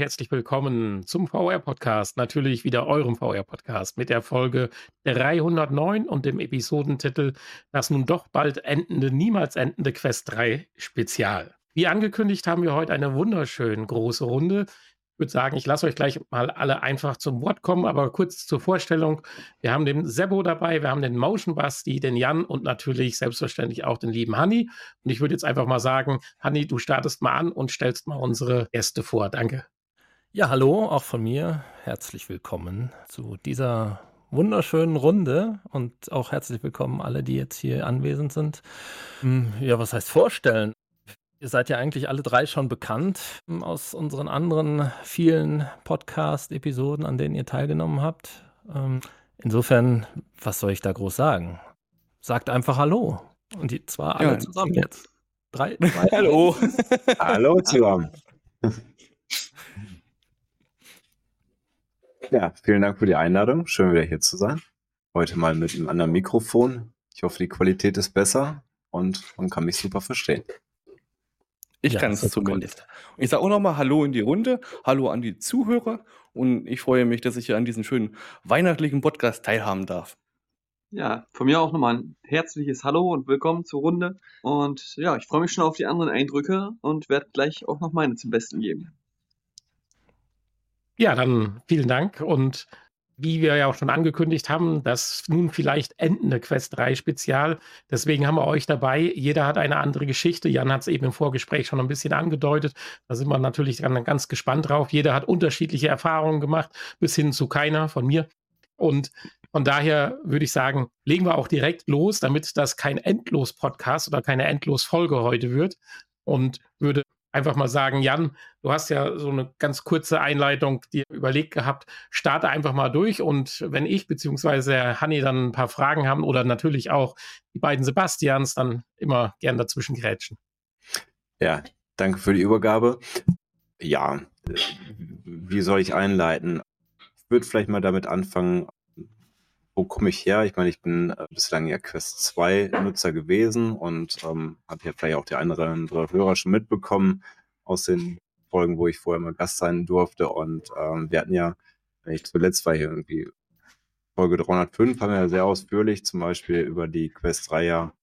Herzlich willkommen zum VR-Podcast. Natürlich wieder eurem VR-Podcast mit der Folge 309 und dem Episodentitel Das nun doch bald endende, niemals endende Quest 3 Spezial. Wie angekündigt haben wir heute eine wunderschön große Runde würde sagen, ich lasse euch gleich mal alle einfach zum Wort kommen, aber kurz zur Vorstellung. Wir haben den Sebo dabei, wir haben den Motion Basti, den Jan und natürlich selbstverständlich auch den lieben Hanni. Und ich würde jetzt einfach mal sagen, Hanni, du startest mal an und stellst mal unsere Gäste vor. Danke. Ja, hallo, auch von mir. Herzlich willkommen zu dieser wunderschönen Runde und auch herzlich willkommen alle, die jetzt hier anwesend sind. Hm, ja, was heißt vorstellen? Ihr seid ja eigentlich alle drei schon bekannt hm, aus unseren anderen vielen Podcast-Episoden, an denen ihr teilgenommen habt. Ähm, insofern, was soll ich da groß sagen? Sagt einfach Hallo. Und die zwar alle ja, zusammen jetzt. Drei, drei Hallo. Hallo zusammen. Ja, vielen Dank für die Einladung. Schön wieder hier zu sein. Heute mal mit einem anderen Mikrofon. Ich hoffe, die Qualität ist besser und man kann mich super verstehen. Ich ja, kann es zumindest. Und ich sage auch nochmal Hallo in die Runde, Hallo an die Zuhörer und ich freue mich, dass ich hier an diesem schönen weihnachtlichen Podcast teilhaben darf. Ja, von mir auch nochmal ein herzliches Hallo und willkommen zur Runde. Und ja, ich freue mich schon auf die anderen Eindrücke und werde gleich auch noch meine zum Besten geben. Ja, dann vielen Dank und wie wir ja auch schon angekündigt haben, das nun vielleicht endende Quest 3 Spezial. Deswegen haben wir euch dabei. Jeder hat eine andere Geschichte. Jan hat es eben im Vorgespräch schon ein bisschen angedeutet. Da sind wir natürlich dann ganz gespannt drauf. Jeder hat unterschiedliche Erfahrungen gemacht, bis hin zu keiner von mir. Und von daher würde ich sagen, legen wir auch direkt los, damit das kein Endlos-Podcast oder keine Endlos-Folge heute wird. Und würde einfach mal sagen, Jan, du hast ja so eine ganz kurze Einleitung dir überlegt gehabt, starte einfach mal durch und wenn ich beziehungsweise Hanni dann ein paar Fragen haben oder natürlich auch die beiden Sebastians, dann immer gern dazwischen grätschen. Ja, danke für die Übergabe. Ja, wie soll ich einleiten? Ich würde vielleicht mal damit anfangen, wo komme ich her? Ich meine, ich bin äh, bislang ja Quest 2 Nutzer gewesen und ähm, habe ja vielleicht auch die eine oder andere Hörer schon mitbekommen aus den Folgen, wo ich vorher mal Gast sein durfte. Und ähm, wir hatten ja, ich zuletzt war hier irgendwie Folge 305, haben wir ja sehr ausführlich zum Beispiel über die Quest 3 ja,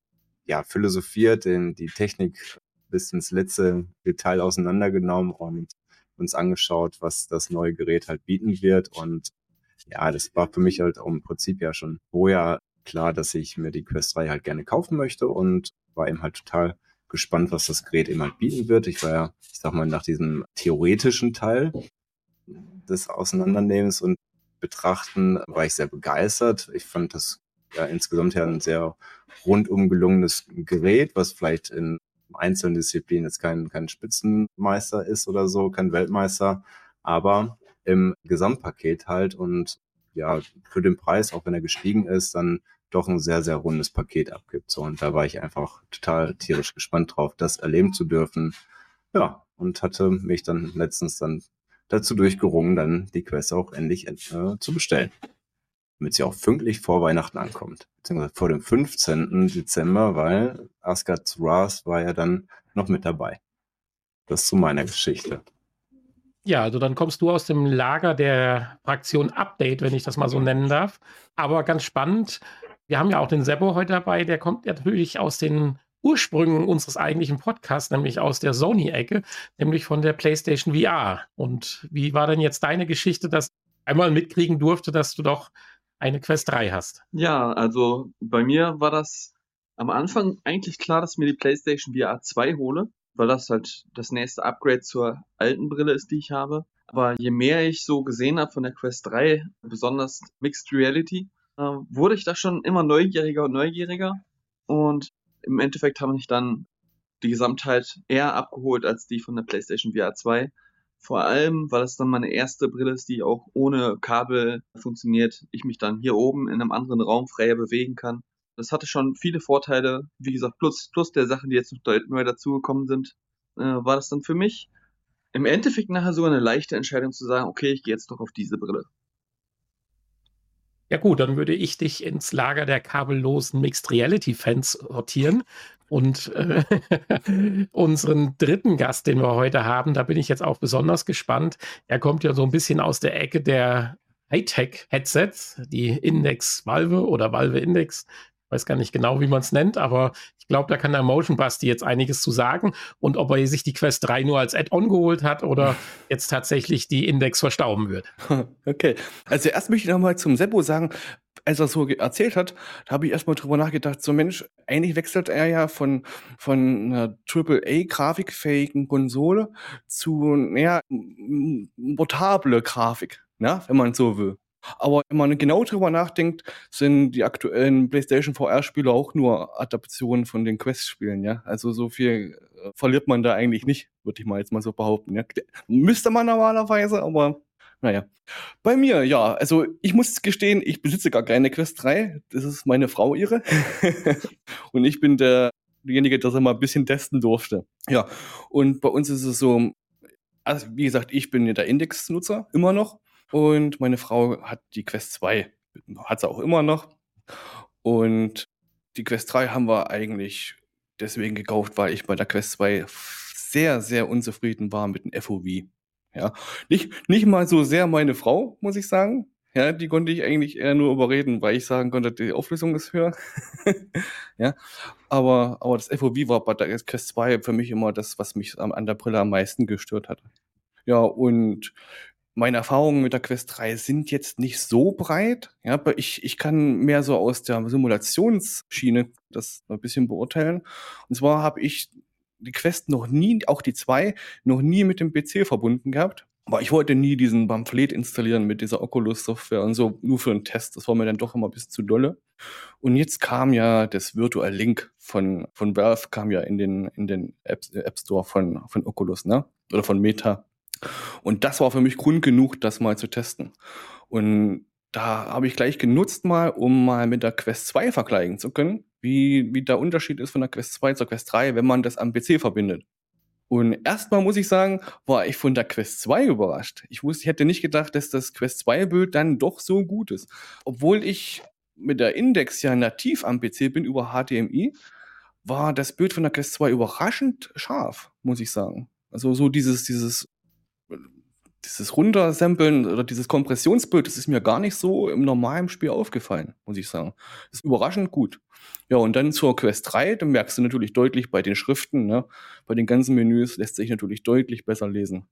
ja philosophiert, den, die Technik bis ins letzte Detail auseinandergenommen und uns angeschaut, was das neue Gerät halt bieten wird. Und ja, das war für mich halt im Prinzip ja schon vorher klar, dass ich mir die Quest 3 halt gerne kaufen möchte und war eben halt total gespannt, was das Gerät eben halt bieten wird. Ich war ja, ich sag mal, nach diesem theoretischen Teil des Auseinandernehmens und Betrachten war ich sehr begeistert. Ich fand das ja insgesamt ja ein sehr rundum gelungenes Gerät, was vielleicht in einzelnen Disziplinen jetzt kein, kein Spitzenmeister ist oder so, kein Weltmeister, aber im Gesamtpaket halt und ja, für den Preis, auch wenn er gestiegen ist, dann doch ein sehr, sehr rundes Paket abgibt. So, und da war ich einfach total tierisch gespannt drauf, das erleben zu dürfen. Ja, und hatte mich dann letztens dann dazu durchgerungen, dann die Quest auch endlich äh, zu bestellen. Damit sie auch pünktlich vor Weihnachten ankommt. Beziehungsweise vor dem 15. Dezember, weil Asgard Wrath war ja dann noch mit dabei. Das zu meiner Geschichte. Ja, also dann kommst du aus dem Lager der Fraktion Update, wenn ich das mal so nennen darf. Aber ganz spannend, wir haben ja auch den Sebo heute dabei, der kommt natürlich aus den Ursprüngen unseres eigentlichen Podcasts, nämlich aus der Sony-Ecke, nämlich von der PlayStation VR. Und wie war denn jetzt deine Geschichte, dass einmal mitkriegen durfte, dass du doch eine Quest 3 hast? Ja, also bei mir war das am Anfang eigentlich klar, dass ich mir die PlayStation VR 2 hole weil das halt das nächste Upgrade zur alten Brille ist, die ich habe. Aber je mehr ich so gesehen habe von der Quest 3, besonders Mixed Reality, äh, wurde ich da schon immer neugieriger und neugieriger. Und im Endeffekt habe ich dann die Gesamtheit eher abgeholt als die von der PlayStation VR 2. Vor allem, weil es dann meine erste Brille ist, die auch ohne Kabel funktioniert. Ich mich dann hier oben in einem anderen Raum freier bewegen kann das hatte schon viele Vorteile. Wie gesagt, plus, plus der Sachen, die jetzt noch neu dazugekommen sind, äh, war das dann für mich im Endeffekt nachher sogar eine leichte Entscheidung zu sagen, okay, ich gehe jetzt doch auf diese Brille. Ja gut, dann würde ich dich ins Lager der kabellosen Mixed Reality Fans sortieren. Und äh, unseren dritten Gast, den wir heute haben, da bin ich jetzt auch besonders gespannt. Er kommt ja so ein bisschen aus der Ecke der Hightech-Headsets, die Index Valve oder Valve Index. Ich weiß gar nicht genau, wie man es nennt, aber ich glaube, da kann der Motion Basti jetzt einiges zu sagen. Und ob er sich die Quest 3 nur als Add-on geholt hat oder jetzt tatsächlich die Index verstauben wird. Okay. Also erst möchte ich nochmal zum Seppo sagen, als er so erzählt hat, da habe ich erstmal drüber nachgedacht, so Mensch, eigentlich wechselt er ja von, von einer AAA-grafikfähigen Konsole zu, naja, portable Grafik, ne, wenn man so will. Aber wenn man genau drüber nachdenkt, sind die aktuellen PlayStation VR-Spiele auch nur Adaptionen von den Quest-Spielen, ja. Also so viel äh, verliert man da eigentlich nicht, würde ich mal jetzt mal so behaupten. Ja. Müsste man normalerweise, aber naja. Bei mir, ja, also ich muss gestehen, ich besitze gar keine Quest 3. Das ist meine Frau ihre. und ich bin der, derjenige, der sie mal ein bisschen testen durfte. Ja, und bei uns ist es so, also wie gesagt, ich bin der Index-Nutzer, immer noch. Und meine Frau hat die Quest 2, hat sie auch immer noch. Und die Quest 3 haben wir eigentlich deswegen gekauft, weil ich bei der Quest 2 sehr, sehr unzufrieden war mit dem FOV. Ja, nicht, nicht mal so sehr meine Frau, muss ich sagen. Ja, die konnte ich eigentlich eher nur überreden, weil ich sagen konnte, die Auflösung ist höher. ja, aber, aber das FOV war bei der Quest 2 für mich immer das, was mich an der Brille am meisten gestört hat. Ja, und meine Erfahrungen mit der Quest 3 sind jetzt nicht so breit. Ja, aber ich, ich kann mehr so aus der Simulationsschiene das ein bisschen beurteilen. Und zwar habe ich die Quest noch nie, auch die 2, noch nie mit dem PC verbunden gehabt. Aber ich wollte nie diesen Pamphlet installieren mit dieser Oculus-Software und so, nur für einen Test. Das war mir dann doch immer ein bisschen zu dolle. Und jetzt kam ja das Virtual Link von, von Valve, kam ja in den, in den App, App Store von, von Oculus, ne? Oder von Meta. Und das war für mich Grund genug, das mal zu testen. Und da habe ich gleich genutzt mal, um mal mit der Quest 2 vergleichen zu können, wie, wie der Unterschied ist von der Quest 2 zur Quest 3, wenn man das am PC verbindet. Und erstmal muss ich sagen, war ich von der Quest 2 überrascht. Ich wusste, ich hätte nicht gedacht, dass das Quest 2 Bild dann doch so gut ist. Obwohl ich mit der Index ja nativ am PC bin über HDMI, war das Bild von der Quest 2 überraschend scharf, muss ich sagen. Also so dieses, dieses dieses Runtersampeln oder dieses Kompressionsbild, das ist mir gar nicht so im normalen Spiel aufgefallen, muss ich sagen. Das ist überraschend gut. Ja, und dann zur Quest 3, da merkst du natürlich deutlich bei den Schriften, ne, bei den ganzen Menüs lässt sich natürlich deutlich besser lesen.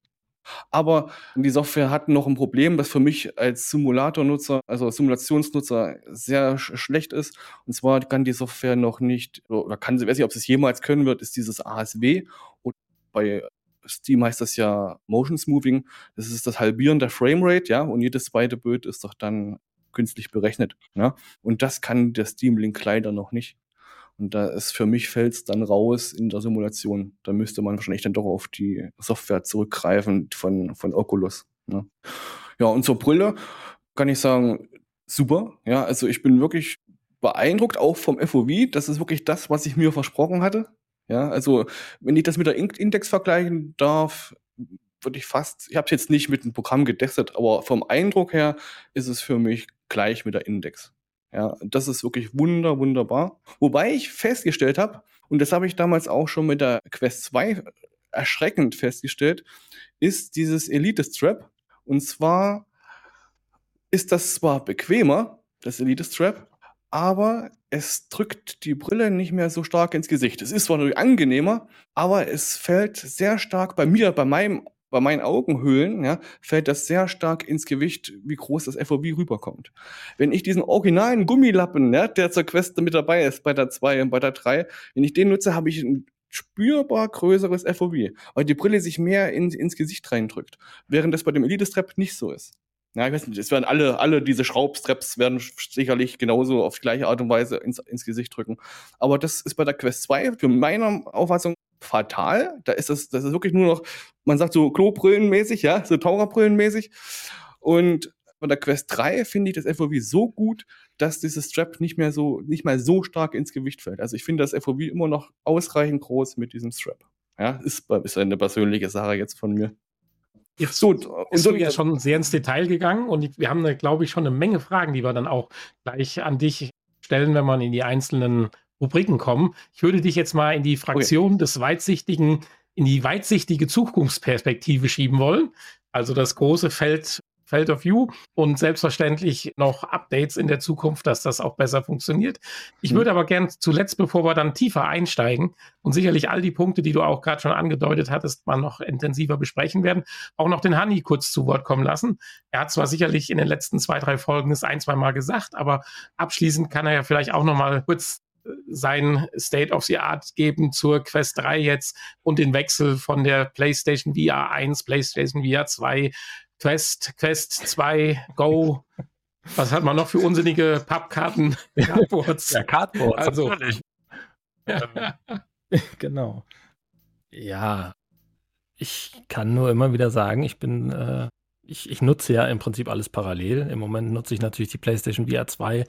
Aber die Software hat noch ein Problem, das für mich als Simulatornutzer, also Simulationsnutzer, sehr sch schlecht ist. Und zwar kann die Software noch nicht, oder kann sie, weiß nicht, ob sie es jemals können wird, ist dieses ASW. Und bei Steam heißt das ja Motion Smoothing. Das ist das Halbieren der Framerate, ja, und jedes zweite Bild ist doch dann künstlich berechnet. Ja? Und das kann der Steam Link leider noch nicht. Und da ist für mich fällt's dann raus in der Simulation. Da müsste man wahrscheinlich dann doch auf die Software zurückgreifen von, von Oculus. Ne? Ja, und zur Brille kann ich sagen, super. Ja, also ich bin wirklich beeindruckt, auch vom FOV. Das ist wirklich das, was ich mir versprochen hatte. Ja, also wenn ich das mit der Index vergleichen darf, würde ich fast, ich habe es jetzt nicht mit dem Programm getestet, aber vom Eindruck her ist es für mich gleich mit der Index. Ja, das ist wirklich wunder, wunderbar. Wobei ich festgestellt habe, und das habe ich damals auch schon mit der Quest 2 erschreckend festgestellt, ist dieses Elite Strap. Und zwar ist das zwar bequemer, das Elite Strap, aber es drückt die Brille nicht mehr so stark ins Gesicht. Es ist zwar natürlich angenehmer, aber es fällt sehr stark bei mir, bei meinem bei meinen Augenhöhlen, ja, fällt das sehr stark ins Gewicht, wie groß das FOV rüberkommt. Wenn ich diesen originalen Gummilappen, ja, der zur Quest mit dabei ist, bei der 2 und bei der 3, wenn ich den nutze, habe ich ein spürbar größeres FOV, weil die Brille sich mehr in, ins Gesicht reindrückt, während das bei dem Elite Strap nicht so ist. Ja, ich weiß nicht, es werden alle, alle diese Schraubstraps werden sicherlich genauso auf die gleiche Art und Weise ins, ins Gesicht drücken. Aber das ist bei der Quest 2 für meiner Auffassung fatal. Da ist das, das ist wirklich nur noch, man sagt so Klobrillenmäßig, ja, so Taucherbrillenmäßig. Und bei der Quest 3 finde ich das FOV so gut, dass dieses Strap nicht mehr so, nicht mehr so stark ins Gewicht fällt. Also ich finde das FOV immer noch ausreichend groß mit diesem Strap. Ja, ist, ist eine persönliche Sache jetzt von mir. Jetzt so, und so ja schon sehr ins Detail gegangen und wir haben, glaube ich, schon eine Menge Fragen, die wir dann auch gleich an dich stellen, wenn man in die einzelnen Rubriken kommen. Ich würde dich jetzt mal in die Fraktion okay. des weitsichtigen, in die weitsichtige Zukunftsperspektive schieben wollen. Also das große Feld Feld of View und selbstverständlich noch Updates in der Zukunft, dass das auch besser funktioniert. Ich mhm. würde aber gern zuletzt, bevor wir dann tiefer einsteigen und sicherlich all die Punkte, die du auch gerade schon angedeutet hattest, mal noch intensiver besprechen werden, auch noch den Hanni kurz zu Wort kommen lassen. Er hat zwar sicherlich in den letzten zwei, drei Folgen es ein, zwei Mal gesagt, aber abschließend kann er ja vielleicht auch noch mal kurz äh, sein State of the Art geben zur Quest 3 jetzt und den Wechsel von der PlayStation VR 1, PlayStation VR 2 Quest, Quest 2, Go. Was hat man noch für unsinnige Pappkarten? Cardboards. Ja, Cardboards. Also, natürlich. Ja. genau. Ja, ich kann nur immer wieder sagen, ich bin, äh, ich, ich nutze ja im Prinzip alles parallel. Im Moment nutze ich natürlich die PlayStation VR 2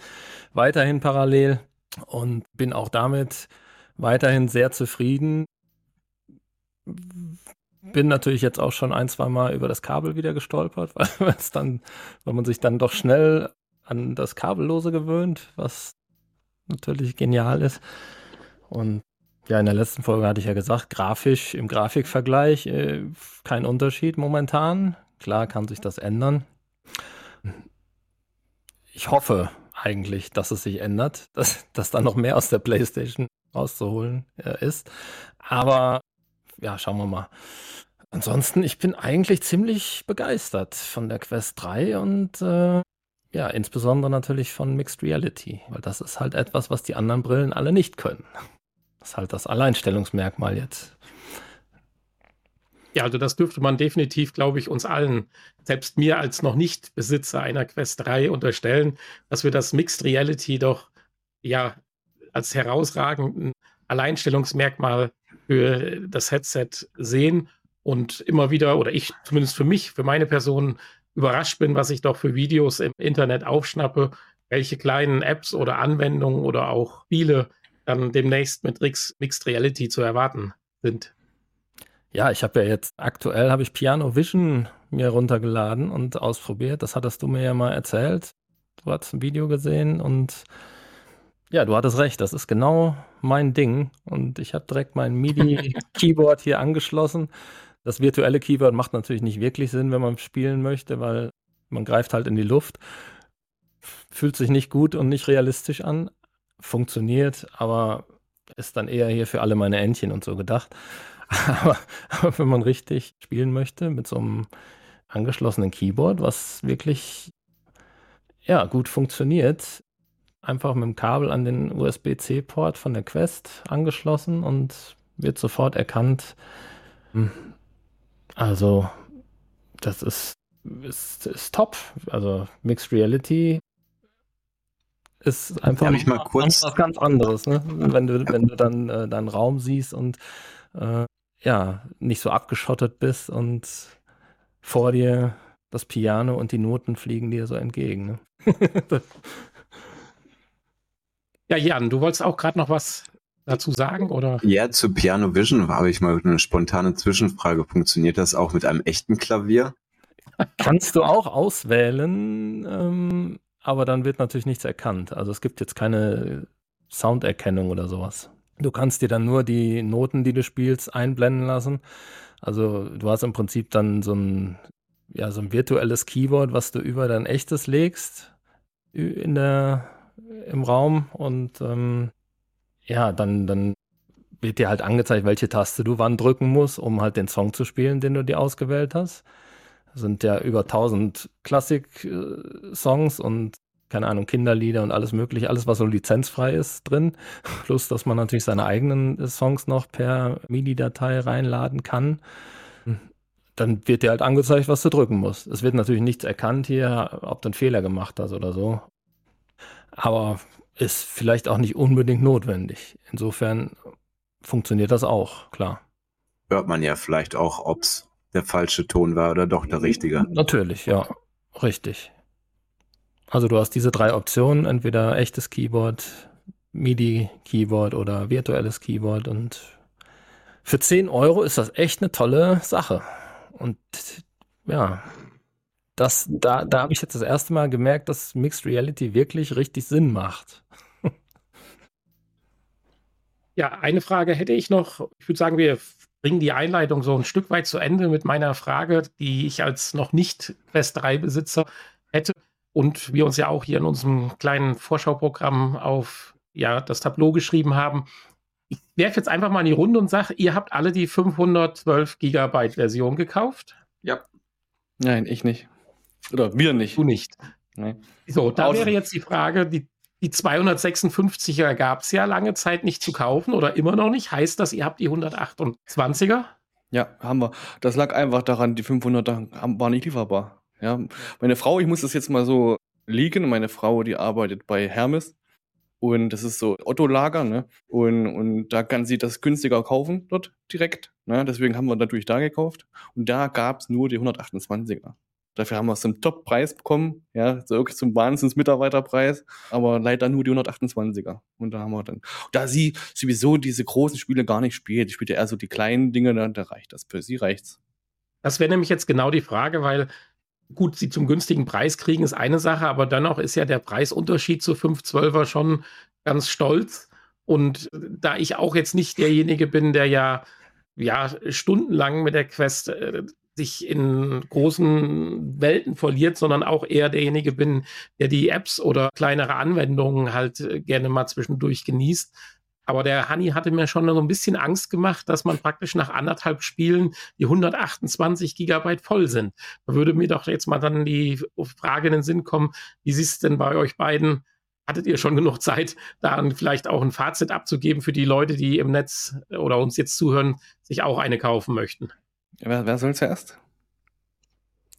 weiterhin parallel und bin auch damit weiterhin sehr zufrieden bin natürlich jetzt auch schon ein, zwei Mal über das Kabel wieder gestolpert, weil es dann, weil man sich dann doch schnell an das Kabellose gewöhnt, was natürlich genial ist. Und ja, in der letzten Folge hatte ich ja gesagt, grafisch im Grafikvergleich äh, kein Unterschied momentan. Klar kann sich das ändern. Ich hoffe eigentlich, dass es sich ändert, dass, dass da noch mehr aus der PlayStation rauszuholen äh, ist. Aber ja, schauen wir mal. Ansonsten, ich bin eigentlich ziemlich begeistert von der Quest 3 und äh, ja, insbesondere natürlich von Mixed Reality, weil das ist halt etwas, was die anderen Brillen alle nicht können. Das ist halt das Alleinstellungsmerkmal jetzt. Ja, also das dürfte man definitiv, glaube ich, uns allen, selbst mir als noch nicht Besitzer einer Quest 3 unterstellen, dass wir das Mixed Reality doch ja als herausragenden Alleinstellungsmerkmal für das Headset sehen und immer wieder, oder ich zumindest für mich, für meine Person, überrascht bin, was ich doch für Videos im Internet aufschnappe, welche kleinen Apps oder Anwendungen oder auch Spiele dann demnächst mit Rix Mixed Reality zu erwarten sind. Ja, ich habe ja jetzt aktuell habe ich Piano Vision mir runtergeladen und ausprobiert. Das hattest du mir ja mal erzählt. Du hast ein Video gesehen und ja, du hattest recht. Das ist genau mein Ding und ich habe direkt mein MIDI-Keyboard hier angeschlossen das virtuelle Keyword macht natürlich nicht wirklich Sinn, wenn man spielen möchte, weil man greift halt in die Luft. Fühlt sich nicht gut und nicht realistisch an. Funktioniert, aber ist dann eher hier für alle meine Entchen und so gedacht. Aber, aber wenn man richtig spielen möchte mit so einem angeschlossenen Keyboard, was wirklich ja, gut funktioniert, einfach mit dem Kabel an den USB-C-Port von der Quest angeschlossen und wird sofort erkannt, hm, also, das ist, ist, ist top. Also, Mixed Reality ist einfach ich mal kurz was ganz anderes, ne? Wenn du, wenn du dann äh, deinen Raum siehst und äh, ja, nicht so abgeschottet bist und vor dir das Piano und die Noten fliegen dir so entgegen. Ne? ja, Jan, du wolltest auch gerade noch was dazu sagen? Oder? Ja, zu Piano Vision habe ich mal eine spontane Zwischenfrage. Funktioniert das auch mit einem echten Klavier? Kannst du auch auswählen, ähm, aber dann wird natürlich nichts erkannt. Also es gibt jetzt keine Sounderkennung oder sowas. Du kannst dir dann nur die Noten, die du spielst, einblenden lassen. Also du hast im Prinzip dann so ein, ja, so ein virtuelles Keyboard, was du über dein echtes legst in der, im Raum und ähm, ja, dann, dann wird dir halt angezeigt, welche Taste du wann drücken musst, um halt den Song zu spielen, den du dir ausgewählt hast. Das sind ja über 1000 Klassik-Songs und keine Ahnung, Kinderlieder und alles mögliche, alles, was so lizenzfrei ist, drin. Plus, dass man natürlich seine eigenen Songs noch per MIDI-Datei reinladen kann. Dann wird dir halt angezeigt, was du drücken musst. Es wird natürlich nichts erkannt hier, ob du einen Fehler gemacht hast oder so. Aber ist vielleicht auch nicht unbedingt notwendig. Insofern funktioniert das auch, klar. Hört man ja vielleicht auch, ob es der falsche Ton war oder doch der richtige. Natürlich, ja, richtig. Also du hast diese drei Optionen, entweder echtes Keyboard, MIDI-Keyboard oder virtuelles Keyboard und für 10 Euro ist das echt eine tolle Sache. Und ja, das, da, da habe ich jetzt das erste Mal gemerkt, dass Mixed Reality wirklich richtig Sinn macht. Ja, eine Frage hätte ich noch. Ich würde sagen, wir bringen die Einleitung so ein Stück weit zu Ende mit meiner Frage, die ich als noch nicht Quest 3 Besitzer hätte und wir uns ja auch hier in unserem kleinen Vorschauprogramm auf ja, das Tableau geschrieben haben. Ich werfe jetzt einfach mal in die Runde und sage, ihr habt alle die 512 Gigabyte Version gekauft? Ja. Nein, ich nicht. Oder wir nicht. Du nicht. Nee. So, da Außer- wäre jetzt die Frage, die, die 256er gab es ja lange Zeit nicht zu kaufen oder immer noch nicht. Heißt das, ihr habt die 128er? Ja, haben wir. Das lag einfach daran, die 500er haben- waren nicht lieferbar. Ja, meine Frau, ich muss das jetzt mal so liegen. Meine Frau, die arbeitet bei Hermes. Und das ist so Otto-Lager, ne? Und, und da kann sie das günstiger kaufen dort direkt. Ne? Deswegen haben wir natürlich da gekauft. Und da gab es nur die 128er. Dafür haben wir es zum Top-Preis bekommen, ja, so wirklich zum Wahnsinns-Mitarbeiterpreis, aber leider nur die 128er. Und da haben wir dann, da sie sowieso diese großen Spiele gar nicht spielt, spielt ja eher so die kleinen Dinge, da, da reicht das. Für sie reicht's. Das wäre nämlich jetzt genau die Frage, weil gut, sie zum günstigen Preis kriegen, ist eine Sache, aber dennoch ist ja der Preisunterschied zu 512er schon ganz stolz. Und da ich auch jetzt nicht derjenige bin, der ja, ja stundenlang mit der Quest äh, sich in großen Welten verliert, sondern auch eher derjenige bin, der die Apps oder kleinere Anwendungen halt äh, gerne mal zwischendurch genießt. Aber der Hanni hatte mir schon so ein bisschen Angst gemacht, dass man praktisch nach anderthalb Spielen die 128 Gigabyte voll sind. Da würde mir doch jetzt mal dann die Frage in den Sinn kommen, wie ist es denn bei euch beiden? Hattet ihr schon genug Zeit, da vielleicht auch ein Fazit abzugeben für die Leute, die im Netz oder uns jetzt zuhören, sich auch eine kaufen möchten? Ja, wer, wer soll zuerst?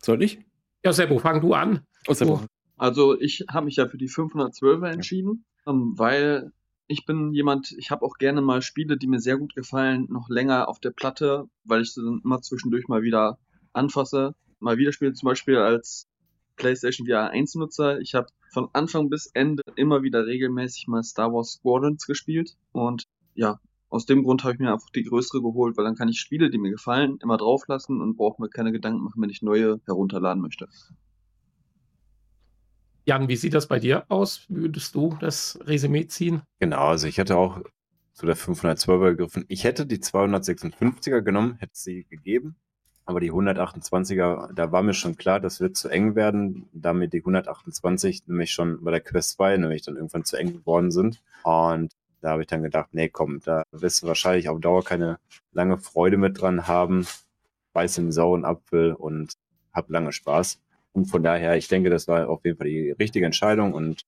Soll ich? Ja, Sebo, fang du an. Oh, Seppo. Also ich habe mich ja für die 512er entschieden, ähm, weil ich bin jemand, ich habe auch gerne mal Spiele, die mir sehr gut gefallen, noch länger auf der Platte, weil ich sie dann immer zwischendurch mal wieder anfasse. Mal wieder spiele zum Beispiel als PlayStation VR 1 Nutzer. Ich habe von Anfang bis Ende immer wieder regelmäßig mal Star Wars Squadrons gespielt und ja, aus dem Grund habe ich mir einfach die größere geholt, weil dann kann ich Spiele, die mir gefallen, immer drauflassen und brauche mir keine Gedanken machen, wenn ich neue herunterladen möchte. Jan, wie sieht das bei dir aus? Würdest du das Resümee ziehen? Genau, also ich hätte auch zu der 512er gegriffen. Ich hätte die 256er genommen, hätte sie gegeben. Aber die 128er, da war mir schon klar, das wird zu eng werden, da mir die 128 nämlich schon bei der Quest 2 nämlich dann irgendwann zu eng geworden sind. Und da habe ich dann gedacht, nee, komm, da wirst du wahrscheinlich auf Dauer keine lange Freude mit dran haben. Beiß in den sauren Apfel und hab lange Spaß. Und von daher, ich denke, das war auf jeden Fall die richtige Entscheidung. Und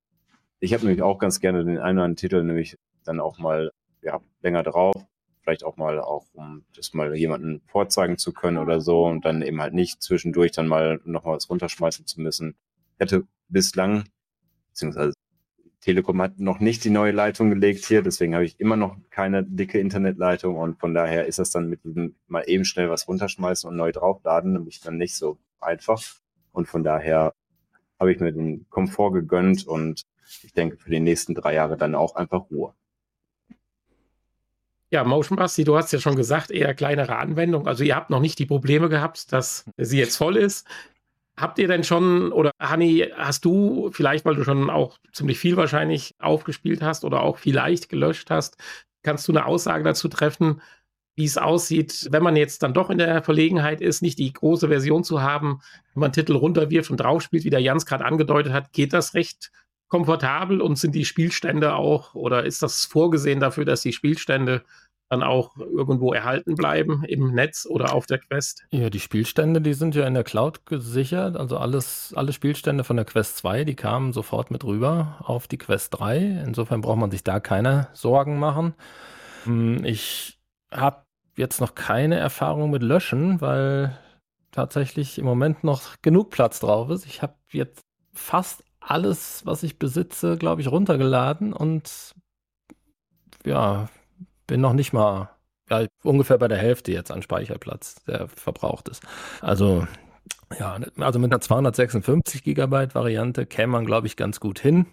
ich habe nämlich auch ganz gerne den einen oder anderen Titel nämlich dann auch mal ja, länger drauf. Vielleicht auch mal auch, um das mal jemanden vorzeigen zu können oder so und dann eben halt nicht zwischendurch dann mal nochmal was runterschmeißen zu müssen. Hätte bislang, beziehungsweise Telekom hat noch nicht die neue Leitung gelegt hier, deswegen habe ich immer noch keine dicke Internetleitung und von daher ist das dann mit diesem mal eben schnell was runterschmeißen und neu draufladen, nämlich dann nicht so einfach. Und von daher habe ich mir den Komfort gegönnt und ich denke für die nächsten drei Jahre dann auch einfach Ruhe. Ja, Motion Basti, du hast ja schon gesagt, eher kleinere Anwendung. Also ihr habt noch nicht die Probleme gehabt, dass sie jetzt voll ist. Habt ihr denn schon, oder Hanni, hast du vielleicht, weil du schon auch ziemlich viel wahrscheinlich aufgespielt hast oder auch vielleicht gelöscht hast, kannst du eine Aussage dazu treffen, wie es aussieht, wenn man jetzt dann doch in der Verlegenheit ist, nicht die große Version zu haben, wenn man Titel runterwirft und drauf spielt, wie der Jans gerade angedeutet hat, geht das recht komfortabel und sind die Spielstände auch, oder ist das vorgesehen dafür, dass die Spielstände dann auch irgendwo erhalten bleiben im Netz oder auf der Quest? Ja, die Spielstände, die sind ja in der Cloud gesichert. Also alles, alle Spielstände von der Quest 2, die kamen sofort mit rüber auf die Quest 3. Insofern braucht man sich da keine Sorgen machen. Hm, Ich habe jetzt noch keine Erfahrung mit Löschen, weil tatsächlich im Moment noch genug Platz drauf ist. Ich habe jetzt fast alles, was ich besitze, glaube ich, runtergeladen und ja, bin noch nicht mal ja, ungefähr bei der Hälfte jetzt an Speicherplatz, der verbraucht ist. Also ja, also mit einer 256 Gigabyte Variante käme man, glaube ich, ganz gut hin.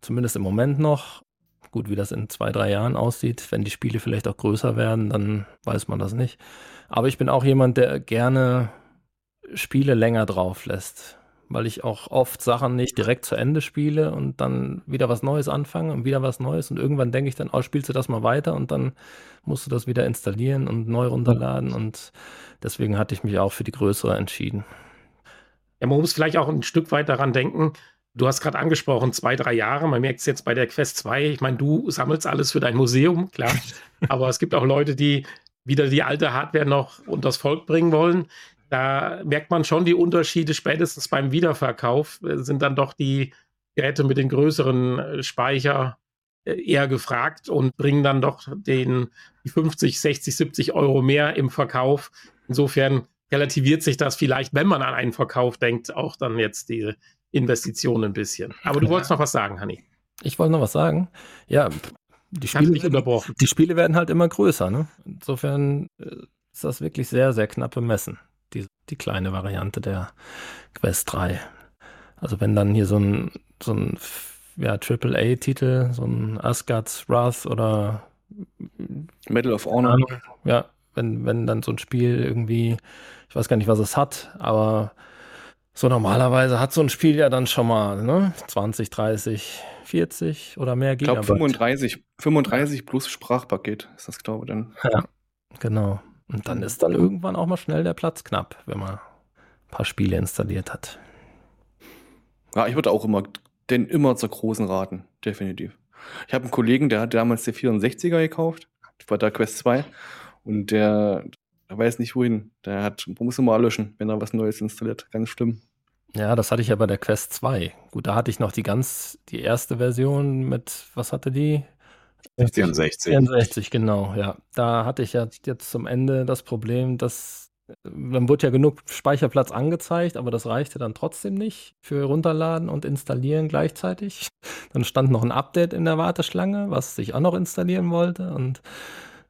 Zumindest im Moment noch. Gut, wie das in zwei, drei Jahren aussieht, wenn die Spiele vielleicht auch größer werden, dann weiß man das nicht. Aber ich bin auch jemand, der gerne Spiele länger drauf lässt. Weil ich auch oft Sachen nicht direkt zu Ende spiele und dann wieder was Neues anfange und wieder was Neues und irgendwann denke ich dann, oh, spielst du das mal weiter und dann musst du das wieder installieren und neu runterladen und deswegen hatte ich mich auch für die größere entschieden. Ja, man muss vielleicht auch ein Stück weit daran denken, Du hast gerade angesprochen, zwei, drei Jahre. Man merkt es jetzt bei der Quest 2. Ich meine, du sammelst alles für dein Museum, klar. Aber es gibt auch Leute, die wieder die alte Hardware noch unters Volk bringen wollen. Da merkt man schon die Unterschiede. Spätestens beim Wiederverkauf äh, sind dann doch die Geräte mit den größeren äh, Speicher äh, eher gefragt und bringen dann doch den die 50, 60, 70 Euro mehr im Verkauf. Insofern relativiert sich das vielleicht, wenn man an einen Verkauf denkt, auch dann jetzt diese Investition ein bisschen. Aber du wolltest noch was sagen, Hanni. Ich wollte noch was sagen. Ja, die Spiele, werden, die Spiele werden halt immer größer. Ne? Insofern ist das wirklich sehr, sehr knapp bemessen. Die, kleine Variante der Quest 3. Also wenn dann hier so ein, so ein ja, AAA-Titel, so ein Asgard's Wrath oder Medal of Honor. Ja, wenn, wenn dann so ein Spiel irgendwie, ich weiß gar nicht, was es hat, aber so normalerweise hat so ein Spiel ja dann schon mal ne? 20, 30, 40 oder mehr Gigabyte. Ich glaube 35, 35 plus Sprachpaket ist das, glaube ich, dann. Ja, genau. Und dann ist dann irgendwann auch mal schnell der Platz knapp, wenn man ein paar Spiele installiert hat. Ja, ich würde auch immer, den immer zur großen raten, definitiv. Ich habe einen Kollegen, der hat damals der 64er gekauft, bei der Quest 2. Und der, der weiß nicht wohin. Der hat, muss immer löschen, wenn er was Neues installiert. Ganz schlimm. Ja, das hatte ich ja bei der Quest 2. Gut, da hatte ich noch die ganz, die erste Version mit, was hatte die? 64. 64, genau, ja. Da hatte ich ja jetzt zum Ende das Problem, dass dann wurde ja genug Speicherplatz angezeigt, aber das reichte dann trotzdem nicht für runterladen und installieren gleichzeitig. Dann stand noch ein Update in der Warteschlange, was ich auch noch installieren wollte und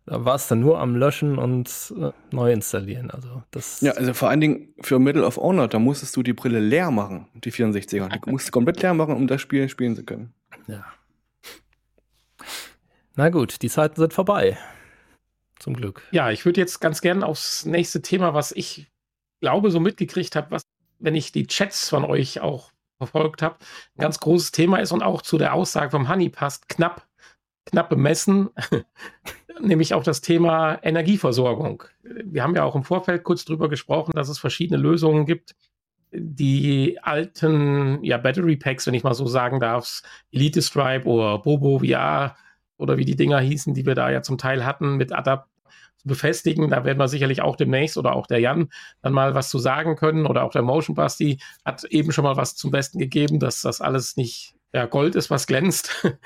da war es dann nur am Löschen und äh, neu installieren. Also das ja, also vor allen Dingen für Middle of Honor, da musstest du die Brille leer machen, die 64er. Du musst komplett leer machen, um das Spiel spielen zu können. Ja. Na gut, die Zeiten sind vorbei. Zum Glück. Ja, ich würde jetzt ganz gerne aufs nächste Thema, was ich glaube, so mitgekriegt habe, was, wenn ich die Chats von euch auch verfolgt habe, ein ganz großes Thema ist und auch zu der Aussage vom Honey passt, knapp, knapp bemessen. nämlich auch das Thema Energieversorgung. Wir haben ja auch im Vorfeld kurz drüber gesprochen, dass es verschiedene Lösungen gibt. Die alten ja, Battery Packs, wenn ich mal so sagen darf, Elite Stripe oder Bobo VR oder wie die Dinger hießen, die wir da ja zum Teil hatten, mit Adapt befestigen. Da werden wir sicherlich auch demnächst oder auch der Jan dann mal was zu sagen können oder auch der Motion Basti hat eben schon mal was zum Besten gegeben, dass das alles nicht ja, Gold ist, was glänzt.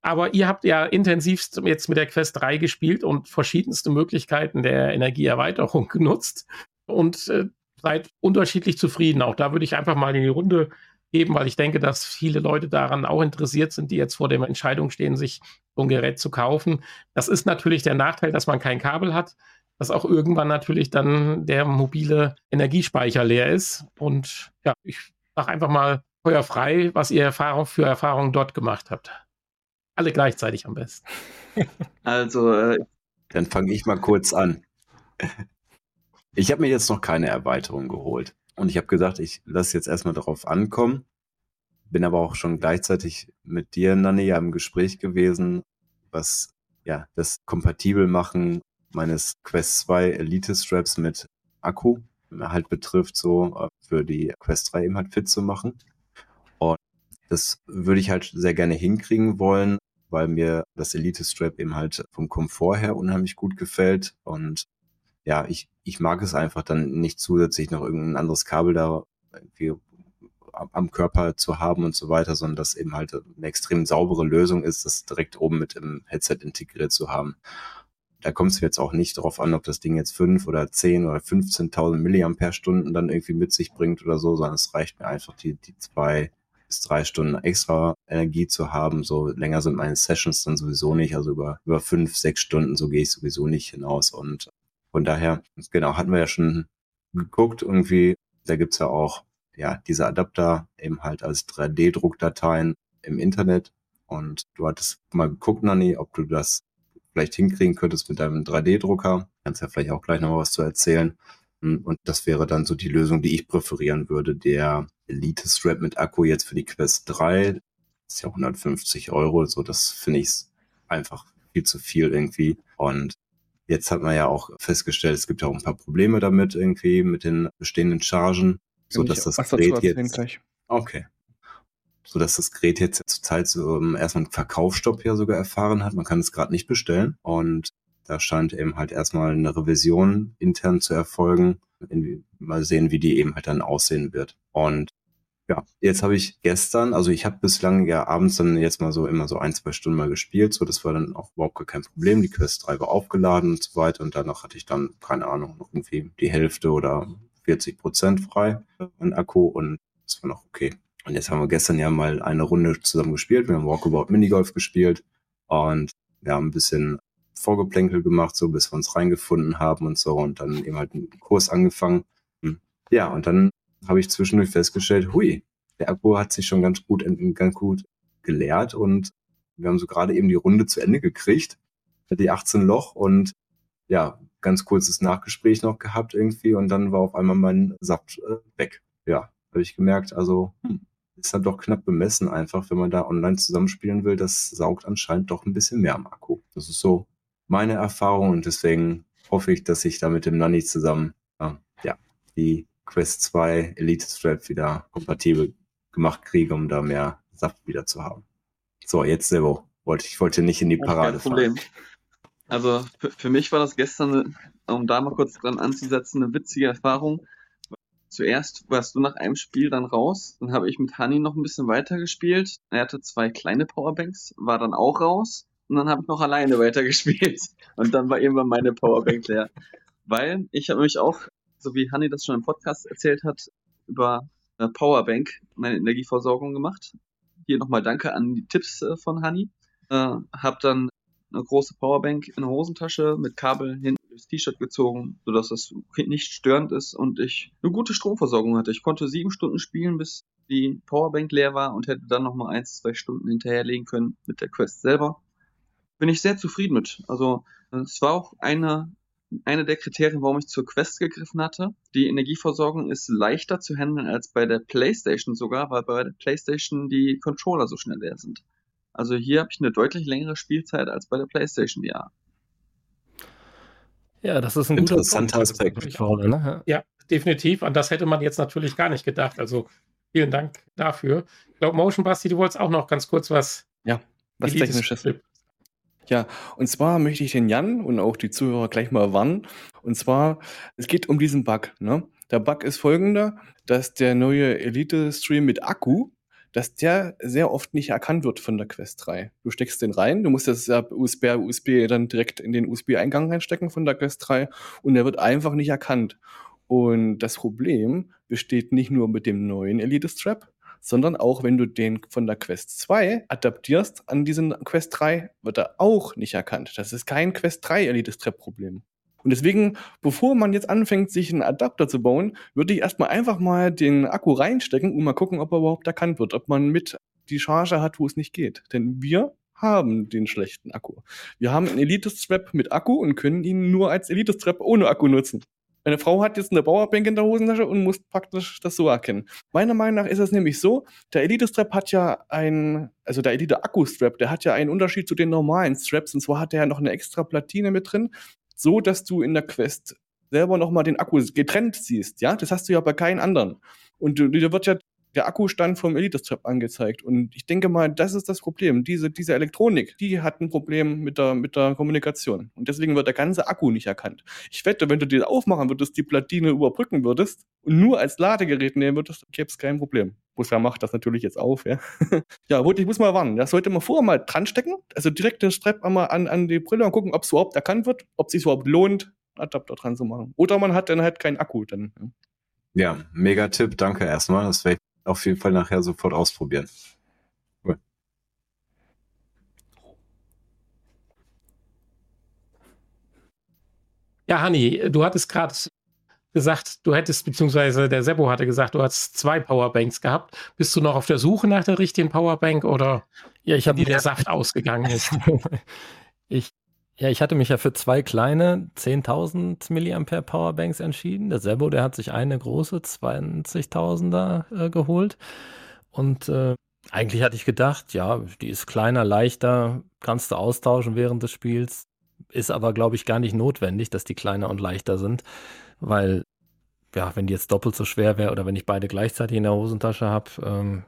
Aber ihr habt ja intensivst jetzt mit der Quest 3 gespielt und verschiedenste Möglichkeiten der Energieerweiterung genutzt und äh, seid unterschiedlich zufrieden. Auch da würde ich einfach mal in die Runde geben, weil ich denke, dass viele Leute daran auch interessiert sind, die jetzt vor der Entscheidung stehen, sich so ein Gerät zu kaufen. Das ist natürlich der Nachteil, dass man kein Kabel hat, dass auch irgendwann natürlich dann der mobile Energiespeicher leer ist. Und ja, ich sage einfach mal Feuer frei, was ihr Erfahrung für Erfahrungen dort gemacht habt. Alle gleichzeitig am besten. Also, äh, dann fange ich mal kurz an. Ich habe mir jetzt noch keine Erweiterung geholt. Und ich habe gesagt, ich lasse jetzt erstmal darauf ankommen. Bin aber auch schon gleichzeitig mit dir, Nanne, ja im Gespräch gewesen, was ja das kompatibel machen meines Quest 2 Elite Straps mit Akku halt betrifft, so äh, für die Quest 3 eben halt fit zu machen. Und das würde ich halt sehr gerne hinkriegen wollen weil mir das Elite Strap eben halt vom Komfort her unheimlich gut gefällt und ja, ich, ich mag es einfach dann nicht zusätzlich noch irgendein anderes Kabel da irgendwie am Körper zu haben und so weiter, sondern dass eben halt eine extrem saubere Lösung ist, das direkt oben mit im Headset integriert zu haben. Da kommt es jetzt auch nicht darauf an, ob das Ding jetzt fünf oder zehn oder 15.000 Milliampere-Stunden dann irgendwie mit sich bringt oder so, sondern es reicht mir einfach die, die zwei bis drei Stunden extra Energie zu haben. So länger sind meine Sessions dann sowieso nicht. Also über, über fünf, sechs Stunden, so gehe ich sowieso nicht hinaus. Und von daher, genau, hatten wir ja schon geguckt, irgendwie, da gibt's ja auch ja, diese Adapter eben halt als 3D-Druckdateien im Internet. Und du hattest mal geguckt, Nani, ob du das vielleicht hinkriegen könntest mit deinem 3D-Drucker. Kannst ja vielleicht auch gleich noch was zu erzählen. Und das wäre dann so die Lösung, die ich präferieren würde. Der Elite-Strap mit Akku jetzt für die Quest 3 ist ja 150 Euro. So, das finde ich einfach viel zu viel irgendwie. Und jetzt hat man ja auch festgestellt, es gibt ja auch ein paar Probleme damit irgendwie mit den bestehenden Chargen, so dass das Gerät jetzt. Gleich. Okay. So dass das Gerät jetzt zurzeit so um, ähm, erstmal einen Verkaufsstopp ja sogar erfahren hat. Man kann es gerade nicht bestellen. Und da scheint eben halt erstmal eine Revision intern zu erfolgen. Mal sehen, wie die eben halt dann aussehen wird. Und ja, jetzt habe ich gestern, also ich habe bislang ja abends dann jetzt mal so immer so ein, zwei Stunden mal gespielt, so das war dann auch überhaupt gar kein Problem. Die Quest 3 war aufgeladen und so weiter und danach hatte ich dann, keine Ahnung, noch irgendwie die Hälfte oder 40 Prozent frei an Akku und das war noch okay. Und jetzt haben wir gestern ja mal eine Runde zusammen gespielt. Wir haben Walkabout Minigolf gespielt und wir haben ein bisschen Vorgeplänkel gemacht, so bis wir uns reingefunden haben und so und dann eben halt einen Kurs angefangen. Hm. Ja, und dann habe ich zwischendurch festgestellt, hui, der Akku hat sich schon ganz gut, ganz gut geleert und wir haben so gerade eben die Runde zu Ende gekriegt, die 18 Loch und ja, ganz kurzes Nachgespräch noch gehabt irgendwie und dann war auf einmal mein Saft äh, weg. Ja, habe ich gemerkt, also hm, ist dann doch knapp bemessen einfach, wenn man da online zusammenspielen will, das saugt anscheinend doch ein bisschen mehr am Akku. Das ist so meine Erfahrung und deswegen hoffe ich, dass ich da mit dem Nanny zusammen äh, ja, die Quest 2 Elite Strap wieder kompatibel gemacht kriege, um da mehr Saft wieder zu haben. So, jetzt Sebo. Wollte, ich wollte nicht in die Parade Kein Problem. Also für, für mich war das gestern, um da mal kurz dran anzusetzen, eine witzige Erfahrung. Zuerst warst du nach einem Spiel dann raus, dann habe ich mit Hani noch ein bisschen weiter gespielt. Er hatte zwei kleine Powerbanks, war dann auch raus und dann habe ich noch alleine weitergespielt. Und dann war irgendwann meine Powerbank leer. Weil ich habe mich auch so wie Hanni das schon im Podcast erzählt hat, über äh, Powerbank meine Energieversorgung gemacht. Hier nochmal danke an die Tipps äh, von Hanni. Äh, hab dann eine große Powerbank in der Hosentasche mit Kabel hinten durchs T-Shirt gezogen, sodass das nicht störend ist und ich eine gute Stromversorgung hatte. Ich konnte sieben Stunden spielen, bis die Powerbank leer war und hätte dann nochmal eins, zwei Stunden hinterherlegen können mit der Quest selber. Bin ich sehr zufrieden mit. Also es war auch eine eine der Kriterien, warum ich zur Quest gegriffen hatte. Die Energieversorgung ist leichter zu handeln als bei der PlayStation sogar, weil bei der PlayStation die Controller so schnell leer sind. Also hier habe ich eine deutlich längere Spielzeit als bei der PlayStation VR. Ja, das ist ein interessanter Aspekt. Ne? Ja, definitiv. Und das hätte man jetzt natürlich gar nicht gedacht. Also vielen Dank dafür. Ich glaube, Motion Basti, du wolltest auch noch ganz kurz was. Ja, was Technisches. Ja, und zwar möchte ich den Jan und auch die Zuhörer gleich mal warnen. Und zwar, es geht um diesen Bug. Ne? Der Bug ist folgender, dass der neue Elite-Stream mit Akku, dass der sehr oft nicht erkannt wird von der Quest 3. Du steckst den rein, du musst das USB, USB dann direkt in den USB-Eingang reinstecken von der Quest 3 und der wird einfach nicht erkannt. Und das Problem besteht nicht nur mit dem neuen Elite-Strap, sondern auch wenn du den von der Quest 2 adaptierst an diesen Quest 3, wird er auch nicht erkannt. Das ist kein Quest 3 Elite Strap Problem. Und deswegen, bevor man jetzt anfängt, sich einen Adapter zu bauen, würde ich erstmal einfach mal den Akku reinstecken und mal gucken, ob er überhaupt erkannt wird, ob man mit die Charge hat, wo es nicht geht. Denn wir haben den schlechten Akku. Wir haben einen Elite-Strap mit Akku und können ihn nur als Elite-Strap ohne Akku nutzen. Meine Frau hat jetzt eine Powerbank in der Hosentasche und muss praktisch das so erkennen. Meiner Meinung nach ist es nämlich so, der Elite-Strap hat ja ein, also der Elite-Akku-Strap, der hat ja einen Unterschied zu den normalen Straps. Und zwar hat er ja noch eine extra Platine mit drin, so dass du in der Quest selber nochmal den Akku getrennt siehst. Ja, das hast du ja bei keinen anderen. Und da wird ja der Akkustand vom Elite-Strap angezeigt. Und ich denke mal, das ist das Problem. Diese, diese Elektronik, die hat ein Problem mit der, mit der Kommunikation. Und deswegen wird der ganze Akku nicht erkannt. Ich wette, wenn du die aufmachen würdest, die Platine überbrücken würdest und nur als Ladegerät nehmen würdest, gäbe es kein Problem. Busser macht das natürlich jetzt auf, ja. ja, ich muss mal warnen. Das sollte man vorher mal dran stecken. Also direkt den Strap einmal an, an die Brille und gucken, ob es überhaupt erkannt wird, ob es sich überhaupt lohnt, Adapter dran zu machen. Oder man hat dann halt keinen Akku. Dann, ja. Ja, mega Tipp, danke erstmal. Das werde auf jeden Fall nachher sofort ausprobieren. Cool. Ja, Hanni, du hattest gerade gesagt, du hättest, beziehungsweise der Sebo hatte gesagt, du hast zwei Powerbanks gehabt. Bist du noch auf der Suche nach der richtigen Powerbank oder ja, ich habe die der Saft ausgegangen ist? Ja, ich hatte mich ja für zwei kleine 10.000 mAh Powerbanks entschieden. Der Sebo, der hat sich eine große 20.000er äh, geholt. Und äh, eigentlich hatte ich gedacht, ja, die ist kleiner, leichter, kannst du austauschen während des Spiels. Ist aber, glaube ich, gar nicht notwendig, dass die kleiner und leichter sind, weil, ja, wenn die jetzt doppelt so schwer wäre oder wenn ich beide gleichzeitig in der Hosentasche habe, ähm,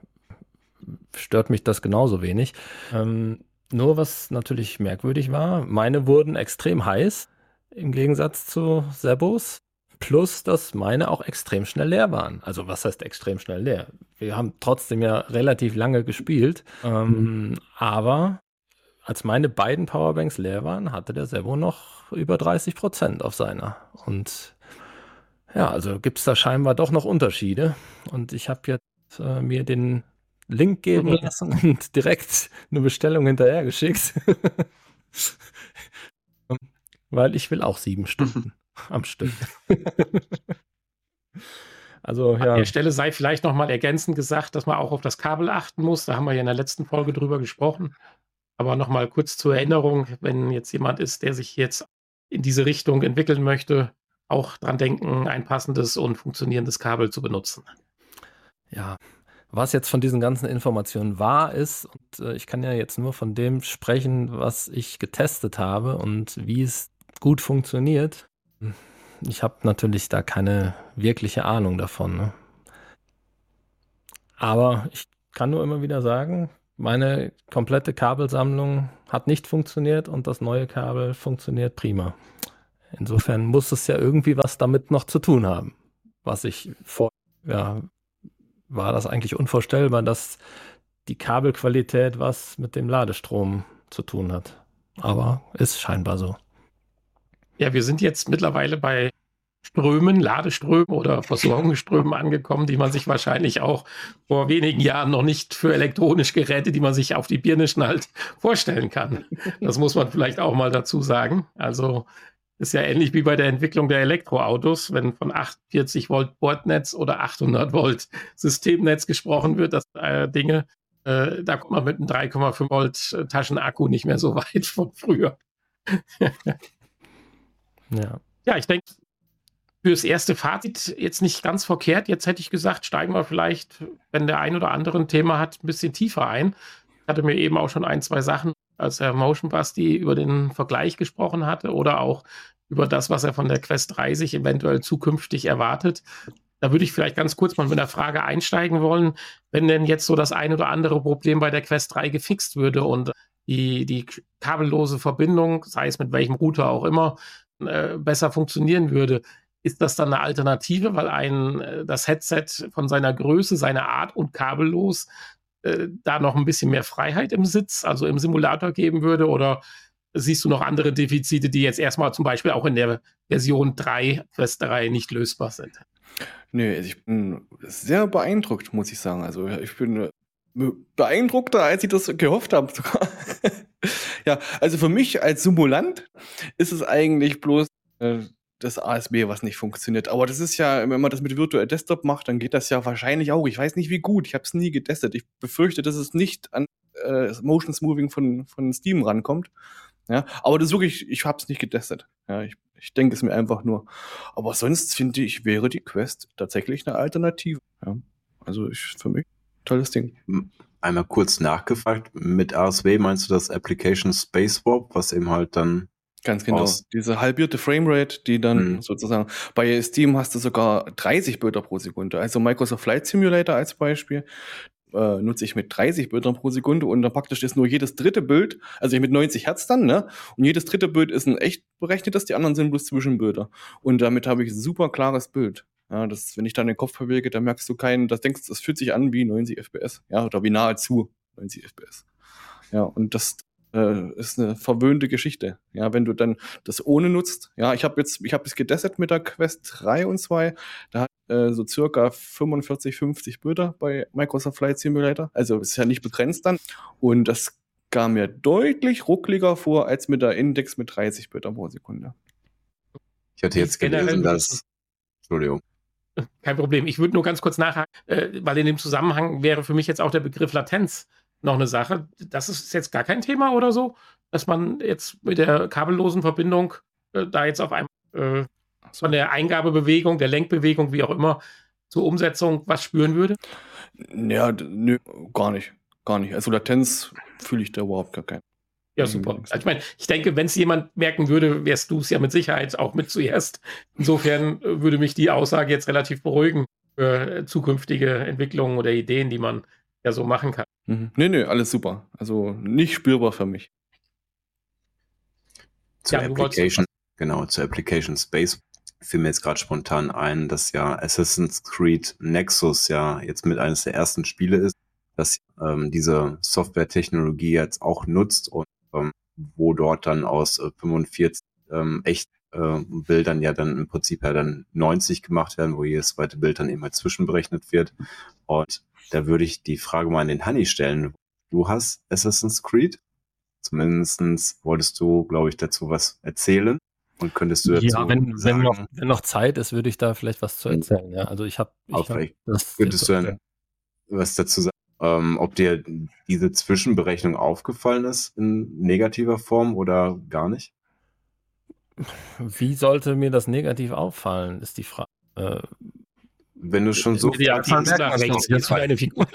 stört mich das genauso wenig. Ähm, nur was natürlich merkwürdig war, meine wurden extrem heiß im Gegensatz zu Sebos. Plus, dass meine auch extrem schnell leer waren. Also was heißt extrem schnell leer? Wir haben trotzdem ja relativ lange gespielt. Ähm, mhm. Aber als meine beiden Powerbanks leer waren, hatte der Sebo noch über 30 Prozent auf seiner. Und ja, also gibt es da scheinbar doch noch Unterschiede. Und ich habe jetzt äh, mir den Link geben lassen und direkt eine Bestellung hinterher geschickt. Weil ich will auch sieben Stunden am Stück. also ja. An der Stelle sei vielleicht nochmal ergänzend gesagt, dass man auch auf das Kabel achten muss. Da haben wir ja in der letzten Folge drüber gesprochen. Aber nochmal kurz zur Erinnerung, wenn jetzt jemand ist, der sich jetzt in diese Richtung entwickeln möchte, auch dran denken, ein passendes und funktionierendes Kabel zu benutzen. Ja, was jetzt von diesen ganzen Informationen wahr ist. Und äh, ich kann ja jetzt nur von dem sprechen, was ich getestet habe und wie es gut funktioniert. Ich habe natürlich da keine wirkliche Ahnung davon. Ne? Aber ich kann nur immer wieder sagen, meine komplette Kabelsammlung hat nicht funktioniert und das neue Kabel funktioniert prima. Insofern muss es ja irgendwie was damit noch zu tun haben, was ich vor, ja, war das eigentlich unvorstellbar, dass die Kabelqualität was mit dem Ladestrom zu tun hat. Aber ist scheinbar so. Ja, wir sind jetzt mittlerweile bei Strömen, Ladeströmen oder Versorgungsströmen angekommen, die man sich wahrscheinlich auch vor wenigen Jahren noch nicht für elektronische Geräte, die man sich auf die Birne schnallt, vorstellen kann. Das muss man vielleicht auch mal dazu sagen. Also ist ja ähnlich wie bei der Entwicklung der Elektroautos, wenn von 48 Volt Bordnetz oder 800 Volt Systemnetz gesprochen wird, dass äh, Dinge, äh, da kommt man mit einem 3,5 Volt äh, Taschenakku nicht mehr so weit von früher. ja. Ja, ich denke, fürs erste Fazit jetzt nicht ganz verkehrt. Jetzt hätte ich gesagt, steigen wir vielleicht, wenn der ein oder andere ein Thema hat, ein bisschen tiefer ein. Ich hatte mir eben auch schon ein, zwei Sachen als Herr Motion Basti über den Vergleich gesprochen hatte oder auch über das, was er von der Quest 3 sich eventuell zukünftig erwartet. Da würde ich vielleicht ganz kurz mal mit einer Frage einsteigen wollen, wenn denn jetzt so das ein oder andere Problem bei der Quest 3 gefixt würde und die, die kabellose Verbindung, sei es mit welchem Router auch immer, äh, besser funktionieren würde. Ist das dann eine Alternative, weil ein äh, das Headset von seiner Größe, seiner Art und kabellos äh, da noch ein bisschen mehr Freiheit im Sitz, also im Simulator geben würde? Oder siehst du noch andere Defizite, die jetzt erstmal zum Beispiel auch in der Version 3, Quest 3 nicht lösbar sind? Nö, also ich bin sehr beeindruckt, muss ich sagen. Also ich bin äh, beeindruckter, als ich das gehofft habe sogar. ja, also für mich als Simulant ist es eigentlich bloß äh, das ASB, was nicht funktioniert. Aber das ist ja, wenn man das mit Virtual Desktop macht, dann geht das ja wahrscheinlich auch. Ich weiß nicht, wie gut. Ich habe es nie getestet. Ich befürchte, dass es nicht an äh, Motion Smoothing von, von Steam rankommt. Ja, aber das ist wirklich, ich habe es nicht getestet. Ja, ich, ich denke es mir einfach nur. Aber sonst finde ich, wäre die Quest tatsächlich eine Alternative. Ja, also ich, für mich tolles Ding. Einmal kurz nachgefragt, mit ASW meinst du das Application Space Warp, was eben halt dann Ganz genau. Aus. Diese halbierte Framerate, die dann mhm. sozusagen bei Steam hast du sogar 30 Bilder pro Sekunde. Also Microsoft Flight Simulator als Beispiel äh, nutze ich mit 30 Bildern pro Sekunde und dann praktisch ist nur jedes dritte Bild, also ich mit 90 Hertz dann, ne? Und jedes dritte Bild ist ein echt berechnetes, die anderen sind bloß Zwischenbilder. Und damit habe ich ein super klares Bild. Ja, das, wenn ich dann den Kopf bewege, dann merkst du keinen, das denkst, das fühlt sich an wie 90 FPS, ja, oder wie nahezu 90 FPS. Ja, und das, äh, ist eine verwöhnte Geschichte. Ja, wenn du dann das ohne nutzt. Ja, ich habe jetzt, ich habe es getestet mit der Quest 3 und 2. Da hat äh, so circa 45, 50 Bilder bei Microsoft Flight Simulator. Also ist ja nicht begrenzt dann. Und das kam mir deutlich ruckliger vor als mit der Index mit 30 Bilder pro Sekunde. Ich hatte jetzt gelesen, dass. Entschuldigung. Kein Problem. Ich würde nur ganz kurz nachhaken, äh, weil in dem Zusammenhang wäre für mich jetzt auch der Begriff Latenz noch eine Sache. Das ist jetzt gar kein Thema oder so? dass man jetzt mit der kabellosen Verbindung äh, da jetzt auf einmal äh, von der Eingabebewegung, der Lenkbewegung, wie auch immer, zur Umsetzung was spüren würde? Ja, nö, gar nicht. Gar nicht. Also Latenz fühle ich da überhaupt gar keinen. Ja, super. Also ich meine, ich denke, wenn es jemand merken würde, wärst du es ja mit Sicherheit auch mit zuerst. Insofern äh, würde mich die Aussage jetzt relativ beruhigen für zukünftige Entwicklungen oder Ideen, die man ja so machen kann. Mhm. Nee, nee, alles super. Also nicht spürbar für mich. Zur ja, Application, genau, zur Application Space fiel mir jetzt gerade spontan ein, dass ja Assassin's Creed Nexus ja jetzt mit eines der ersten Spiele ist, dass ähm, diese Software-Technologie jetzt auch nutzt und ähm, wo dort dann aus äh, 45 ähm, echt äh, Bildern ja dann im Prinzip ja dann 90 gemacht werden, wo jedes zweite Bild dann eben halt zwischenberechnet wird. Und da würde ich die Frage mal an den Honey stellen. Du hast Assassin's Creed. Zumindestens wolltest du, glaube ich, dazu was erzählen. Und könntest du dazu Ja, wenn, sagen, wenn, noch, wenn noch Zeit ist, würde ich da vielleicht was zu erzählen. Ja, also ich habe. Könntest du dann was dazu sagen? Ähm, ob dir diese Zwischenberechnung aufgefallen ist in negativer Form oder gar nicht? Wie sollte mir das negativ auffallen, ist die Frage. Äh, Wenn du schon so Idealfall merkst, deine Figur.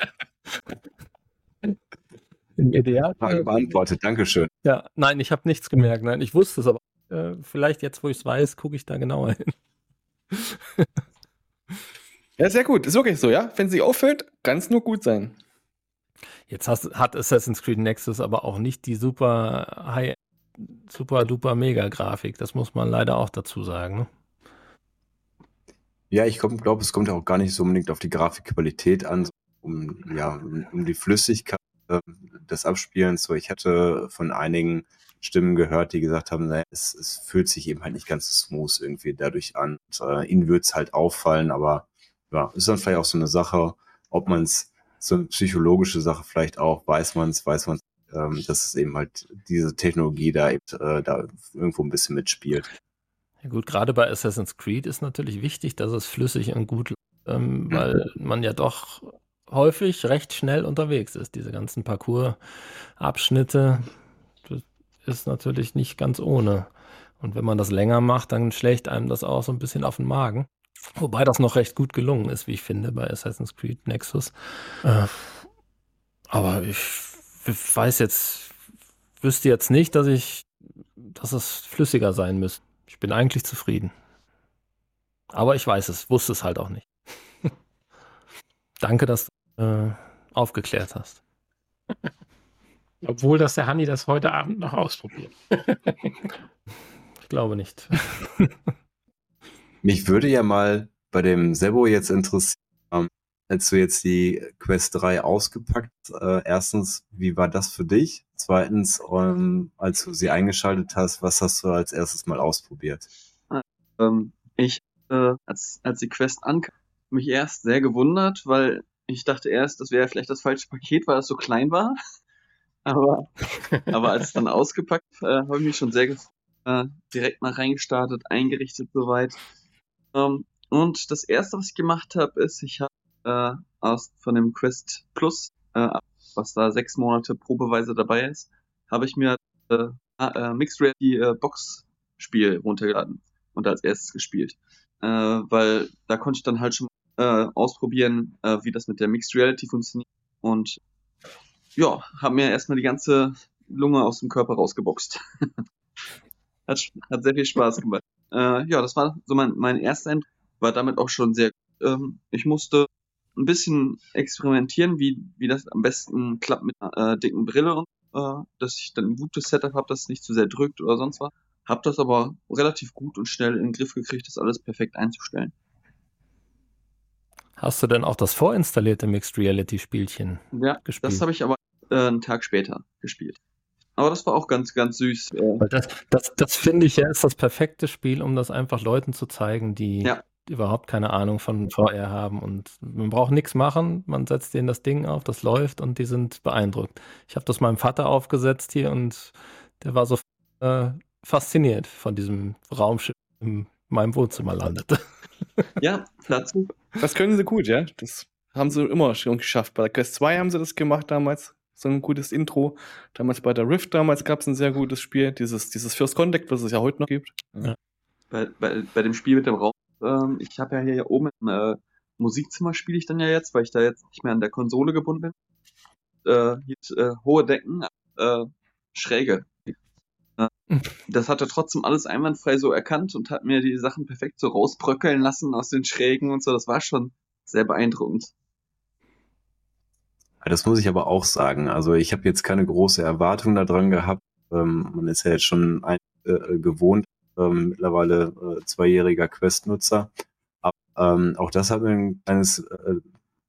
Im Ideal. Frage beantwortet, Dankeschön. Ja, nein, ich habe nichts gemerkt. Nein, ich wusste es aber. Äh, vielleicht jetzt, wo ich es weiß, gucke ich da genauer hin. ja, sehr gut. Ist wirklich so, ja? Wenn sie auffällt, kann es nur gut sein. Jetzt hast, hat Assassin's Creed Nexus aber auch nicht die super high, super duper mega Grafik. Das muss man leider auch dazu sagen. Ne? Ja, ich glaube, es kommt ja auch gar nicht so unbedingt auf die Grafikqualität an, um, ja, um die Flüssigkeit äh, des Abspielens. So, ich hatte von einigen Stimmen gehört, die gesagt haben, naja, es, es fühlt sich eben halt nicht ganz so smooth irgendwie dadurch an. Und, äh, ihnen wird es halt auffallen, aber ja, ist dann vielleicht auch so eine Sache, ob man es so eine psychologische Sache vielleicht auch, weiß man es, weiß man ähm, dass es eben halt diese Technologie da eben äh, da irgendwo ein bisschen mitspielt. Ja gut, gerade bei Assassin's Creed ist natürlich wichtig, dass es flüssig und gut, ähm, weil man ja doch häufig recht schnell unterwegs ist. Diese ganzen Parcours-Abschnitte ist natürlich nicht ganz ohne. Und wenn man das länger macht, dann schlägt einem das auch so ein bisschen auf den Magen. Wobei das noch recht gut gelungen ist, wie ich finde, bei Assassin's Creed Nexus. Äh, aber ich weiß jetzt, wüsste jetzt nicht, dass ich, dass es flüssiger sein müsste. Ich bin eigentlich zufrieden. Aber ich weiß es, wusste es halt auch nicht. Danke, dass du äh, aufgeklärt hast. Obwohl, dass der Hanni das heute Abend noch ausprobiert. ich glaube nicht. Mich würde ja mal bei dem Sebo jetzt interessieren, als du jetzt die Quest 3 ausgepackt, äh, erstens, wie war das für dich? Zweitens, ähm, als du sie eingeschaltet hast, was hast du als erstes mal ausprobiert? Ähm, ich, äh, als, als die Quest ankam, mich erst sehr gewundert, weil ich dachte erst, das wäre vielleicht das falsche Paket, weil das so klein war. Aber, aber als es dann ausgepackt, äh, habe ich mich schon sehr gefreut. Äh, direkt mal reingestartet, eingerichtet soweit. Ähm, und das erste, was ich gemacht habe, ist, ich habe äh, aus von dem Quest Plus, äh, was da sechs Monate probeweise dabei ist, habe ich mir äh, äh, Mixed Reality äh, Box Spiel runtergeladen und als erstes gespielt, äh, weil da konnte ich dann halt schon äh, ausprobieren, äh, wie das mit der Mixed Reality funktioniert und ja, habe mir erstmal die ganze Lunge aus dem Körper rausgeboxt. hat, hat sehr viel Spaß gemacht. Äh, ja, das war so mein, mein erster Eindruck. War damit auch schon sehr. Ähm, ich musste ein bisschen experimentieren, wie, wie das am besten klappt mit einer äh, dicken Brille und äh, dass ich dann ein gutes Setup habe, das nicht zu sehr drückt oder sonst was. Hab das aber relativ gut und schnell in den Griff gekriegt, das alles perfekt einzustellen. Hast du denn auch das vorinstallierte Mixed Reality Spielchen ja, gespielt? Das habe ich aber äh, einen Tag später gespielt. Aber das war auch ganz, ganz süß. Weil das, das, das finde ich ja ist das perfekte Spiel, um das einfach Leuten zu zeigen, die ja. Überhaupt keine Ahnung von VR haben. Und man braucht nichts machen, man setzt denen das Ding auf, das läuft und die sind beeindruckt. Ich habe das meinem Vater aufgesetzt hier und der war so äh, fasziniert von diesem Raumschiff in meinem Wohnzimmer landete. Ja, dazu. Das können sie gut, ja. Das haben sie immer schon geschafft. Bei der Quest 2 haben sie das gemacht damals. so ein gutes Intro. Damals bei der Rift damals gab es ein sehr gutes Spiel, dieses, dieses First Contact, was es ja heute noch gibt. Ja. Bei, bei, bei dem Spiel mit dem Raum, ähm, ich habe ja hier oben im äh, Musikzimmer spiele ich dann ja jetzt, weil ich da jetzt nicht mehr an der Konsole gebunden bin. Äh, hier, äh, hohe Decken, äh, schräge. Das hat er trotzdem alles einwandfrei so erkannt und hat mir die Sachen perfekt so rausbröckeln lassen aus den Schrägen und so. Das war schon sehr beeindruckend. Das muss ich aber auch sagen. Also ich habe jetzt keine große Erwartung daran gehabt. Ähm, man ist ja jetzt schon ein, äh, gewohnt, ähm, mittlerweile äh, zweijähriger Quest-Nutzer. Ähm, auch das hat mir ein kleines äh,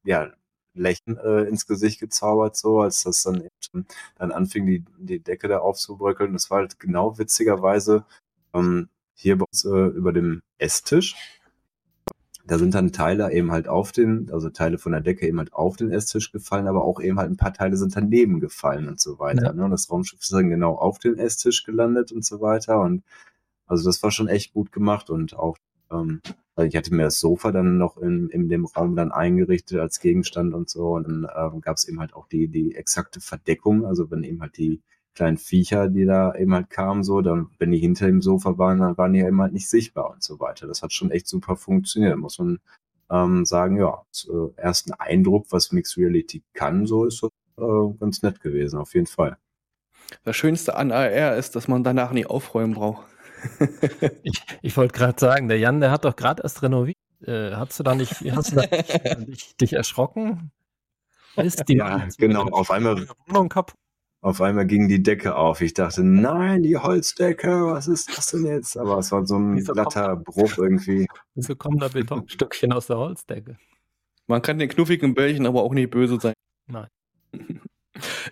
ja, Lächeln äh, ins Gesicht gezaubert, so als das dann eben, dann anfing, die, die Decke da aufzubröckeln. Das war halt genau witzigerweise ähm, hier bei uns äh, über dem Esstisch da sind dann Teile eben halt auf den, also Teile von der Decke eben halt auf den Esstisch gefallen, aber auch eben halt ein paar Teile sind daneben gefallen und so weiter. Ja. Ne? Und das Raumschiff ist dann genau auf den Esstisch gelandet und so weiter. Und also das war schon echt gut gemacht und auch, ähm, ich hatte mir das Sofa dann noch in, in dem Raum dann eingerichtet als Gegenstand und so. Und dann ähm, gab es eben halt auch die, die exakte Verdeckung, also wenn eben halt die kleinen Viecher, die da eben halt kamen, so, dann, wenn die hinter dem Sofa waren, dann waren die ja eben halt nicht sichtbar und so weiter. Das hat schon echt super funktioniert, muss man ähm, sagen, ja, äh, ersten Eindruck, was Mixed Reality kann, so ist das äh, ganz nett gewesen, auf jeden Fall. Das Schönste an AR ist, dass man danach nie aufräumen braucht. Ich ich wollte gerade sagen, der Jan, der hat doch gerade erst renoviert. Äh, hast du da nicht, hast du da nicht, dich, dich erschrocken? Ist die ja, genau, auf einmal auf einmal ging die Decke auf. Ich dachte, nein, die Holzdecke, was ist das denn jetzt? Aber es war so ein Wieso glatter Bruch irgendwie. Wieso kommen da Betonstückchen aus der Holzdecke? Man kann den knuffigen Bällchen aber auch nicht böse sein. Nein.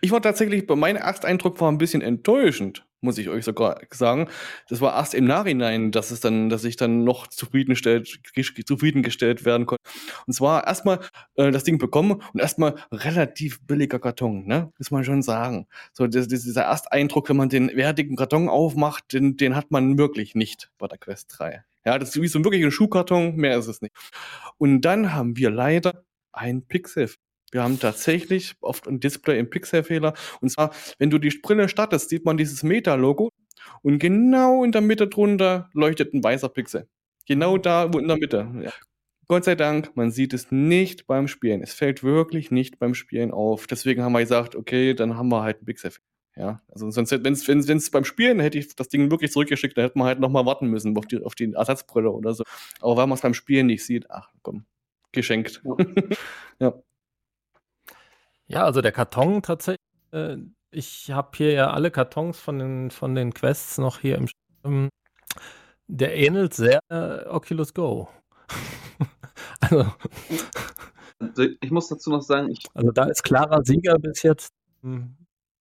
Ich war tatsächlich, mein Ersteindruck war ein bisschen enttäuschend, muss ich euch sogar sagen. Das war erst im Nachhinein, dass es dann, dass ich dann noch zufriedengestellt, zufriedengestellt werden konnte. Und zwar erstmal äh, das Ding bekommen und erstmal relativ billiger Karton, ne? Muss man schon sagen. So, das, das, dieser Ersteindruck, wenn man den wertigen Karton aufmacht, den, den hat man wirklich nicht bei der Quest 3. Ja, das ist wie so ein wirklicher Schuhkarton, mehr ist es nicht. Und dann haben wir leider ein Pixel wir haben tatsächlich oft ein Display im Pixelfehler. Und zwar, wenn du die Brille startest, sieht man dieses Meta-Logo und genau in der Mitte drunter leuchtet ein weißer Pixel. Genau da, wo in der Mitte. Ja. Gott sei Dank, man sieht es nicht beim Spielen. Es fällt wirklich nicht beim Spielen auf. Deswegen haben wir gesagt, okay, dann haben wir halt ein Pixel. Ja, also sonst, wenn es wenn, wenn's beim Spielen hätte ich das Ding wirklich zurückgeschickt, dann hätte man halt nochmal warten müssen auf die, auf die Ersatzbrille oder so. Aber weil man es beim Spielen nicht sieht, ach komm, geschenkt. Ja. ja. Ja, also der Karton tatsächlich, äh, ich habe hier ja alle Kartons von den, von den Quests noch hier im Schirm. Der ähnelt sehr äh, Oculus Go. also, also, ich muss dazu noch sagen, ich. Also da ist klarer Sieger bis jetzt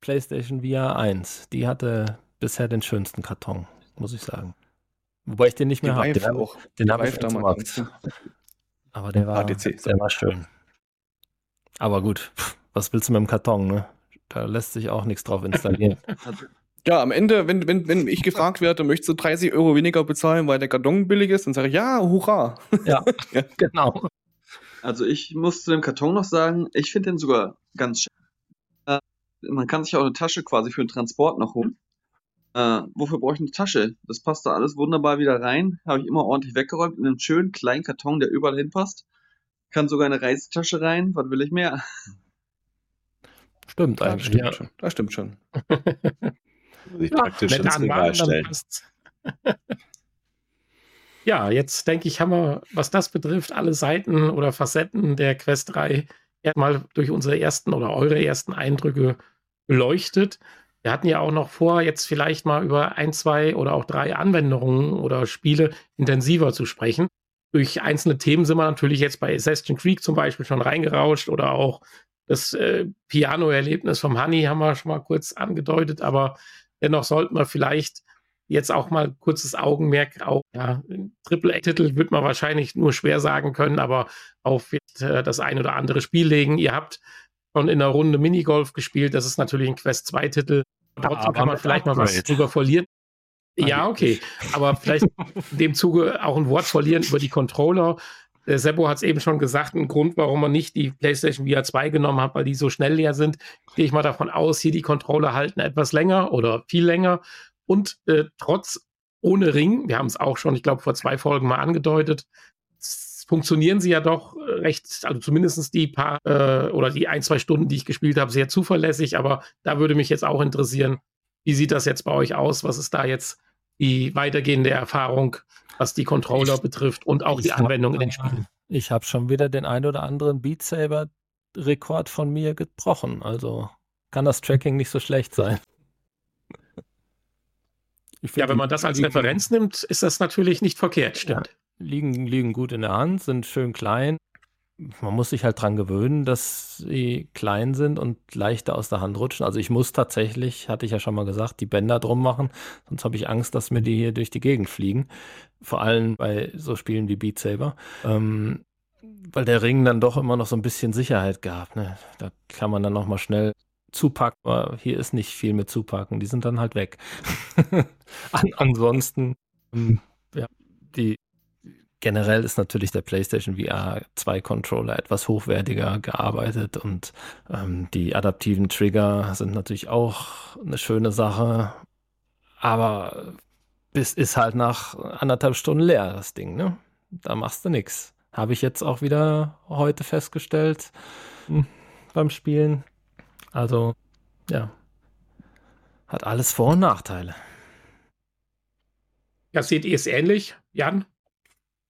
PlayStation VR 1. Die hatte bisher den schönsten Karton, muss ich sagen. Wobei ich den nicht mehr habe. Den, den habe ich damals. Aber der war, HTC, der war schön. Aber gut, was willst du mit dem Karton, ne? Da lässt sich auch nichts drauf installieren. Ja, am Ende, wenn, wenn, wenn ich gefragt werde, möchtest du 30 Euro weniger bezahlen, weil der Karton billig ist, dann sage ich, ja, hurra. Ja, ja. genau. Also ich muss zu dem Karton noch sagen, ich finde den sogar ganz schön. Äh, man kann sich auch eine Tasche quasi für den Transport noch holen. Äh, wofür brauche ich eine Tasche? Das passt da alles wunderbar wieder rein. Habe ich immer ordentlich weggeräumt in einem schönen kleinen Karton, der überall hinpasst. Kann sogar eine Reisetasche rein. Was will ich mehr? Stimmt das eigentlich. Stimmt ja. schon. Das stimmt schon. Sich ja, praktisch ins Regal stellen. ja, jetzt denke ich, haben wir, was das betrifft, alle Seiten oder Facetten der Quest 3 erstmal durch unsere ersten oder eure ersten Eindrücke beleuchtet. Wir hatten ja auch noch vor, jetzt vielleicht mal über ein, zwei oder auch drei Anwendungen oder Spiele intensiver zu sprechen. Durch einzelne Themen sind wir natürlich jetzt bei Assassin's Creed zum Beispiel schon reingerauscht oder auch das äh, Piano-Erlebnis vom Honey haben wir schon mal kurz angedeutet, aber dennoch sollten wir vielleicht jetzt auch mal kurzes Augenmerk auf ja, Triple-A-Titel wird man wahrscheinlich nur schwer sagen können, aber auf äh, das ein oder andere Spiel legen. Ihr habt schon in der Runde Minigolf gespielt, das ist natürlich ein Quest 2-Titel. Trotzdem kann man vielleicht mal was drüber verlieren. Ja, okay. Aber vielleicht in dem Zuge auch ein Wort verlieren über die Controller. Der Sebo hat es eben schon gesagt, ein Grund, warum man nicht die PlayStation VR 2 genommen hat, weil die so schnell leer sind. Gehe ich mal davon aus, hier die Controller halten etwas länger oder viel länger. Und äh, trotz ohne Ring, wir haben es auch schon, ich glaube, vor zwei Folgen mal angedeutet, funktionieren sie ja doch recht, also zumindest die paar äh, oder die ein, zwei Stunden, die ich gespielt habe, sehr zuverlässig. Aber da würde mich jetzt auch interessieren, wie sieht das jetzt bei euch aus? Was ist da jetzt die weitergehende Erfahrung, was die Controller ich, betrifft und auch die Anwendung in den Spielen? Ich habe schon wieder den ein oder anderen Beat Saber Rekord von mir gebrochen. Also kann das Tracking nicht so schlecht sein. ja, wenn man das als Referenz nimmt, ist das natürlich nicht verkehrt, stimmt. Ja liegen, liegen gut in der Hand, sind schön klein. Man muss sich halt dran gewöhnen, dass sie klein sind und leichter aus der Hand rutschen. Also ich muss tatsächlich, hatte ich ja schon mal gesagt, die Bänder drum machen, sonst habe ich Angst, dass mir die hier durch die Gegend fliegen. Vor allem bei so Spielen wie Beat Saber. Ähm, weil der Ring dann doch immer noch so ein bisschen Sicherheit gab. Ne? Da kann man dann noch mal schnell zupacken, aber hier ist nicht viel mit zupacken. Die sind dann halt weg. An, ansonsten, ähm, ja, die Generell ist natürlich der PlayStation VR 2 Controller etwas hochwertiger gearbeitet und ähm, die adaptiven Trigger sind natürlich auch eine schöne Sache. Aber es ist halt nach anderthalb Stunden leer, das Ding, ne? Da machst du nichts. Habe ich jetzt auch wieder heute festgestellt hm, beim Spielen. Also, ja. Hat alles Vor- und Nachteile. Ja, seht ihr es ähnlich, Jan?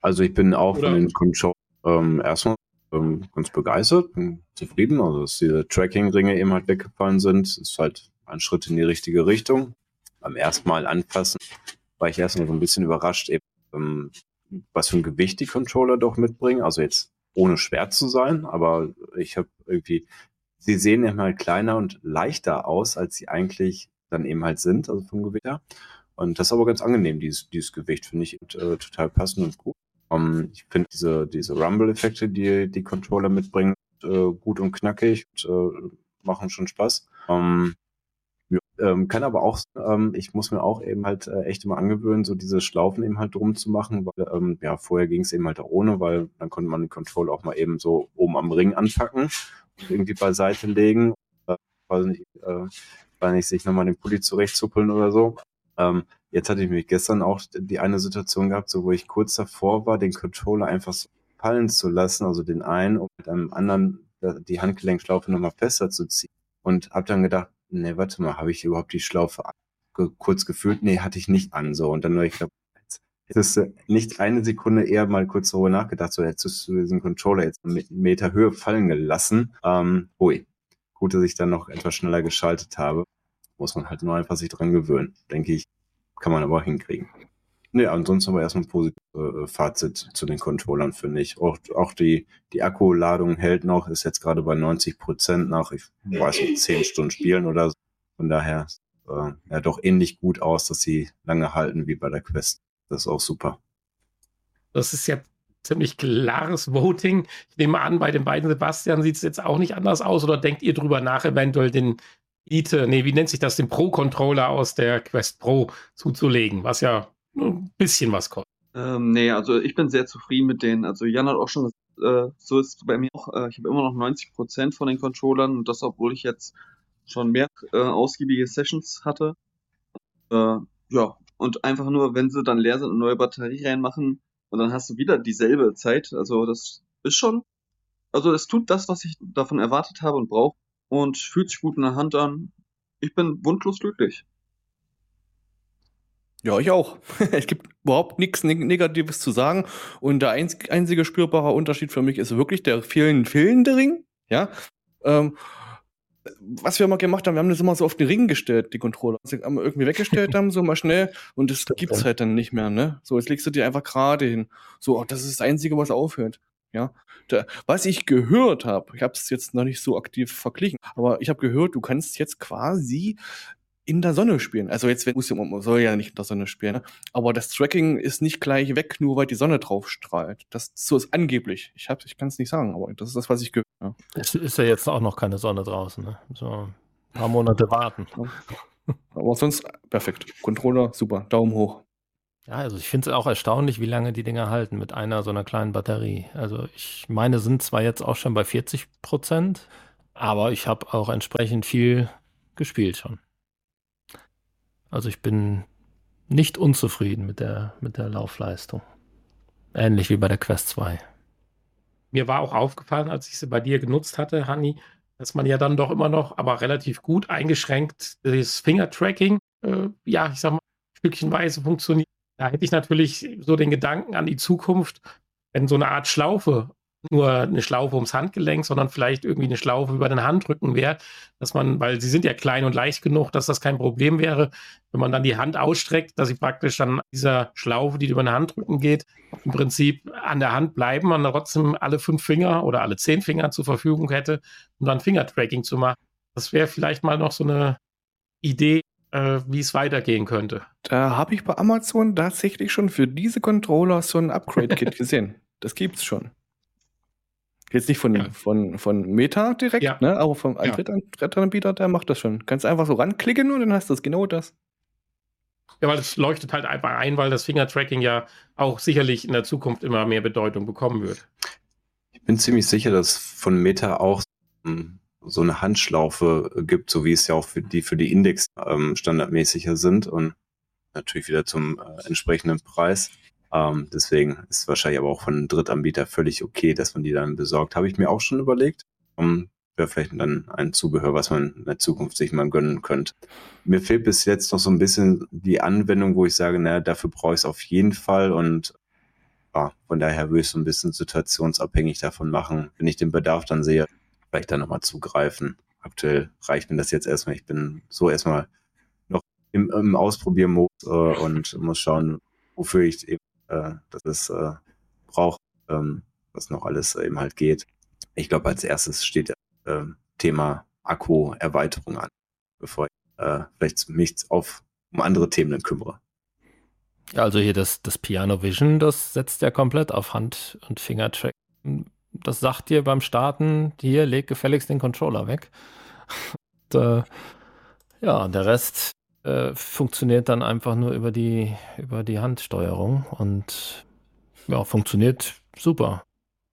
Also ich bin auch Oder? von den Controllern ähm, erstmal ähm, ganz begeistert, bin zufrieden. Also dass diese Tracking-Ringe eben halt weggefallen sind, ist halt ein Schritt in die richtige Richtung. Beim ersten Mal anfassen war ich erstmal so ein bisschen überrascht, eben, ähm, was für ein Gewicht die Controller doch mitbringen. Also jetzt ohne schwer zu sein, aber ich habe irgendwie, sie sehen eben halt kleiner und leichter aus, als sie eigentlich dann eben halt sind, also vom Gewicht her. Und das ist aber ganz angenehm, dieses, dieses Gewicht, finde ich äh, total passend und gut. Um, ähm, ich finde diese, diese Rumble-Effekte, die die Controller mitbringen, äh, gut und knackig und äh, machen schon Spaß. Um, ähm, kann aber auch, ähm, ich muss mir auch eben halt äh, echt immer angewöhnen, so diese Schlaufen eben halt drum zu machen, weil ähm, ja, vorher ging es eben halt auch ohne, weil dann konnte man den Controller auch mal eben so oben am Ring anpacken und irgendwie beiseite legen. Äh, weiß nicht, äh, weiß nicht, sich nochmal den Pulli zurechtzuppeln oder so. Ähm, Jetzt hatte ich mich gestern auch die eine Situation gehabt, so wo ich kurz davor war, den Controller einfach so fallen zu lassen, also den einen, um mit einem anderen die Handgelenkschlaufe nochmal fester zu ziehen. Und habe dann gedacht, nee, warte mal, habe ich überhaupt die Schlaufe kurz gefühlt? Nee, hatte ich nicht an. So. Und dann war ich glaube, hättest du nicht eine Sekunde eher mal kurz darüber nachgedacht, so jetzt hast du diesen Controller jetzt einen Meter Höhe fallen gelassen. Ähm, ui, gut, dass ich dann noch etwas schneller geschaltet habe. Muss man halt nur einfach sich dran gewöhnen, denke ich. Kann man aber hinkriegen. Nee, ansonsten aber erstmal ein positives äh, Fazit zu den Controllern, finde ich. Auch, auch die, die Akkuladung hält noch, ist jetzt gerade bei 90 Prozent nach, ich weiß nicht, 10 Stunden Spielen oder so. Von daher äh, ja doch ähnlich gut aus, dass sie lange halten wie bei der Quest. Das ist auch super. Das ist ja ziemlich klares Voting. Ich nehme an, bei den beiden Sebastian sieht es jetzt auch nicht anders aus oder denkt ihr drüber nach, eventuell den Elite, nee, wie nennt sich das, den Pro-Controller aus der Quest Pro zuzulegen, was ja ein bisschen was kostet. Ähm, nee, also ich bin sehr zufrieden mit denen. Also Jan hat auch schon äh, so ist es bei mir auch, äh, ich habe immer noch 90% von den Controllern und das, obwohl ich jetzt schon mehr äh, ausgiebige Sessions hatte. Äh, ja, und einfach nur, wenn sie dann leer sind, eine neue Batterie reinmachen und dann hast du wieder dieselbe Zeit. Also das ist schon, also es tut das, was ich davon erwartet habe und brauche und fühlt sich gut in der Hand an. Ich bin wundlos glücklich. Ja, ich auch. es gibt überhaupt nichts Negatives zu sagen. Und der einzige spürbare Unterschied für mich ist wirklich der vielen fehlende Ring. Ja. Ähm, was wir immer gemacht haben, wir haben das immer so auf den Ring gestellt, die Controller. Also haben wir irgendwie weggestellt haben, so mal schnell. Und das gibt's halt dann nicht mehr, ne? So, jetzt legst du dir einfach gerade hin. So, oh, das ist das Einzige, was aufhört. Ja, da, was ich gehört habe, ich habe es jetzt noch nicht so aktiv verglichen, aber ich habe gehört, du kannst jetzt quasi in der Sonne spielen. Also jetzt muss man soll ja nicht in der Sonne spielen, ne? aber das Tracking ist nicht gleich weg, nur weil die Sonne drauf strahlt. Das so ist angeblich. Ich ich kann es nicht sagen, aber das ist das, was ich gehört. habe. Es ist ja jetzt auch noch keine Sonne draußen. Ne? So ein paar Monate warten. Aber sonst perfekt. Controller super, Daumen hoch. Ja, also ich finde es auch erstaunlich, wie lange die Dinger halten mit einer so einer kleinen Batterie. Also ich meine, sind zwar jetzt auch schon bei 40 Prozent, aber ich habe auch entsprechend viel gespielt schon. Also ich bin nicht unzufrieden mit der, mit der Laufleistung. Ähnlich wie bei der Quest 2. Mir war auch aufgefallen, als ich sie bei dir genutzt hatte, Hanni, dass man ja dann doch immer noch, aber relativ gut eingeschränkt das Finger-Tracking, äh, ja, ich sag mal, stückchenweise funktioniert. Da hätte ich natürlich so den Gedanken an die Zukunft, wenn so eine Art Schlaufe nur eine Schlaufe ums Handgelenk, sondern vielleicht irgendwie eine Schlaufe über den Handrücken wäre, dass man, weil sie sind ja klein und leicht genug, dass das kein Problem wäre, wenn man dann die Hand ausstreckt, dass sie praktisch dann dieser Schlaufe, die über den Handrücken geht, im Prinzip an der Hand bleiben, man trotzdem alle fünf Finger oder alle zehn Finger zur Verfügung hätte, um dann Fingertracking zu machen. Das wäre vielleicht mal noch so eine Idee, äh, wie es weitergehen könnte. Da habe ich bei Amazon tatsächlich schon für diese Controller so ein Upgrade-Kit gesehen. Das gibt's schon. Jetzt nicht von, ja. von, von Meta direkt, ja. ne, aber vom ja. Drittanbieter, der macht das schon. Kannst einfach so ranklicken und dann hast du es genau das. Ja, weil es leuchtet halt einfach ein, weil das Finger-Tracking ja auch sicherlich in der Zukunft immer mehr Bedeutung bekommen wird. Ich bin ziemlich sicher, dass von Meta auch so eine Handschlaufe gibt, so wie es ja auch für die für die Index ähm, standardmäßiger sind und natürlich wieder zum äh, entsprechenden Preis. Ähm, deswegen ist wahrscheinlich aber auch von einem Drittanbieter völlig okay, dass man die dann besorgt. Habe ich mir auch schon überlegt. Um, Wäre vielleicht dann ein Zubehör, was man in der Zukunft sich mal gönnen könnte. Mir fehlt bis jetzt noch so ein bisschen die Anwendung, wo ich sage, naja, dafür brauche ich es auf jeden Fall und ja, von daher würde ich so ein bisschen situationsabhängig davon machen. Wenn ich den Bedarf dann sehe, vielleicht dann nochmal zugreifen. Aktuell reicht mir das jetzt erstmal. Ich bin so erstmal noch im, im Ausprobiermodus äh, und muss schauen, wofür ich eben das ist, äh, braucht, ähm, was noch alles eben halt geht. Ich glaube, als erstes steht äh, Thema Akku-Erweiterung an, bevor ich äh, vielleicht mich auf um andere Themen kümmere. Also hier das, das Piano Vision, das setzt ja komplett auf Hand- und Fingertrack. Das sagt dir beim Starten, hier, leg gefälligst den Controller weg. und, äh, ja, der Rest äh, funktioniert dann einfach nur über die, über die Handsteuerung und ja, funktioniert super.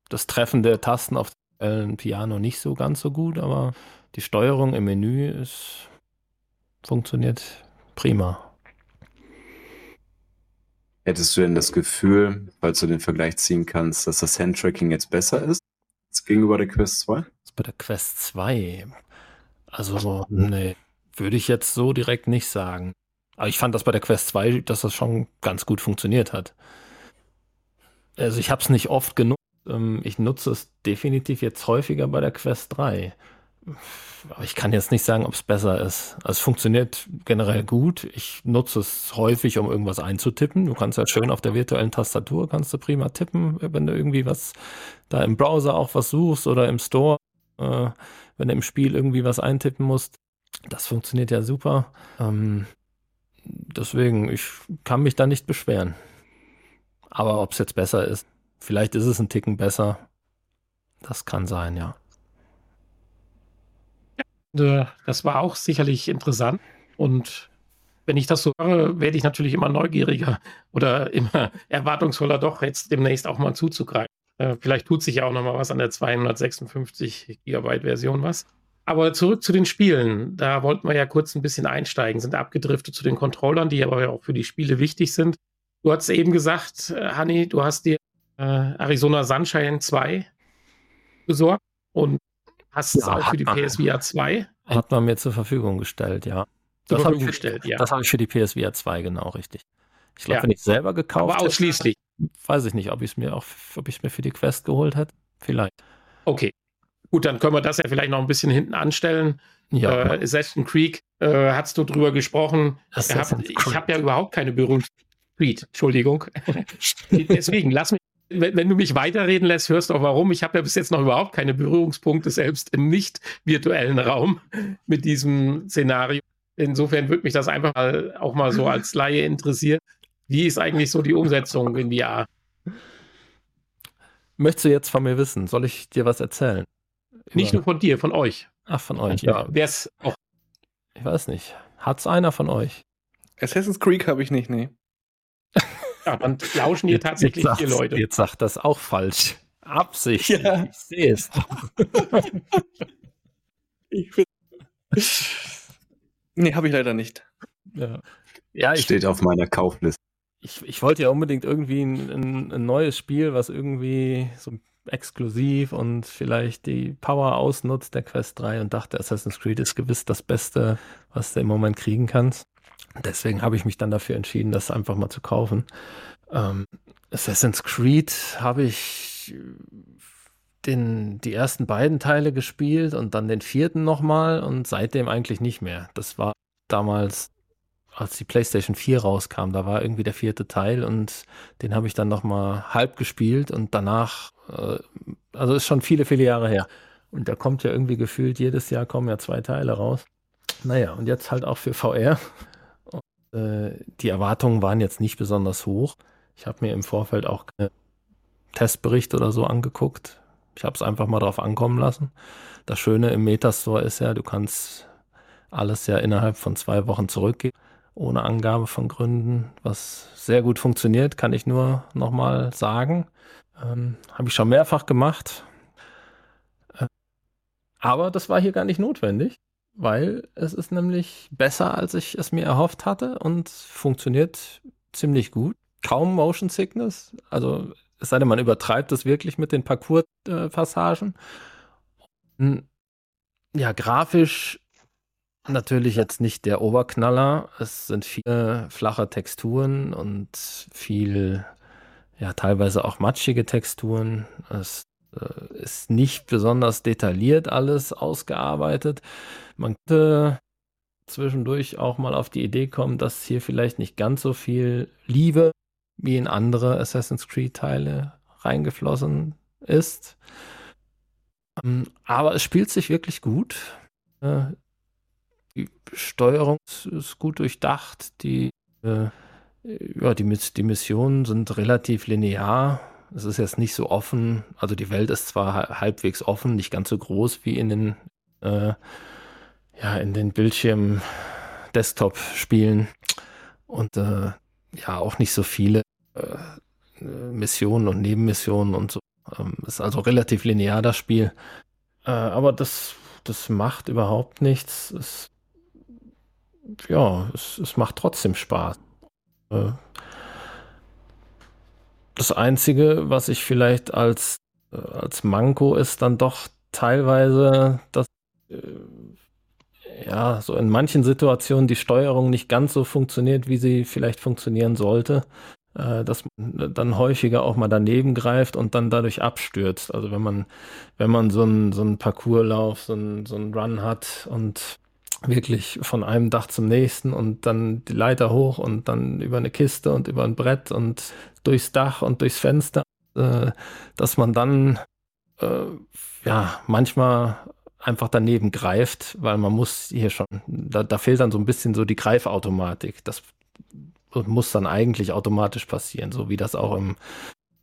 Das Treffen der Tasten auf dem Piano nicht so ganz so gut, aber die Steuerung im Menü ist, funktioniert prima. Hättest du denn das Gefühl, falls du den Vergleich ziehen kannst, dass das Handtracking jetzt besser ist als gegenüber der Quest 2? Bei der Quest 2. Also, nee. Würde ich jetzt so direkt nicht sagen. Aber ich fand das bei der Quest 2, dass das schon ganz gut funktioniert hat. Also ich habe es nicht oft genutzt. Ähm, ich nutze es definitiv jetzt häufiger bei der Quest 3. Aber ich kann jetzt nicht sagen, ob es besser ist. Also es funktioniert generell gut. Ich nutze es häufig, um irgendwas einzutippen. Du kannst ja schön auf der virtuellen Tastatur, kannst du prima tippen, wenn du irgendwie was da im Browser auch was suchst oder im Store, äh, wenn du im Spiel irgendwie was eintippen musst. Das funktioniert ja super. Ähm, deswegen, ich kann mich da nicht beschweren. Aber ob es jetzt besser ist, vielleicht ist es ein Ticken besser. Das kann sein, ja. ja das war auch sicherlich interessant. Und wenn ich das so höre, werde ich natürlich immer neugieriger oder immer erwartungsvoller, doch jetzt demnächst auch mal zuzugreifen. Äh, vielleicht tut sich ja auch noch mal was an der 256 Gigabyte Version was. Aber zurück zu den Spielen. Da wollten wir ja kurz ein bisschen einsteigen, sind abgedriftet zu den Controllern, die aber auch für die Spiele wichtig sind. Du hast eben gesagt, äh, Hanni, du hast dir äh, Arizona Sunshine 2 besorgt und hast ja, es auch für die PSVR 2. Hat man mir zur Verfügung gestellt, ja. Zur das Verfügung gestellt, ja. Das habe ich für die PSVR 2 genau richtig. Ich glaube, ja. wenn ich selber gekauft Aber ausschließlich. Hätte, weiß ich nicht, ob ich es mir auch, ob ich es mir für die Quest geholt hätte. Vielleicht. Okay. Gut, dann können wir das ja vielleicht noch ein bisschen hinten anstellen. Ja. Äh, Assassin's Creek, äh, hast du drüber gesprochen. Hab, ich habe ja überhaupt keine Berührung. Creed, Entschuldigung. Deswegen, lass mich, wenn, wenn, du mich weiterreden lässt, hörst du auch warum. Ich habe ja bis jetzt noch überhaupt keine Berührungspunkte, selbst im nicht virtuellen Raum mit diesem Szenario. Insofern würde mich das einfach mal, auch mal so als Laie interessieren. Wie ist eigentlich so die Umsetzung in VR? Möchtest du jetzt von mir wissen? Soll ich dir was erzählen? Nicht nur von dir, von euch. Ach, von euch, ja. Wer es auch. Ich weiß nicht. Hat's einer von euch? Assassin's Creed habe ich nicht, nee. Ja, dann lauschen hier tatsächlich jetzt vier Leute. Jetzt sagt das auch falsch. Absicht. Ja. Ich sehe es. Ich find- nee, habe ich leider nicht. Ja, ja ich, Steht auf meiner Kaufliste. ich, ich wollte ja unbedingt irgendwie ein, ein, ein neues Spiel, was irgendwie so exklusiv und vielleicht die Power ausnutzt der Quest 3 und dachte, Assassin's Creed ist gewiss das Beste, was du im Moment kriegen kannst. Deswegen habe ich mich dann dafür entschieden, das einfach mal zu kaufen. Ähm, Assassin's Creed habe ich den, die ersten beiden Teile gespielt und dann den vierten nochmal und seitdem eigentlich nicht mehr. Das war damals, als die PlayStation 4 rauskam, da war irgendwie der vierte Teil und den habe ich dann nochmal halb gespielt und danach, also ist schon viele, viele Jahre her. Und da kommt ja irgendwie gefühlt, jedes Jahr kommen ja zwei Teile raus. Naja, und jetzt halt auch für VR. Und, äh, die Erwartungen waren jetzt nicht besonders hoch. Ich habe mir im Vorfeld auch keine Testbericht oder so angeguckt. Ich habe es einfach mal drauf ankommen lassen. Das Schöne im Metastore ist ja, du kannst alles ja innerhalb von zwei Wochen zurückgeben, ohne Angabe von Gründen, was sehr gut funktioniert, kann ich nur nochmal sagen. Ähm, habe ich schon mehrfach gemacht. Äh, aber das war hier gar nicht notwendig, weil es ist nämlich besser, als ich es mir erhofft hatte und funktioniert ziemlich gut. Kaum Motion Sickness, also es sei denn, man übertreibt es wirklich mit den Parcours-Passagen. Ja, grafisch natürlich jetzt nicht der Oberknaller. Es sind viele flache Texturen und viel, ja, teilweise auch matschige Texturen. Es äh, ist nicht besonders detailliert alles ausgearbeitet. Man könnte zwischendurch auch mal auf die Idee kommen, dass hier vielleicht nicht ganz so viel Liebe wie in andere Assassin's Creed-Teile reingeflossen ist. Ähm, Aber es spielt sich wirklich gut. Äh, Die Steuerung ist- gut durchdacht. Die, äh, ja, die, die Missionen sind relativ linear. Es ist jetzt nicht so offen. Also die Welt ist zwar ha- halbwegs offen, nicht ganz so groß wie in den, äh, ja, in den Bildschirm-Desktop-Spielen. Und äh, ja, auch nicht so viele äh, Missionen und Nebenmissionen und so. Ähm, ist also relativ linear das Spiel. Äh, aber das, das macht überhaupt nichts. Es, ja, es, es macht trotzdem Spaß. Äh, das Einzige, was ich vielleicht als, äh, als Manko ist, dann doch teilweise, dass äh, ja, so in manchen Situationen die Steuerung nicht ganz so funktioniert, wie sie vielleicht funktionieren sollte. Dass man dann häufiger auch mal daneben greift und dann dadurch abstürzt. Also wenn man, wenn man so einen so einen Parcourslauf, so einen, so einen Run hat und wirklich von einem Dach zum nächsten und dann die Leiter hoch und dann über eine Kiste und über ein Brett und durchs Dach und durchs Fenster, äh, dass man dann äh, ja manchmal einfach daneben greift, weil man muss hier schon, da, da fehlt dann so ein bisschen so die Greifautomatik. Das muss dann eigentlich automatisch passieren, so wie das auch im,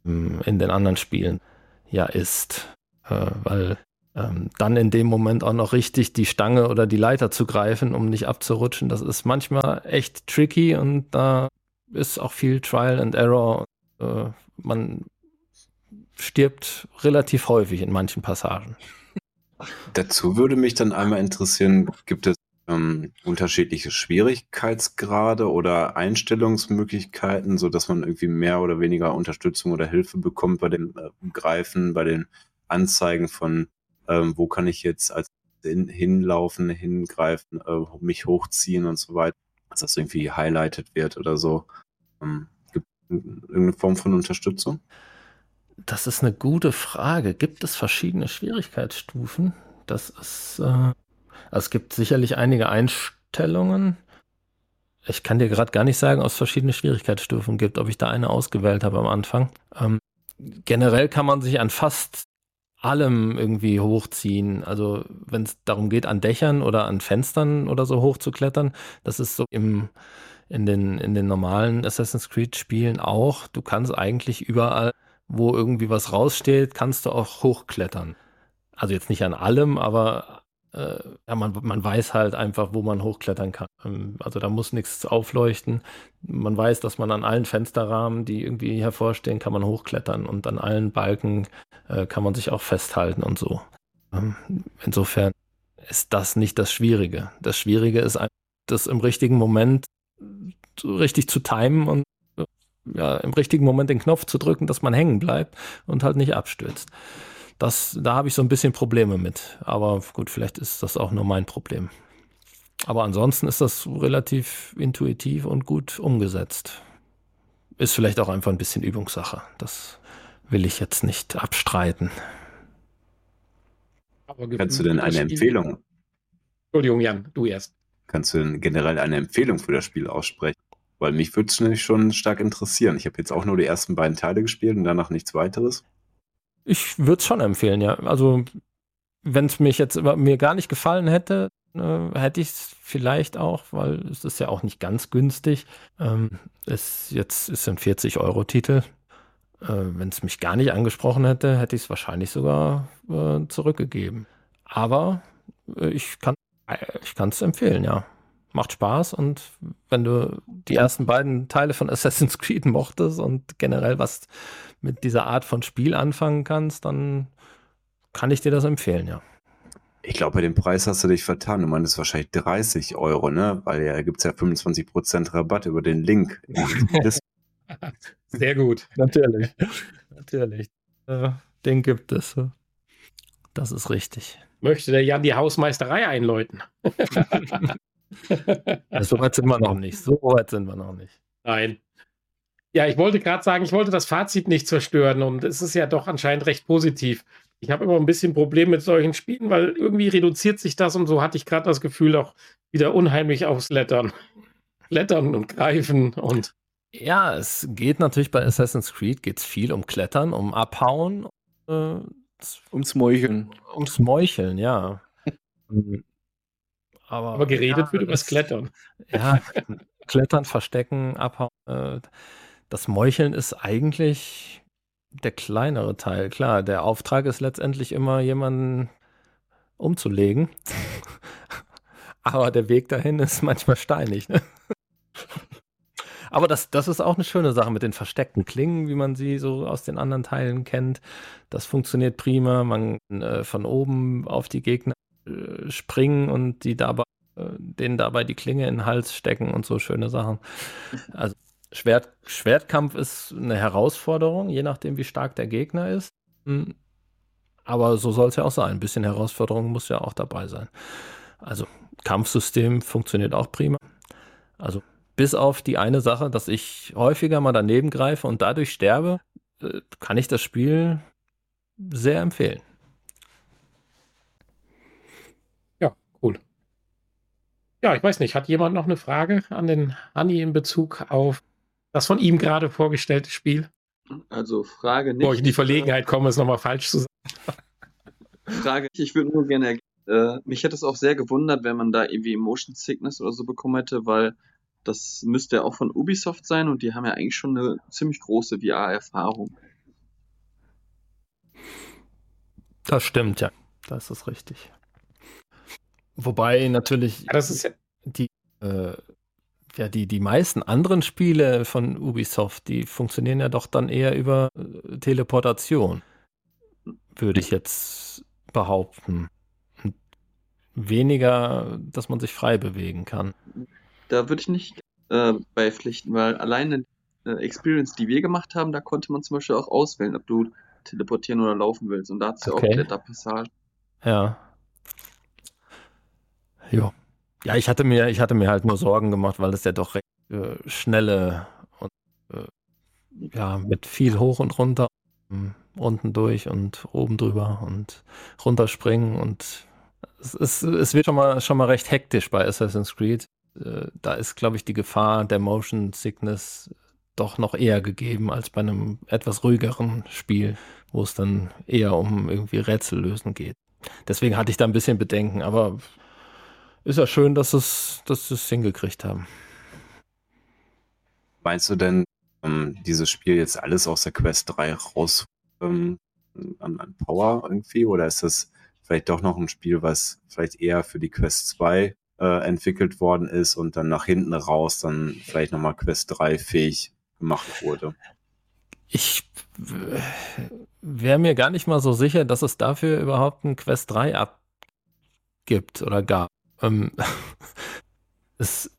im in den anderen Spielen ja ist. Äh, weil ähm, dann in dem Moment auch noch richtig die Stange oder die Leiter zu greifen, um nicht abzurutschen, das ist manchmal echt tricky und da ist auch viel Trial and Error. Äh, man stirbt relativ häufig in manchen Passagen. Dazu würde mich dann einmal interessieren, gibt es ähm, unterschiedliche Schwierigkeitsgrade oder Einstellungsmöglichkeiten, so dass man irgendwie mehr oder weniger Unterstützung oder Hilfe bekommt bei dem äh, Greifen, bei den Anzeigen von, ähm, wo kann ich jetzt als hin, hinlaufen, hingreifen, äh, mich hochziehen und so weiter, dass das irgendwie highlighted wird oder so. Ähm, gibt es irgendeine Form von Unterstützung? Das ist eine gute Frage. Gibt es verschiedene Schwierigkeitsstufen? Das ist, äh, also es gibt sicherlich einige Einstellungen. Ich kann dir gerade gar nicht sagen, ob es verschiedene Schwierigkeitsstufen gibt, ob ich da eine ausgewählt habe am Anfang. Ähm, generell kann man sich an fast allem irgendwie hochziehen. Also wenn es darum geht, an Dächern oder an Fenstern oder so hochzuklettern, das ist so im, in, den, in den normalen Assassin's Creed-Spielen auch. Du kannst eigentlich überall wo irgendwie was raussteht, kannst du auch hochklettern. Also jetzt nicht an allem, aber äh, ja, man, man weiß halt einfach, wo man hochklettern kann. Ähm, also da muss nichts aufleuchten. Man weiß, dass man an allen Fensterrahmen, die irgendwie hervorstehen, kann man hochklettern und an allen Balken äh, kann man sich auch festhalten und so. Ähm, insofern ist das nicht das Schwierige. Das Schwierige ist, das im richtigen Moment richtig zu timen und ja, im richtigen Moment den Knopf zu drücken, dass man hängen bleibt und halt nicht abstürzt. Das, da habe ich so ein bisschen Probleme mit. Aber gut, vielleicht ist das auch nur mein Problem. Aber ansonsten ist das relativ intuitiv und gut umgesetzt. Ist vielleicht auch einfach ein bisschen Übungssache. Das will ich jetzt nicht abstreiten. Kannst du denn eine Empfehlung? Entschuldigung, Jan, du erst. Kannst du denn generell eine Empfehlung für das Spiel aussprechen? Weil mich würde es nämlich schon stark interessieren. Ich habe jetzt auch nur die ersten beiden Teile gespielt und danach nichts weiteres. Ich würde es schon empfehlen, ja. Also, wenn es mich jetzt mir gar nicht gefallen hätte, äh, hätte ich es vielleicht auch, weil es ist ja auch nicht ganz günstig. Ähm, es jetzt ist ein 40-Euro-Titel. Äh, wenn es mich gar nicht angesprochen hätte, hätte ich es wahrscheinlich sogar äh, zurückgegeben. Aber äh, ich kann es empfehlen, ja macht Spaß und wenn du die ersten beiden Teile von Assassin's Creed mochtest und generell was mit dieser Art von Spiel anfangen kannst, dann kann ich dir das empfehlen, ja. Ich glaube, bei dem Preis hast du dich vertan. Du meinst wahrscheinlich 30 Euro, ne? Weil ja gibt es ja 25% Rabatt über den Link. Sehr gut. Natürlich. Natürlich. Äh, den gibt es. Das ist richtig. Möchte der Jan die Hausmeisterei einläuten? so weit sind wir noch nicht. So weit sind wir noch nicht. Nein. Ja, ich wollte gerade sagen, ich wollte das Fazit nicht zerstören und es ist ja doch anscheinend recht positiv. Ich habe immer ein bisschen Probleme mit solchen Spielen, weil irgendwie reduziert sich das und so hatte ich gerade das Gefühl auch wieder unheimlich aufs Lettern. Klettern und greifen und. Ja, es geht natürlich bei Assassin's Creed geht's viel um Klettern, um Abhauen, äh, ums Meucheln. Ums Meucheln, ja. Aber, Aber geredet ja, wird über das Klettern. Ja, Klettern, Verstecken, Abhauen. Äh, das Meucheln ist eigentlich der kleinere Teil. Klar, der Auftrag ist letztendlich immer, jemanden umzulegen. Aber der Weg dahin ist manchmal steinig. Ne? Aber das, das ist auch eine schöne Sache mit den versteckten Klingen, wie man sie so aus den anderen Teilen kennt. Das funktioniert prima. Man äh, von oben auf die Gegner äh, springen und die dabei, äh, denen dabei die Klinge in den Hals stecken und so schöne Sachen. Also Schwert, Schwertkampf ist eine Herausforderung, je nachdem, wie stark der Gegner ist. Hm. Aber so soll es ja auch sein. Ein bisschen Herausforderung muss ja auch dabei sein. Also Kampfsystem funktioniert auch prima. Also bis auf die eine Sache, dass ich häufiger mal daneben greife und dadurch sterbe, äh, kann ich das Spiel sehr empfehlen. Ja, ich weiß nicht, hat jemand noch eine Frage an den Hanni in Bezug auf das von ihm gerade vorgestellte Spiel? Also Frage nicht. Bevor ich in die Verlegenheit komme, es nochmal falsch zu sagen. Frage, ich würde nur gerne, äh, mich hätte es auch sehr gewundert, wenn man da irgendwie Motion Sickness oder so bekommen hätte, weil das müsste ja auch von Ubisoft sein und die haben ja eigentlich schon eine ziemlich große VR-Erfahrung. Das stimmt, ja. Das ist richtig. Wobei natürlich ja, das ist ja die, äh, ja, die, die meisten anderen Spiele von Ubisoft, die funktionieren ja doch dann eher über äh, Teleportation, würde ich jetzt behaupten. Weniger, dass man sich frei bewegen kann. Da würde ich nicht äh, beipflichten, weil alleine äh, Experience, die wir gemacht haben, da konnte man zum Beispiel auch auswählen, ob du teleportieren oder laufen willst. Und da hat es ja okay. auch Kletterpassagen. Ja. Ja. Ja, ich hatte mir, ich hatte mir halt nur Sorgen gemacht, weil es ja doch recht äh, schnelle und äh, ja, mit viel hoch und runter, ähm, unten durch und oben drüber und runterspringen und es, ist, es wird schon mal, schon mal recht hektisch bei Assassin's Creed. Äh, da ist, glaube ich, die Gefahr der Motion Sickness doch noch eher gegeben als bei einem etwas ruhigeren Spiel, wo es dann eher um irgendwie Rätsel lösen geht. Deswegen hatte ich da ein bisschen Bedenken, aber ist ja schön, dass es, dass es hingekriegt haben. Meinst du denn, ähm, dieses Spiel jetzt alles aus der Quest 3 raus ähm, an, an, Power irgendwie? Oder ist das vielleicht doch noch ein Spiel, was vielleicht eher für die Quest 2 äh, entwickelt worden ist und dann nach hinten raus dann vielleicht nochmal Quest 3 fähig gemacht wurde. Ich wäre mir gar nicht mal so sicher, dass es dafür überhaupt ein Quest 3 abgibt oder gab. Ähm, es,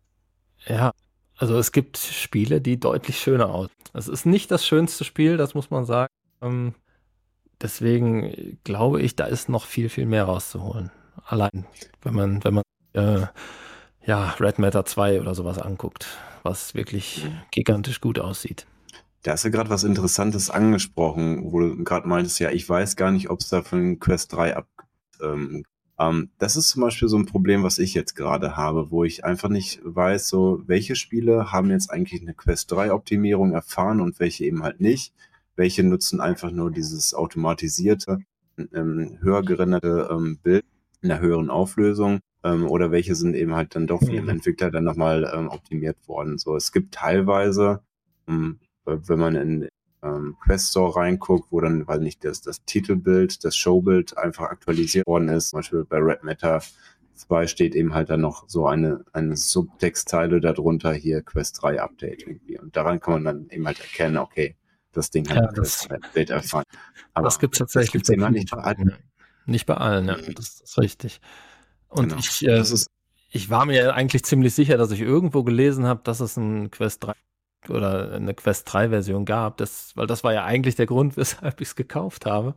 ja, also es gibt Spiele, die deutlich schöner aussehen. Es ist nicht das schönste Spiel, das muss man sagen. Ähm, deswegen glaube ich, da ist noch viel, viel mehr rauszuholen. Allein, wenn man, wenn man äh, ja, Red Matter 2 oder sowas anguckt, was wirklich gigantisch gut aussieht. Da hast du gerade was Interessantes angesprochen, wo du gerade meintest, ja, ich weiß gar nicht, ob es da von Quest 3 ab. Ähm, ähm, das ist zum Beispiel so ein Problem, was ich jetzt gerade habe, wo ich einfach nicht weiß, so, welche Spiele haben jetzt eigentlich eine Quest 3 Optimierung erfahren und welche eben halt nicht. Welche nutzen einfach nur dieses automatisierte, ähm, höher gerenderte ähm, Bild in einer höheren Auflösung ähm, oder welche sind eben halt dann doch von dem mhm. Entwickler dann nochmal ähm, optimiert worden. So, es gibt teilweise, ähm, wenn man in ähm, Quest Store reinguckt, wo dann, weil nicht das, das Titelbild, das Showbild einfach aktualisiert worden ist, zum Beispiel bei Red Matter 2 steht eben halt dann noch so eine, eine Subtextzeile darunter hier Quest 3 Update irgendwie. Und daran kann man dann eben halt erkennen, okay, das Ding hat ja, das, Update erfahren. Aber das gibt es tatsächlich das gibt's nicht bei allen. Nicht bei allen, ja, das ist richtig. Und genau. ich, äh, ich war mir eigentlich ziemlich sicher, dass ich irgendwo gelesen habe, dass es ein Quest 3 oder eine Quest 3 Version gab, das, weil das war ja eigentlich der Grund, weshalb ich es gekauft habe,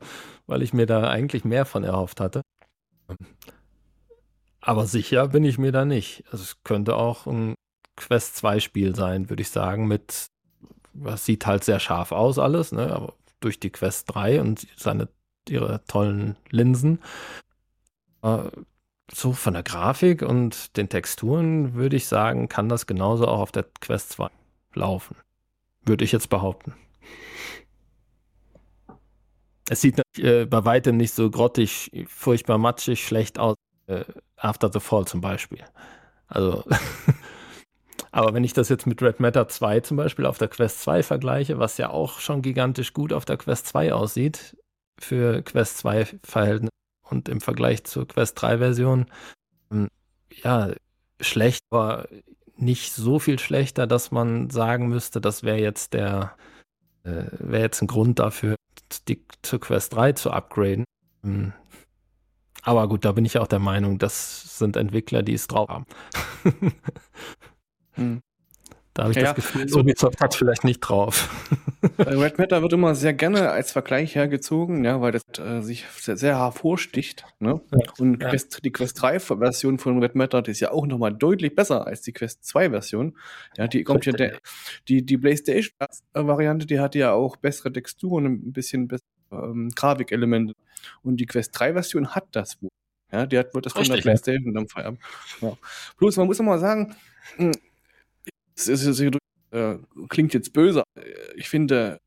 weil ich mir da eigentlich mehr von erhofft hatte. Aber sicher bin ich mir da nicht. Also es könnte auch ein Quest 2 Spiel sein, würde ich sagen, mit, was sieht halt sehr scharf aus alles, ne, aber durch die Quest 3 und seine, ihre tollen Linsen. Äh, so von der Grafik und den Texturen würde ich sagen, kann das genauso auch auf der Quest 2 laufen. Würde ich jetzt behaupten. Es sieht äh, bei weitem nicht so grottig, furchtbar matschig, schlecht aus. Äh, After the Fall zum Beispiel. Also, aber wenn ich das jetzt mit Red Matter 2 zum Beispiel auf der Quest 2 vergleiche, was ja auch schon gigantisch gut auf der Quest 2 aussieht, für Quest 2 Verhältnisse und im Vergleich zur Quest 3 Version, ähm, ja, schlecht, aber nicht so viel schlechter, dass man sagen müsste, das wäre jetzt der, äh, wäre jetzt ein Grund dafür, die zur Quest 3 zu upgraden. Hm. Aber gut, da bin ich auch der Meinung, das sind Entwickler, die es drauf haben. hm. Da habe ich ja, das Gefühl, so Ubisoft hat vielleicht nicht drauf. Red Matter wird immer sehr gerne als Vergleich hergezogen, ja, weil das äh, sich sehr, sehr hervorsticht. Ne? Ja, und ja. Quest, die Quest 3-Version von Red Matter, die ist ja auch nochmal deutlich besser als die Quest 2-Version. Ja, die kommt ja der, die, die PlayStation-Variante, die hat ja auch bessere Texturen, ein bisschen bessere ähm, Grafikelemente. Und die Quest 3-Version hat das wohl. Ja, die hat wird das von der PlayStation dann feiern. Ja. Bloß, man muss immer sagen, es ist, äh, klingt jetzt böse. Ich finde,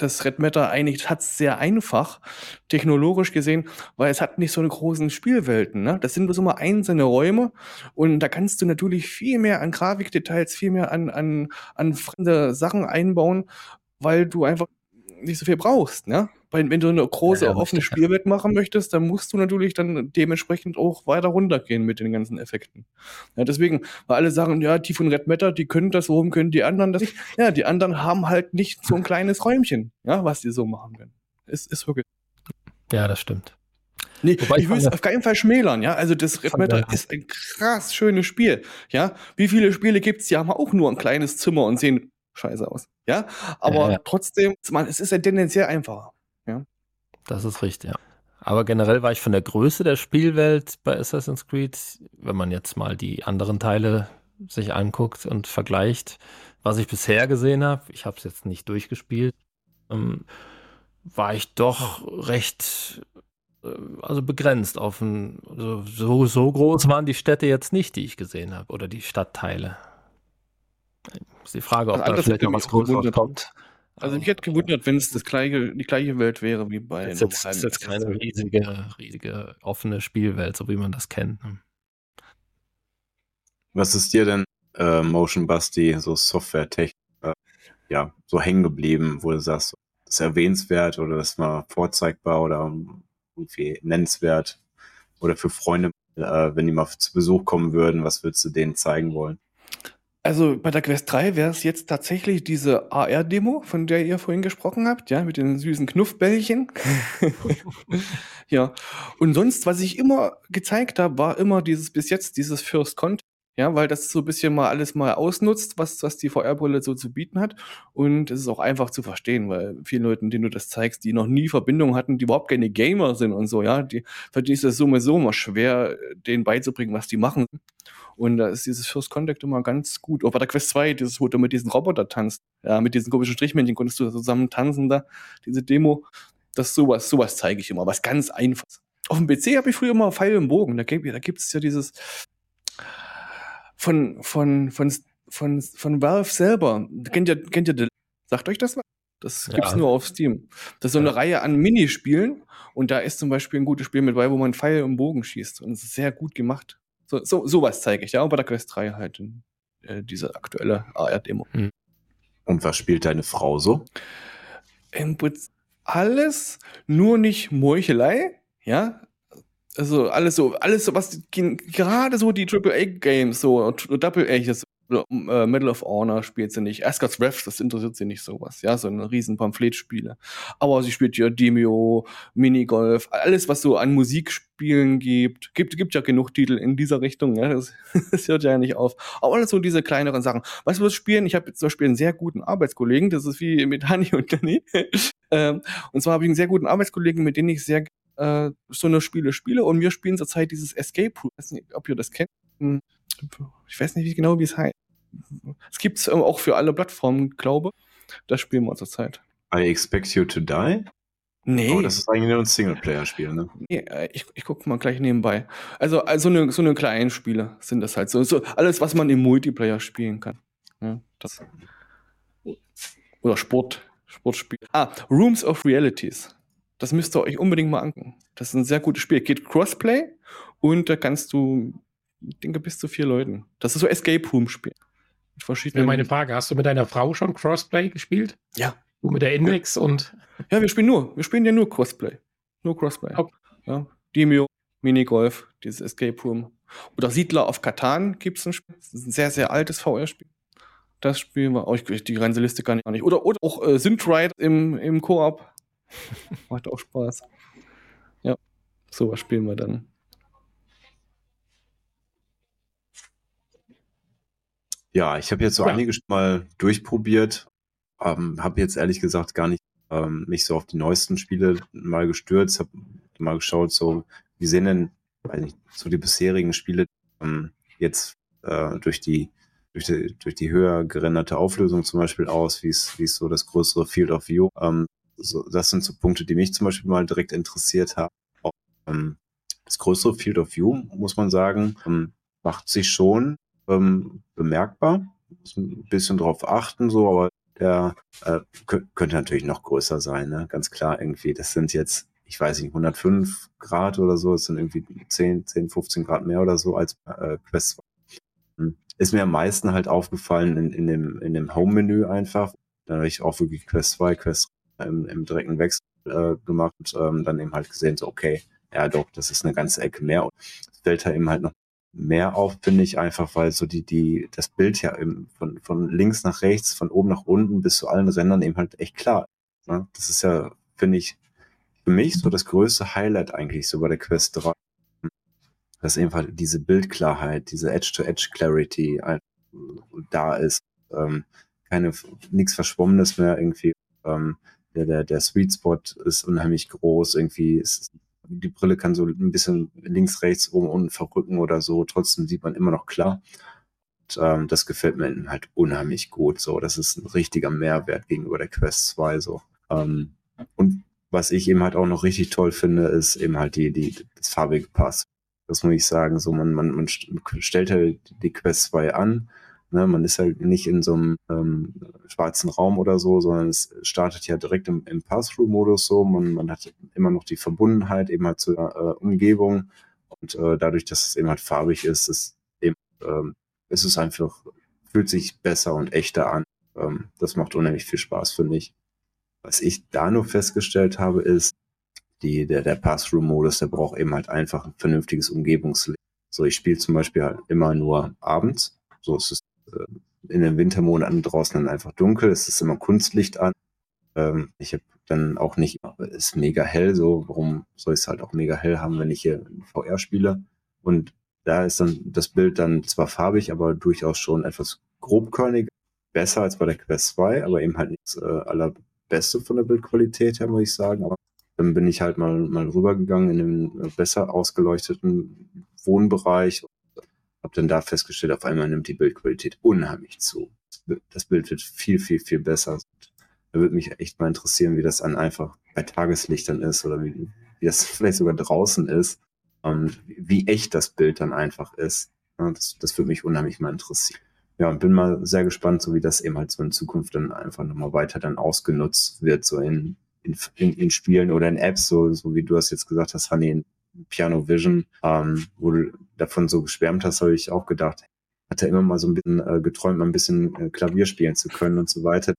das Red Matter eigentlich hat es sehr einfach, technologisch gesehen, weil es hat nicht so eine großen Spielwelten. Ne? Das sind bloß immer einzelne Räume und da kannst du natürlich viel mehr an Grafikdetails, viel mehr an, an, an fremde Sachen einbauen, weil du einfach nicht so viel brauchst. Ne? Weil, wenn du eine große ja, offene Spielwelt machen möchtest, dann musst du natürlich dann dementsprechend auch weiter runtergehen mit den ganzen Effekten. Ja, deswegen, weil alle sagen, ja, die von Red Matter, die können das, warum können die anderen das nicht? Ja, die anderen haben halt nicht so ein kleines Räumchen, ja, was die so machen können. Ist, ist wirklich. Ja, das stimmt. Nee, Wobei ich will es auf keinen Fall schmälern, ja. Also das Red Matter ist ein krass schönes Spiel, ja. Wie viele Spiele gibt's, die haben auch nur ein kleines Zimmer und sehen scheiße aus, ja. Aber ja, ja. trotzdem, man, es ist ja tendenziell einfacher. Ja. Das ist richtig, ja. Aber generell war ich von der Größe der Spielwelt bei Assassin's Creed, wenn man jetzt mal die anderen Teile sich anguckt und vergleicht, was ich bisher gesehen habe, ich habe es jetzt nicht durchgespielt, ähm, war ich doch recht äh, also begrenzt auf ein, so, so groß waren die Städte jetzt nicht, die ich gesehen habe, oder die Stadtteile. Ist die Frage, ob also da vielleicht noch was Größeres kommt. Also mich hätte gewundert, wenn es das gleiche, die gleiche Welt wäre wie bei das ist, ist jetzt keine riesige, riesige offene Spielwelt, so wie man das kennt. Ne? Was ist dir denn, äh, Motion Basti, so Software-Technik, äh, ja, so hängen geblieben, wo du sagst, das ist erwähnenswert oder das war vorzeigbar oder irgendwie nennenswert? oder für Freunde, äh, wenn die mal zu Besuch kommen würden, was würdest du denen zeigen wollen? Also bei der Quest 3 wäre es jetzt tatsächlich diese AR-Demo, von der ihr vorhin gesprochen habt, ja, mit den süßen Knuffbällchen. ja. Und sonst, was ich immer gezeigt habe, war immer dieses bis jetzt dieses First Content. Ja, weil das so ein bisschen mal alles mal ausnutzt, was, was die VR-Brille so zu bieten hat. Und es ist auch einfach zu verstehen, weil vielen Leuten, denen du das zeigst, die noch nie Verbindung hatten, die überhaupt keine Gamer sind und so, ja, die, für die ist es sowieso immer schwer, denen beizubringen, was die machen. Und da ist dieses First Contact immer ganz gut. Auch bei der Quest 2, dieses, wo du mit diesen Roboter tanzt, ja, mit diesen komischen Strichmännchen konntest du zusammen tanzen da, diese Demo. Das sowas, sowas zeige ich immer, was ganz einfaches. Auf dem PC habe ich früher immer Pfeil im Bogen. Da gibt da es ja dieses von, von, von, von, von Valve selber. Kennt ihr, kennt ihr, sagt euch das was? Das ja. gibt's nur auf Steam. Das ist so eine ja. Reihe an Minispielen und da ist zum Beispiel ein gutes Spiel mit bei, wo man Pfeil im Bogen schießt und es ist sehr gut gemacht. So, so sowas zeige ich ja, und bei der Quest 3 halt äh, diese aktuelle AR-Demo. Hm. Und was spielt deine Frau so? Im alles, nur nicht Meuchelei, ja, also alles so, alles so, was gerade so die AAA-Games, so Double A, äh, of Honor spielt sie nicht. Asgard's Wrath, das interessiert sie nicht sowas. Ja, so ein riesen Pamphletspiele. Aber sie spielt ja Demio, Minigolf, alles, was so an Musikspielen gibt. Gibt, gibt ja genug Titel in dieser Richtung. Ja, das, das hört ja nicht auf. Aber alles so diese kleineren Sachen. Was spielen? Ich habe zum Beispiel einen sehr guten Arbeitskollegen. Das ist wie mit Hani und Danny. ähm, und zwar habe ich einen sehr guten Arbeitskollegen, mit dem ich sehr äh, so eine Spiele spiele und wir spielen zurzeit dieses Escape Room. Ich weiß nicht, ob ihr das kennt. Hm, ich weiß nicht genau, wie es heißt. Es gibt es auch für alle Plattformen, glaube Das spielen wir zurzeit. I expect you to die? Nee. Oh, das ist eigentlich nur ein Singleplayer-Spiel, ne? Nee, äh, ich, ich gucke mal gleich nebenbei. Also, also eine, so eine kleinen Spiele sind das halt. So, so alles, was man im Multiplayer spielen kann. Ja, das. Oder Sport, Sportspiel. Ah, Rooms of Realities. Das müsst ihr euch unbedingt mal angucken. Das ist ein sehr gutes Spiel. Geht Crossplay und da kannst du, ich denke, bis zu vier Leuten. Das ist so Escape Room Spiel. Verschiedene meine Frage, hast du mit deiner Frau schon Crossplay gespielt? Ja. Du mit der Index und. Ja, wir spielen nur. Wir spielen ja nur Crossplay. Nur Crossplay. Okay. Ja. Demio, Minigolf, dieses Escape Room. Oder Siedler auf Katan gibt es ein Spiel. Das ist ein sehr, sehr altes VR-Spiel. Das spielen wir auch. Ich, die ganze Liste gar nicht. Oder, oder auch äh, Synthride im, im Koop. Macht auch Spaß. Ja, sowas spielen wir dann. Ja, ich habe jetzt so ja. einiges mal durchprobiert. Ähm, habe jetzt ehrlich gesagt gar nicht ähm, mich so auf die neuesten Spiele mal gestürzt. Habe mal geschaut, so wie sehen denn, weiß nicht, so die bisherigen Spiele ähm, jetzt äh, durch die durch die, durch die höher gerenderte Auflösung zum Beispiel aus, wie es wie es so das größere Field of View ähm, so, das sind so Punkte, die mich zum Beispiel mal direkt interessiert haben. Auch, ähm, das größere Field of View, muss man sagen, ähm, macht sich schon ähm, bemerkbar. Muss ein bisschen drauf achten, so, aber der äh, könnte natürlich noch größer sein, ne? ganz klar irgendwie. Das sind jetzt, ich weiß nicht, 105 Grad oder so, es sind irgendwie 10, 10, 15 Grad mehr oder so als äh, Quest 2. Hm. Ist mir am meisten halt aufgefallen in, in dem, in dem Home-Menü einfach. Da habe ich auch wirklich Quest 2, Quest im, im direkten Wechsel äh, gemacht und ähm, dann eben halt gesehen, so okay, ja doch, das ist eine ganze Ecke mehr. Und es fällt eben halt noch mehr auf, finde ich, einfach weil so die, die, das Bild ja eben von, von links nach rechts, von oben nach unten bis zu allen Rändern eben halt echt klar. Ne? Das ist ja, finde ich, für mich so das größte Highlight eigentlich so bei der Quest 3. Dass eben halt diese Bildklarheit, diese Edge-to-Edge-Clarity da ist. Ähm, keine, nichts Verschwommenes mehr irgendwie. Ähm, der, der, der Sweet Spot ist unheimlich groß. Irgendwie ist, die Brille kann so ein bisschen links, rechts, oben, unten verrücken oder so. Trotzdem sieht man immer noch klar. Und, ähm, das gefällt mir halt unheimlich gut. So, das ist ein richtiger Mehrwert gegenüber der Quest 2. So. Ähm, und was ich eben halt auch noch richtig toll finde, ist eben halt die, die, das farbige Pass. Das muss ich sagen. So, man, man, man stellt halt die Quest 2 an Ne, man ist halt nicht in so einem ähm, schwarzen Raum oder so, sondern es startet ja direkt im, im Pass-Through-Modus so. Man, man hat immer noch die Verbundenheit eben halt zur äh, Umgebung und äh, dadurch, dass es eben halt farbig ist, ist, eben, ähm, ist es einfach, fühlt sich besser und echter an. Ähm, das macht unheimlich viel Spaß, finde ich. Was ich da nur festgestellt habe, ist, die, der, der Pass-Through-Modus, der braucht eben halt einfach ein vernünftiges Umgebungslicht. So, ich spiele zum Beispiel halt immer nur abends. So ist es äh, in den Wintermonaten draußen dann einfach dunkel. Es ist immer Kunstlicht an. Ähm, ich habe dann auch nicht, ist mega hell, so, warum soll ich es halt auch mega hell haben, wenn ich hier VR spiele? Und da ist dann das Bild dann zwar farbig, aber durchaus schon etwas grobkörnig, besser als bei der Quest 2, aber eben halt nichts äh, allerbeste von der Bildqualität her, muss ich sagen. Aber dann bin ich halt mal, mal rübergegangen in den äh, besser ausgeleuchteten Wohnbereich habe dann da festgestellt, auf einmal nimmt die Bildqualität unheimlich zu. Das Bild wird viel, viel, viel besser. Da würde mich echt mal interessieren, wie das dann einfach bei Tageslichtern ist oder wie, wie das vielleicht sogar draußen ist und wie echt das Bild dann einfach ist. Das, das würde mich unheimlich mal interessieren. Ja, und bin mal sehr gespannt, so wie das eben halt so in Zukunft dann einfach nochmal weiter dann ausgenutzt wird, so in, in, in, in Spielen oder in Apps, so, so wie du das jetzt gesagt hast, Honey, in Piano Vision, ähm, wo du davon so geschwärmt hast, habe ich auch gedacht, hatte immer mal so ein bisschen äh, geträumt, mal ein bisschen äh, Klavier spielen zu können und so weiter.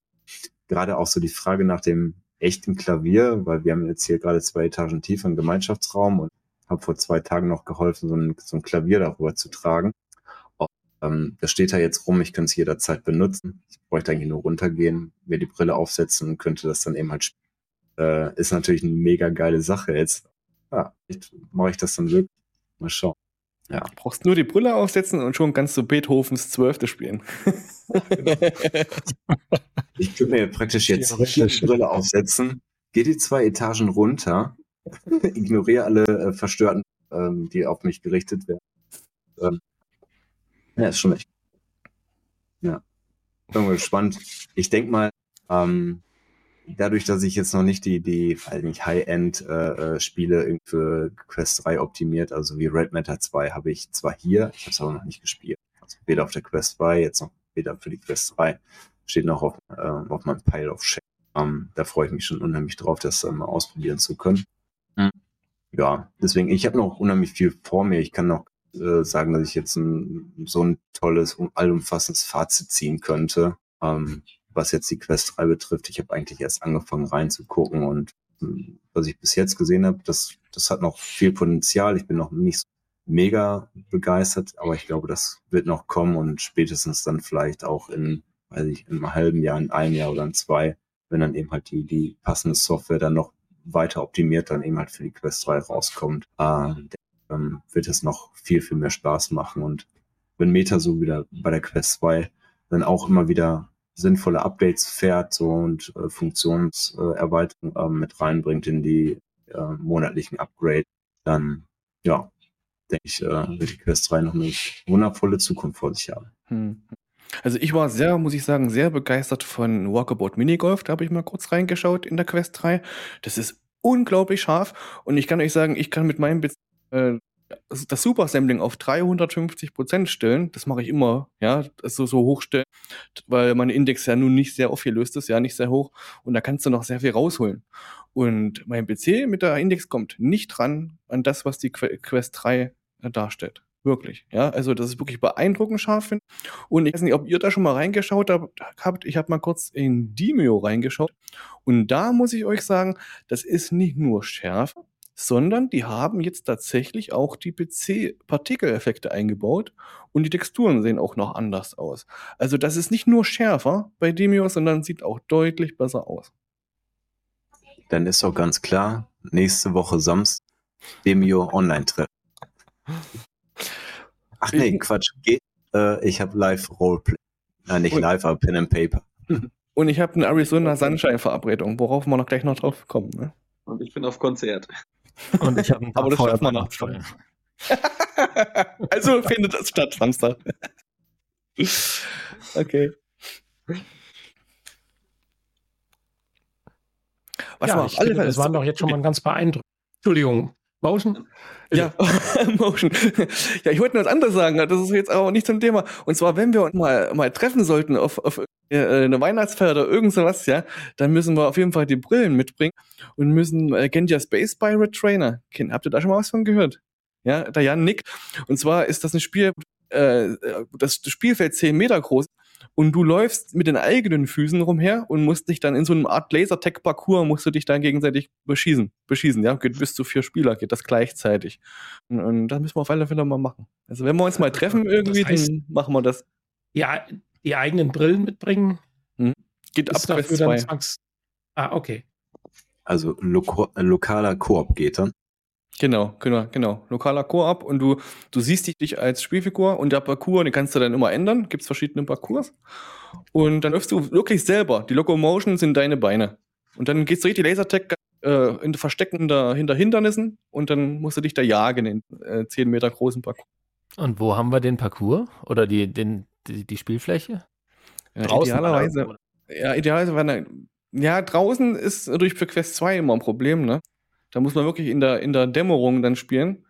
Gerade auch so die Frage nach dem echten Klavier, weil wir haben jetzt hier gerade zwei Etagen tiefer einen Gemeinschaftsraum und habe vor zwei Tagen noch geholfen, so ein, so ein Klavier darüber zu tragen. Und, ähm, das steht da jetzt rum, ich könnte es jederzeit benutzen. Ich bräuchte eigentlich nur runtergehen, mir die Brille aufsetzen und könnte das dann eben halt spielen. Äh, ist natürlich eine mega geile Sache jetzt. Ja, mache ich das dann wirklich. Mal schauen. Ja. Du brauchst nur die Brille aufsetzen und schon kannst du Beethovens Zwölfte spielen. ich könnte mir praktisch jetzt die Brille aufsetzen, gehe die zwei Etagen runter ignoriere alle äh, Verstörten, ähm, die auf mich gerichtet werden. Ähm, ja, ist schon echt. Ja. Bin mal gespannt. Ich denke mal, ähm, dadurch, dass ich jetzt noch nicht die, die also nicht High-End-Spiele äh, äh für Quest 3 optimiert, also wie Red Matter 2, habe ich zwar hier, ich habe es aber noch nicht gespielt. Also weder auf der Quest 2, jetzt noch weder für die Quest 3, steht noch auf, äh, auf meinem Pile of Shame. Ähm, da freue ich mich schon unheimlich drauf, das mal ausprobieren zu können. Mhm. Ja, deswegen, ich habe noch unheimlich viel vor mir. Ich kann noch äh, sagen, dass ich jetzt ein, so ein tolles, allumfassendes Fazit ziehen könnte, ähm, was jetzt die Quest 3 betrifft. Ich habe eigentlich erst angefangen reinzugucken und hm, was ich bis jetzt gesehen habe, das, das hat noch viel Potenzial. Ich bin noch nicht so mega begeistert, aber ich glaube, das wird noch kommen und spätestens dann vielleicht auch in, weiß ich, in einem halben Jahr, in einem Jahr oder in zwei, wenn dann eben halt die, die passende Software dann noch weiter optimiert dann eben halt für die Quest 3 rauskommt, äh, ähm, wird es noch viel, viel mehr Spaß machen. Und wenn Meta so wieder bei der Quest 2 dann auch immer wieder sinnvolle Updates fährt so und äh, Funktionserweiterungen äh, mit reinbringt in die äh, monatlichen Upgrade, dann ja, denke ich, äh, wird die Quest 3 noch eine wundervolle Zukunft vor sich haben. Hm. Also ich war sehr, muss ich sagen, sehr begeistert von Walkabout Minigolf. Da habe ich mal kurz reingeschaut in der Quest 3. Das ist unglaublich scharf. Und ich kann euch sagen, ich kann mit meinem Be äh, das Super Sampling auf 350 Prozent stellen. Das mache ich immer, ja, also so hochstellen, weil mein Index ja nun nicht sehr aufgelöst ist, ja, nicht sehr hoch. Und da kannst du noch sehr viel rausholen. Und mein PC mit der Index kommt nicht dran an das, was die Quest 3 darstellt. Wirklich, ja. Also das ist wirklich beeindruckend scharf. Find. Und ich weiß nicht, ob ihr da schon mal reingeschaut habt. Ich habe mal kurz in Demio reingeschaut. Und da muss ich euch sagen, das ist nicht nur schärfer, sondern die haben jetzt tatsächlich auch die PC-Partikeleffekte eingebaut und die Texturen sehen auch noch anders aus. Also das ist nicht nur schärfer bei Demio, sondern sieht auch deutlich besser aus. Dann ist auch ganz klar, nächste Woche Samstag Demio Online-Treffen. Ach nee, Quatsch. Geht. Äh, ich habe live Roleplay. Nein, nicht und, live, aber Pen and Paper. Und ich habe eine Arizona Sunshine-Verabredung, worauf wir noch gleich noch drauf kommen. Ne? Und ich bin auf Konzert. Und ich habe ein Aber das schafft man noch. also findet das statt, Samstag. okay. Was ja, war ich finde, das waren doch jetzt schon mal ganz beeindruckend. Entschuldigung, Motion? Ja, Motion. Ja, ich wollte noch was anderes sagen, das ist jetzt aber nicht zum Thema. Und zwar, wenn wir uns mal, mal treffen sollten auf, auf eine Weihnachtsfeier oder irgend sowas, ja, dann müssen wir auf jeden Fall die Brillen mitbringen und müssen, äh, kennt ihr Space Pirate Trainer? Kennt, habt ihr da schon mal was von gehört? Ja, der Jan nickt. Und zwar ist das ein Spiel, äh, das Spielfeld 10 Meter groß und du läufst mit den eigenen Füßen rumher und musst dich dann in so einem Art Lasertag-Parcours musst du dich dann gegenseitig beschießen. Beschießen, ja. Geht bis zu vier Spieler, geht das gleichzeitig. Und, und das müssen wir auf alle Fälle mal machen. Also wenn wir uns mal treffen irgendwie, Das heißt- dann machen wir das. Ja, die eigenen Brillen mitbringen. Geht ab dafür dann 2. zwangs ah, okay. Also loko äh, lokaler Koop geht dann. Genau, genau, genau. Lokaler Koop und du, du siehst dich, als Spielfigur und der Parcours, den kannst du dann immer ändern. Gibt es verschiedene Parcours. Und dann läufst du wirklich selber. Die Locomotion sind deine Beine. Und dann gehst du richtig Lasertag äh, in Verstecken da, hinter Hindernissen und dann musst du dich da jagen in äh, 10 Meter großen Parcours. Und wo haben wir den Parcours? Oder die, den, die, die Spielfläche? Ja, Draußen idealerweise, oder- ja, idealerweise, wenn er, ja, draußen ist durch für Quest 2 immer ein Problem, ne? Da muss man wirklich in der, in der Dämmerung dann spielen.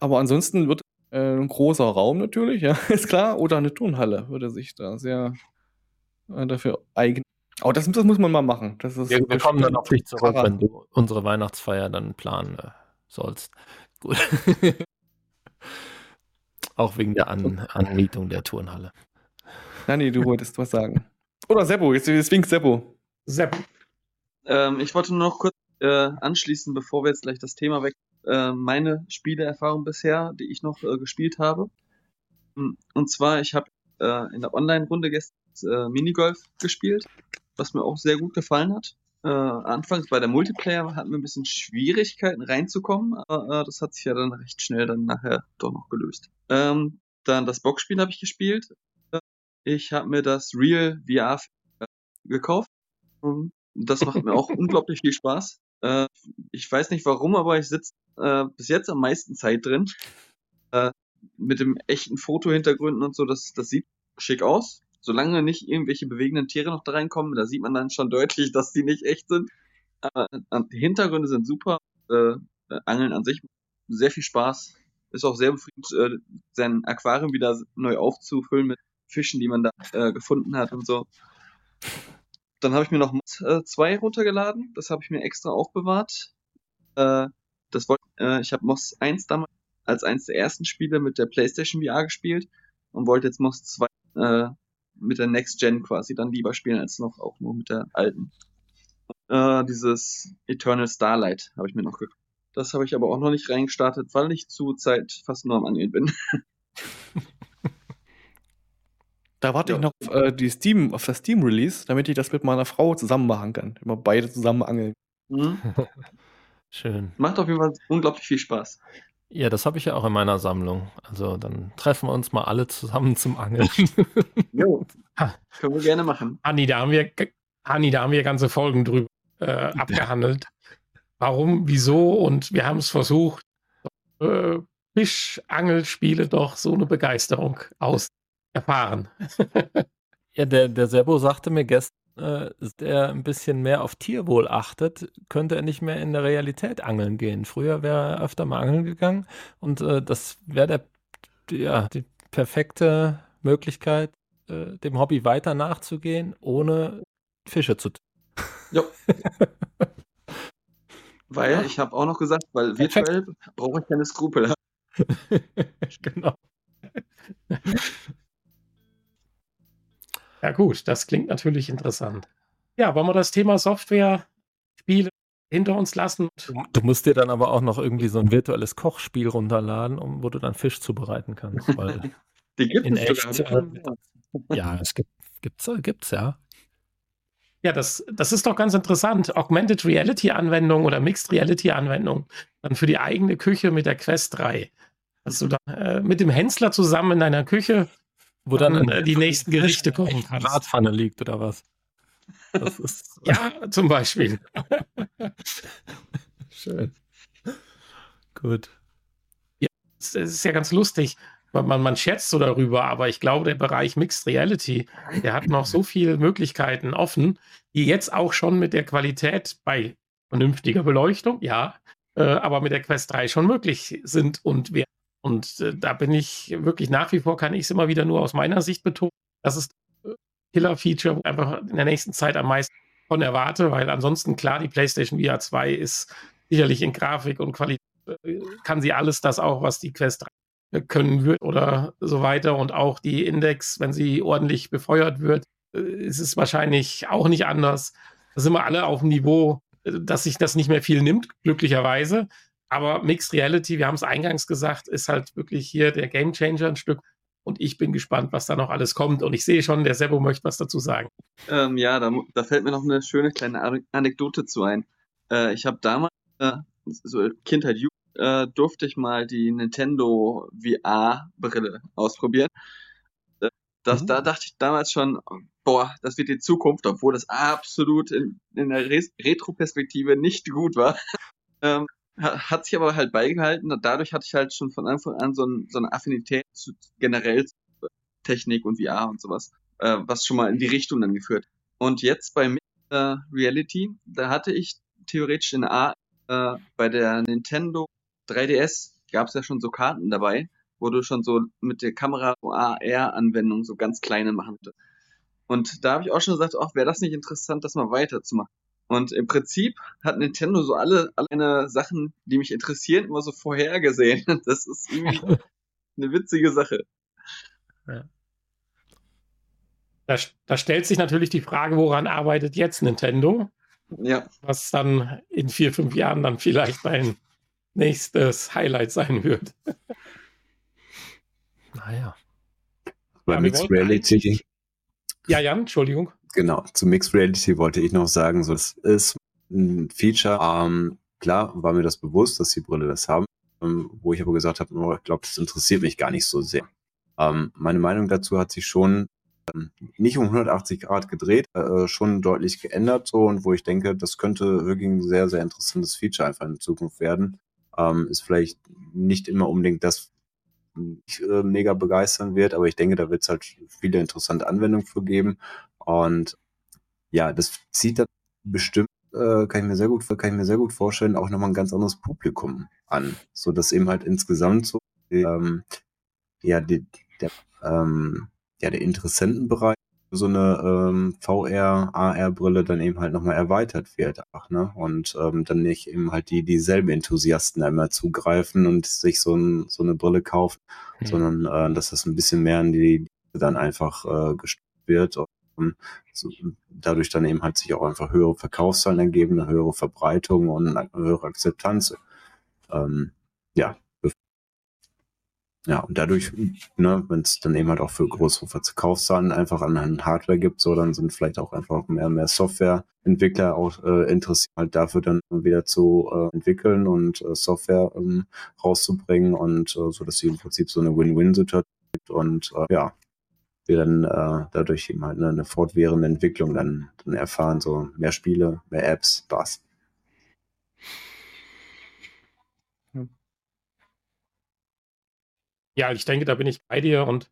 Aber ansonsten wird äh, ein großer Raum natürlich, ja, ist klar. Oder eine Turnhalle würde sich da sehr äh, dafür eignen. Aber das, das muss man mal machen. Das ist Wir, wir kommen dann auf dich zurück, wenn du unsere Weihnachtsfeier dann planen äh, sollst. Gut. Auch wegen der An Anmietung der Turnhalle. Nani, du wolltest was sagen. Oder Seppo, jetzt, jetzt winkt Seppo. Sepp, Ähm, ich wollte nur noch kurz äh, anschließen, bevor wir jetzt gleich das Thema weg. Äh, meine Spieleerfahrung bisher, die ich noch äh, gespielt habe. Mm, Und zwar, ich habe äh, in der Online-Runde gestern äh, Minigolf gespielt, was mir auch sehr gut gefallen hat. Äh, anfangs bei der Multiplayer hatten wir ein bisschen Schwierigkeiten reinzukommen, aber äh, das hat sich ja dann recht schnell dann nachher doch noch gelöst. Ähm, dann das Boxspiel habe ich gespielt. Ich habe mir das Real VR gekauft. Ähm, Das macht mir auch unglaublich viel Spaß. Äh, ich weiß nicht warum, aber ich sitze äh, bis jetzt am meisten Zeit drin. Äh, mit dem echten Fotohintergründen und so, das, das sieht schick aus. Solange nicht irgendwelche bewegenden Tiere noch da reinkommen, da sieht man dann schon deutlich, dass die nicht echt sind. Aber äh, die Hintergründe sind super. Äh, äh, Angeln an sich sehr viel Spaß. Ist auch sehr befriedigend, äh, sein Aquarium wieder neu aufzufüllen mit Fischen, die man da äh, gefunden hat und so. Dann habe ich mir noch Mod 2 runtergeladen. Das habe ich mir extra aufbewahrt. Äh, das wollt, äh, ich habe MOS 1 damals als eines der ersten Spiele mit der PlayStation VR gespielt und wollte jetzt MOS 2 äh, mit der Next Gen quasi dann lieber spielen als noch auch nur mit der alten. Äh, dieses Eternal Starlight habe ich mir noch gekauft. Das habe ich aber auch noch nicht reingestartet, weil ich zu Zeit fast nur am Angeln bin. Da warte Ja. ich noch auf, äh, die Steam, auf das Steam-Release, damit ich das mit meiner Frau zusammen machen kann. Immer beide zusammen angeln. Mhm. Schön. Macht auf jeden Fall unglaublich viel Spaß. Ja, das habe ich ja auch in meiner Sammlung. Also dann treffen wir uns mal alle zusammen zum Angeln. Jo. Können wir gerne machen. Hanni, da haben wir, Hanni, da haben wir ganze Folgen drüber äh, abgehandelt. Warum, wieso und wir haben es versucht. Äh, Fischangelspiele doch so eine Begeisterung aus erfahren. Ja, der, der Sebo sagte mir gestern, äh, dass er ein bisschen mehr auf Tierwohl achtet, könnte er nicht mehr in der Realität angeln gehen. Früher wäre er öfter mal angeln gegangen und äh, das wäre der, ja, die perfekte Möglichkeit, äh, dem Hobby weiter nachzugehen, ohne Fische zu tun. Jo. Weil Ja. ich habe auch noch gesagt, weil virtuell brauche ich keine Skrupel genau. Ja, gut, das klingt natürlich interessant. Ja, wollen wir das Thema Software, Spiele hinter uns lassen? Du, du musst dir dann aber auch noch irgendwie so ein virtuelles Kochspiel runterladen, um, wo du dann Fisch zubereiten kannst. Weil, Die gibt In es echt, sogar. äh, ja, es gibt, gibt's, gibt's ja. Ja, das, das ist doch ganz interessant. Augmented Reality Anwendung oder Mixed Reality Anwendung dann für die eigene Küche mit der Quest 3. Dass du dann äh, mit dem Hänsler zusammen in deiner Küche Wo dann Dann, äh, die nächsten Gerichte kochen kannst. Bratpfanne liegt oder was? Das ist Ja, zum Beispiel. schön. Gut. Es ist ja ganz lustig. Man, man, schätzt so darüber, aber ich glaube, der Bereich Mixed Reality, der hat noch so viele Möglichkeiten offen, die jetzt auch schon mit der Qualität bei vernünftiger Beleuchtung, ja, äh, aber mit der Quest 3 schon möglich sind und wer. Und äh, da bin ich wirklich nach wie vor, kann ich es immer wieder nur aus meiner Sicht betonen. Das ist äh, Killer-Feature, einfach in der nächsten Zeit am meisten von erwarte, weil ansonsten klar, die PlayStation VR 2 ist sicherlich in Grafik und Qualität, äh, kann sie alles das auch, was die Quest 3 können wird oder so weiter. Und auch die Index, wenn sie ordentlich befeuert wird, äh, ist es wahrscheinlich auch nicht anders. Da sind wir alle auf dem Niveau, äh, dass sich das nicht mehr viel nimmt, glücklicherweise. Aber Mixed Reality, wir haben es eingangs gesagt, ist halt wirklich hier der Game Changer ein Stück. Und ich bin gespannt, was da noch alles kommt. Und ich sehe schon, der Sebo möchte was dazu sagen. Ähm, ja, da, da, fällt mir noch eine schöne kleine Anekdote zu ein. Äh, ich habe damals, äh, so Kindheit, Jugend, äh, durfte ich mal die Nintendo VR-Brille ausprobieren. Äh, das, mhm. Da dachte ich damals schon, boah, das wird die Zukunft, obwohl das absolut in, in der Re Retro-Perspektive nicht gut war. ähm, hat sich aber halt beigehalten. Dadurch hatte ich halt schon von Anfang an so, ein, so eine Affinität zu generell zu Technik und VR und sowas, äh, was schon mal in die Richtung dann geführt. Und jetzt bei äh, Reality, da hatte ich theoretisch in A äh, bei der Nintendo 3DS gab es ja schon so Karten dabei, wo du schon so mit der Kamera AR-Anwendung so ganz kleine machen konntest. Und da habe ich auch schon gesagt, ach, wäre das nicht interessant, das mal weiterzumachen. Und im Prinzip hat Nintendo so alle, alle Sachen, die mich interessieren, immer so vorhergesehen. Das ist irgendwie eine witzige Sache. Ja. Da, da, stellt sich natürlich die Frage, woran arbeitet jetzt Nintendo? Ja. Was dann in vier, fünf Jahren dann vielleicht ein nächstes Highlight sein wird. naja. Bei ja, Mixed Reality. Ja, Jan, Entschuldigung. Genau, zu Mixed Reality wollte ich noch sagen, so, das ist ein Feature. Ähm, klar war mir das bewusst, dass die Brille das haben, ähm, wo ich aber gesagt habe, oh, ich glaube, das interessiert mich gar nicht so sehr. Ähm, meine Meinung dazu hat sich schon ähm, nicht um 180 Grad gedreht, äh, schon deutlich geändert so und wo ich denke, das könnte wirklich ein sehr, sehr interessantes Feature einfach in Zukunft werden. Ähm, ist vielleicht nicht immer unbedingt das, mich äh, mega begeistern wird, aber ich denke, da wird es halt viele interessante Anwendungen für geben und ja, das zieht dann bestimmt, äh, kann ich mir sehr gut, kann ich mir sehr gut vorstellen, auch nochmal ein ganz anderes Publikum an. So dass eben halt insgesamt so, ähm, ja, die, der, ähm, ja, der Interessentenbereich so eine ähm, VR, AR-Brille dann eben halt nochmal erweitert wird. Ach, ne? Und ähm, dann nicht eben halt die dieselben Enthusiasten einmal zugreifen und sich so, ein, so eine Brille kaufen, mhm. sondern äh, dass das ein bisschen mehr in die, die dann einfach äh, gestört wird und dadurch dann eben halt sich auch einfach höhere Verkaufszahlen ergeben, eine höhere Verbreitung und eine höhere Akzeptanz. Ähm, ja. Ja, und dadurch, ne, wenn es dann eben halt auch für größere Verkaufszahlen einfach an Hardware gibt, so dann sind vielleicht auch einfach mehr und mehr Softwareentwickler auch äh, interessiert, halt dafür dann wieder zu äh, entwickeln und äh, Software ähm, rauszubringen und äh, so, dass sie im Prinzip so eine Win-Win-Situation gibt und äh, ja, wir dann äh, dadurch eben halt eine, eine fortwährende Entwicklung dann, dann erfahren, so mehr Spiele, mehr Apps, Spaß. Ja, ich denke, da bin ich bei dir und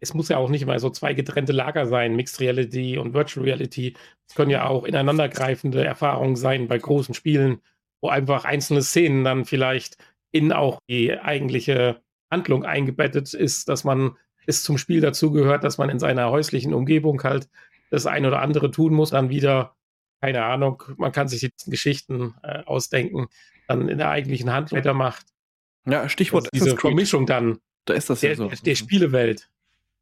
es muss ja auch nicht immer so zwei getrennte Lager sein, Mixed Reality und Virtual Reality. Es können ja auch ineinandergreifende Erfahrungen sein bei großen Spielen, wo einfach einzelne Szenen dann vielleicht in auch die eigentliche Handlung eingebettet ist, dass man es zum Spiel dazugehört, dass man in seiner häuslichen Umgebung halt das ein oder andere tun muss, dann wieder, keine Ahnung, man kann sich die Geschichten äh, ausdenken, dann in der eigentlichen Hand weitermacht. Ja, Stichwort also diese Vermischung dann. Da ist das der, ja so. Der Spielewelt.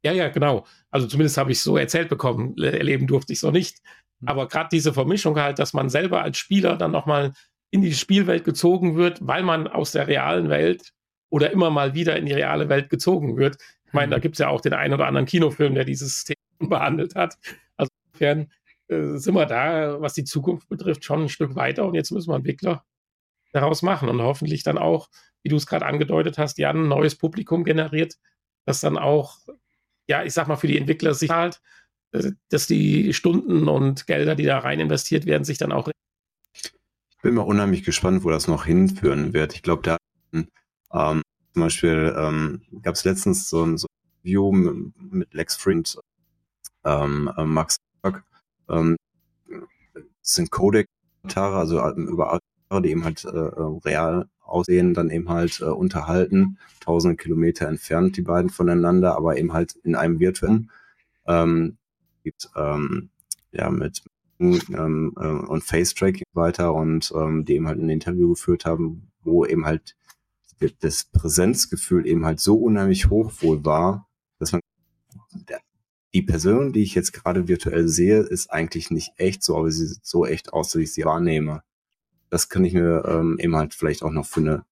Ja, ja, genau. Also zumindest habe ich es so erzählt bekommen. Erleben durfte ich es noch nicht. Hm. Aber gerade diese Vermischung halt, dass man selber als Spieler dann nochmal in die Spielwelt gezogen wird, weil man aus der realen Welt oder immer mal wieder in die reale Welt gezogen wird, ich meine, da mhm. gibt es ja auch den einen oder anderen Kinofilm, der dieses Thema behandelt hat. Also insofern äh, sind wir da, was die Zukunft betrifft, schon ein Stück weiter und jetzt müssen wir Entwickler daraus machen und hoffentlich dann auch, wie du es gerade angedeutet hast, Jan, ein neues Publikum generiert, das dann auch, ja, ich sag mal, für die Entwickler sich halt, dass die Stunden und Gelder, die da rein investiert werden, sich dann auch. Ich bin mal unheimlich gespannt, wo das noch hinführen wird. Ich glaube, da ähm, zum Beispiel ähm, gab es letztens so ein, so ein View mit Lex Friend, ähm, äh, Max ähm, sind Codec-Kommentare, also äh, über Avatare, die eben halt äh, äh, real aussehen, dann eben halt äh, unterhalten, tausende Kilometer entfernt, die beiden voneinander, aber eben halt in einem virtuellen ähm, gibt, ähm, ja, mit ähm, äh, und Face-Tracking weiter und ähm, die eben halt ein Interview geführt haben, wo eben halt das Präsenzgefühl eben halt so unheimlich hoch wohl war, dass man die Person, die ich jetzt gerade virtuell sehe, ist eigentlich nicht echt so, aber sie sieht so echt aus, dass ich sie wahrnehme. Das kann ich mir ähm, eben halt vielleicht auch noch für eine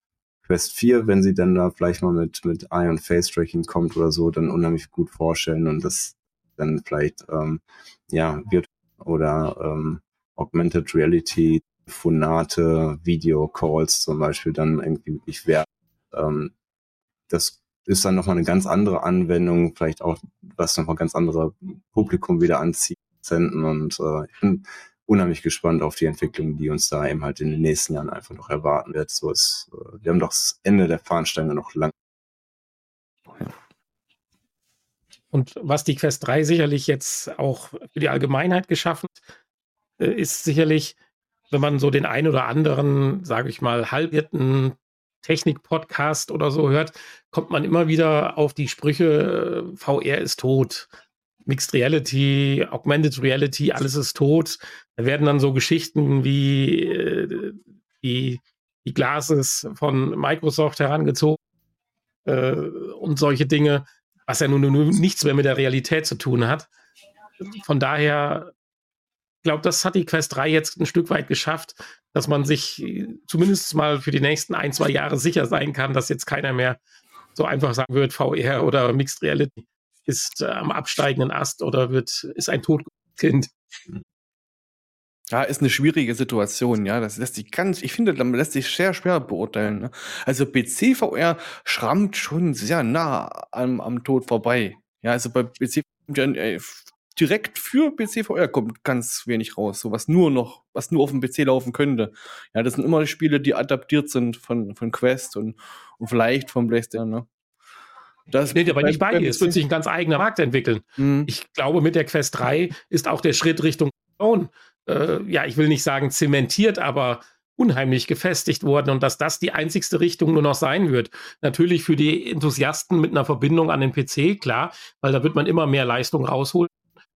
Quest 4, wenn sie dann da vielleicht mal mit, mit Eye und Face Tracking kommt oder so, dann unheimlich gut vorstellen und das dann vielleicht, ähm, ja, wird oder ähm, Augmented Reality, Phonate, Video Calls zum Beispiel dann irgendwie wirklich. Ähm, das ist dann nochmal eine ganz andere Anwendung, vielleicht auch, was nochmal ganz andere Publikum wieder anzieht, und äh, ich bin unheimlich gespannt auf die Entwicklung, die uns da eben halt in den nächsten Jahren einfach noch erwarten wird. So ist, äh, wir haben doch das Ende der Fahnenstange noch lang. Und was die Quest 3 sicherlich jetzt auch für die Allgemeinheit geschaffen äh, ist sicherlich, wenn man so den ein oder anderen, sage ich mal, halbierten Technik-Podcast oder so hört, kommt man immer wieder auf die Sprüche, äh, VR ist tot. Mixed Reality, Augmented Reality, alles ist tot. Da werden dann so Geschichten wie äh, die, die Glases von Microsoft herangezogen äh, und solche Dinge, was ja nun, nun nichts mehr mit der Realität zu tun hat. Von daher glaube, das hat die Quest 3 jetzt ein Stück weit geschafft, dass man sich zumindest mal für die nächsten ein, zwei Jahre sicher sein kann, dass jetzt keiner mehr so einfach sagen wird, VR oder Mixed Reality ist äh, am absteigenden Ast oder wird, ist ein Totkind. Ja, ist eine schwierige Situation, ja. Das lässt sich ganz, ich finde, das lässt sich sehr schwer beurteilen. Ne? Also PC-VR schrammt schon sehr nah am, am Tod vorbei. Ja, also bei PC äh, direkt für PC-VR kommt ganz wenig raus, so was nur noch, was nur auf dem PC laufen könnte. Ja, das sind immer die Spiele, die adaptiert sind von, von Quest und, und vielleicht von PlayStation, ne? Das nee, aber nicht bei dir. Es wird sich ein ganz eigener Markt entwickeln. Mhm. Ich glaube, mit der Quest 3 ist auch der Schritt Richtung Phone, äh, ja, ich will nicht sagen zementiert, aber unheimlich gefestigt worden und dass das die einzigste Richtung nur noch sein wird. Natürlich für die Enthusiasten mit einer Verbindung an den PC, klar, weil da wird man immer mehr Leistung rausholen.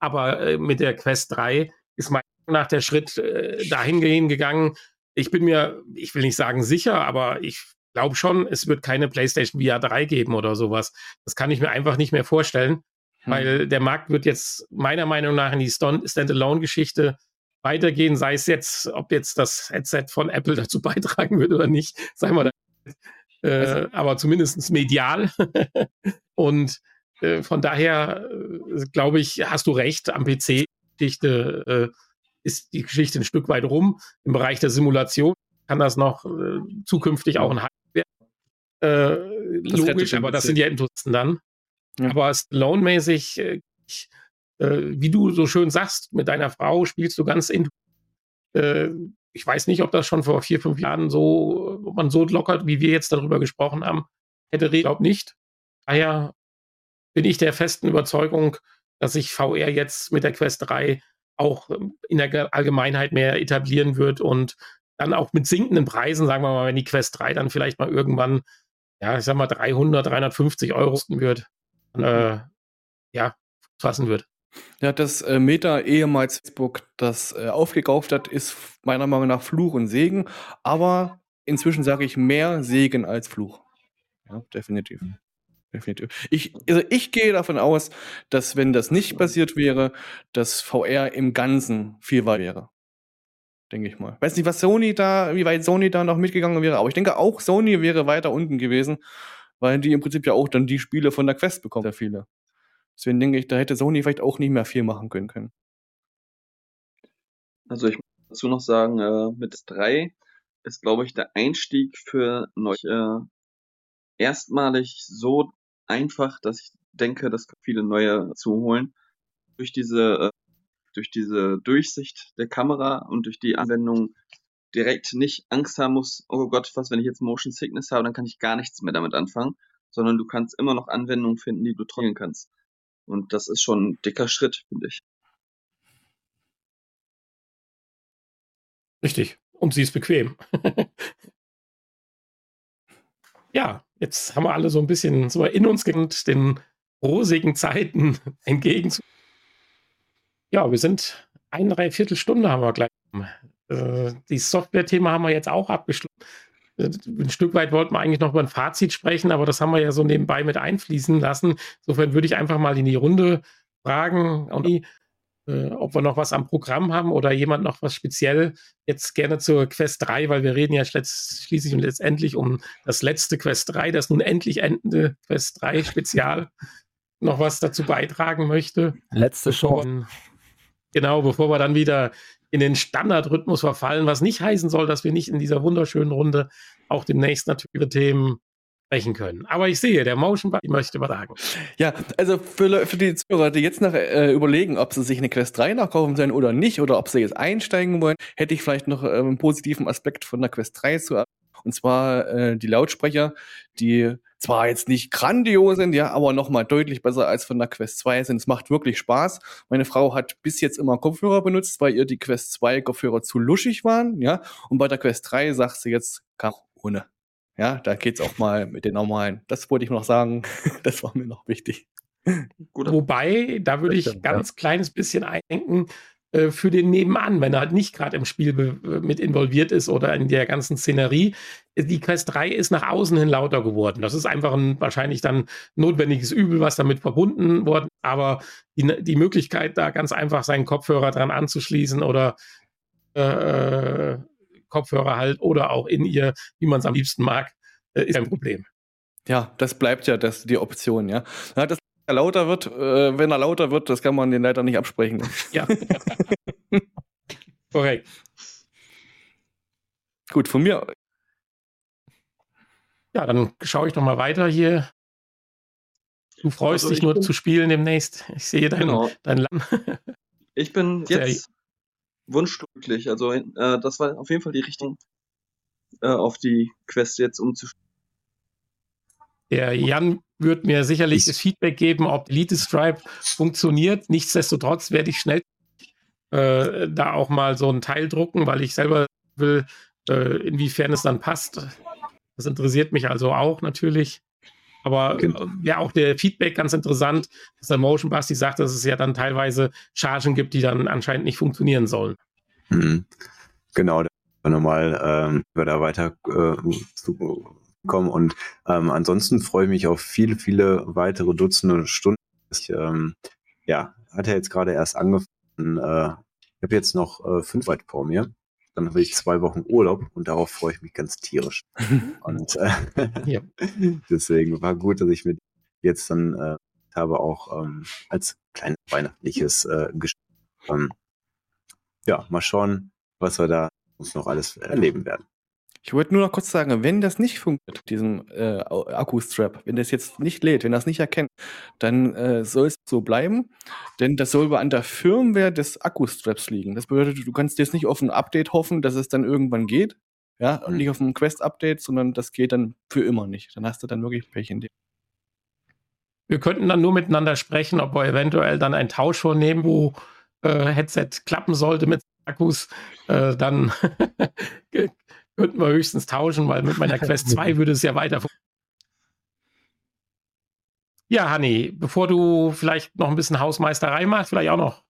Aber äh, mit der Quest 3 ist mein nach der Schritt äh, dahin gegangen. Ich bin mir, ich will nicht sagen sicher, aber ich glaube schon, es wird keine PlayStation VR 3 geben oder sowas. Das kann ich mir einfach nicht mehr vorstellen, hm. weil der Markt wird jetzt meiner Meinung nach in die Standalone-Geschichte weitergehen, sei es jetzt, ob jetzt das Headset von Apple dazu beitragen wird oder nicht, sei mal da. Äh, also, aber zumindest medial. und äh, von daher äh, glaube ich, hast du recht, am PC-Geschichte äh, ist die Geschichte ein Stück weit rum. Im Bereich der Simulation kann das noch äh, zukünftig auch ein Hype werden. Äh, logisch, aber das sind ja Enthusiasten dann. Ja. Aber Stallone-mäßig, äh, wie du so schön sagst, mit deiner Frau spielst du ganz in. ich weiß nicht, ob das schon vor vier, fünf Jahren so, ob man so lockert, wie wir jetzt darüber gesprochen haben, hätte. Ich glaube nicht. Daher bin ich der festen Überzeugung, dass sich VR jetzt mit der Quest 3 auch ähm, in der Allgemeinheit mehr etablieren wird und dann auch mit sinkenden Preisen, sagen wir mal, wenn die Quest 3 dann vielleicht mal irgendwann, ja, ich sag mal 300, 350 Euro kosten wird, äh, ja, fassen wird. Ja, das äh, Meta ehemals Facebook das äh, aufgekauft hat, ist meiner Meinung nach Fluch und Segen, aber inzwischen sage ich mehr Segen als Fluch. Ja, definitiv. Mhm definitiv. Ich, also ich gehe davon aus, dass wenn das nicht passiert wäre, dass VR im Ganzen viel weiter wäre. Denke ich mal. Weiß nicht, was Sony da, wie weit Sony da noch mitgegangen wäre, aber ich denke auch Sony wäre weiter unten gewesen, weil die im Prinzip ja auch dann die Spiele von der Quest bekommen, sehr viele. Deswegen denke ich, da hätte Sony vielleicht auch nicht mehr viel machen können. können. Also ich muss dazu noch sagen, äh, mit 3 ist, glaube ich, der Einstieg für neue äh, erstmalig so einfach, dass ich denke, das viele neue zu holen. Durch diese, äh, durch diese Durchsicht der Kamera und durch die Anwendung direkt nicht Angst haben muss, oh Gott, was, wenn ich jetzt Motion Sickness habe, dann kann ich gar nichts mehr damit anfangen, sondern du kannst immer noch Anwendungen finden, die du trocknen kannst. Und das ist schon ein dicker Schritt, finde ich. Richtig. Und sie ist bequem. ja, jetzt haben wir alle so ein bisschen so in uns gekannt, den rosigen Zeiten entgegen. Ja, wir sind eine Dreiviertelstunde haben wir gleich. Äh, die Software-Thema haben wir jetzt auch abgeschlossen. äh, ein Stück weit wollten wir eigentlich noch über ein Fazit sprechen, aber das haben wir ja so nebenbei mit einfließen lassen. Insofern würde ich einfach mal in die Runde fragen, äh, ob wir noch was am Programm haben oder jemand noch was speziell jetzt gerne zur Quest 3, weil wir reden ja schließlich und letztendlich um das letzte Quest 3, das nun endlich endende Quest 3 Spezial, noch was dazu beitragen möchte. Letzte Show. Genau, bevor wir dann wieder in den Standardrhythmus verfallen, was nicht heißen soll, dass wir nicht in dieser wunderschönen Runde auch demnächst natürlich über Themen sprechen können. Aber ich sehe, der Motion Button möchte was sagen. Ja, also für, für die Zuhörer, die jetzt noch äh, überlegen, ob sie sich eine Quest 3 nachkaufen sollen oder nicht, oder ob sie jetzt einsteigen wollen, hätte ich vielleicht noch äh, einen positiven Aspekt von der Quest 3 zu und zwar äh, die Lautsprecher, die zwar jetzt nicht grandios sind, ja, aber nochmal deutlich besser als von der Quest 2 sind. Es macht wirklich Spaß. Meine Frau hat bis jetzt immer Kopfhörer benutzt, weil ihr die Quest 2 Kopfhörer zu luschig waren, ja. Und bei der Quest 3 sagt sie jetzt, kann ohne. Ja, da geht's auch mal mit den normalen. Das wollte ich noch sagen. das war mir noch wichtig. Gut. Wobei, da würde ich ganz ja. kleines bisschen eindenken, äh, für den Nebenan, wenn er halt nicht gerade im Spiel mit involviert ist oder in der ganzen Szenerie. Die Quest 3 ist nach außen hin lauter geworden. Das ist einfach ein wahrscheinlich dann notwendiges Übel, was damit verbunden wurde. Aber die, die Möglichkeit, da ganz einfach seinen Kopfhörer dran anzuschließen oder äh, äh Kopfhörer halt oder auch in ihr, wie man es am liebsten mag, äh, ist ein Problem. Ja, das bleibt ja das, die Option, ja. ja das er lauter wird, äh, wenn er lauter wird, das kann man den leider nicht absprechen. Ja. Korrekt. Gut, von mir. Ja, dann schaue ich doch mal weiter hier. Du freust also dich nur bin, zu spielen demnächst. Ich sehe dein, genau. dein Lamm. ich bin jetzt wunschglücklich. Also äh, das war auf jeden Fall die Richtung äh, auf die Quest jetzt umzustellen. Der Jan wird mir sicherlich ich das Feedback geben, ob Elite Stripe funktioniert. Nichtsdestotrotz werde ich schnell äh, da auch mal so einen Teil drucken, weil ich selber will, äh, inwiefern es dann passt. Das interessiert mich also auch natürlich. Aber genau. ja, auch der Feedback ganz interessant, dass der Motion Basti sagt, dass es ja dann teilweise Chargen gibt, die dann anscheinend nicht funktionieren sollen. Mhm. Genau, nochmal ähm, wir da weiter äh, zu kommen. Und ähm, ansonsten freue ich mich auf viele, viele weitere Dutzende Stunden. Ich ähm, ja, hatte jetzt gerade erst angefangen. Äh, ich habe jetzt noch äh, fünf weit vor mir. Dann habe ich zwei Wochen Urlaub und darauf freue ich mich ganz tierisch. und äh, ja. deswegen war gut, dass ich mir jetzt dann äh, habe auch ähm, als kleines weihnachtliches äh, Geschenk. Ähm, ja, mal schauen, was wir da uns noch alles erleben werden. Ich wollte nur noch kurz sagen, wenn das nicht funktioniert, diesen äh, Akku-Strap, wenn das jetzt nicht lädt, wenn das nicht erkennt, dann äh, soll es so bleiben, denn das soll an der Firmware des Akku-Straps liegen. Das bedeutet, du kannst jetzt nicht auf ein Update hoffen, dass es dann irgendwann geht, ja, und mhm. nicht auf ein Quest-Update, sondern das geht dann für immer nicht. Dann hast du dann wirklich Pech in dem. Wir könnten dann nur miteinander sprechen, ob wir eventuell dann einen Tausch vornehmen, wo äh, Headset klappen sollte mit Akkus, äh, dann könnten wir höchstens tauschen, weil mit meiner Quest 2 würde es ja weiter Ja, Hanni, bevor du vielleicht noch ein bisschen Hausmeisterei machst, vielleicht auch noch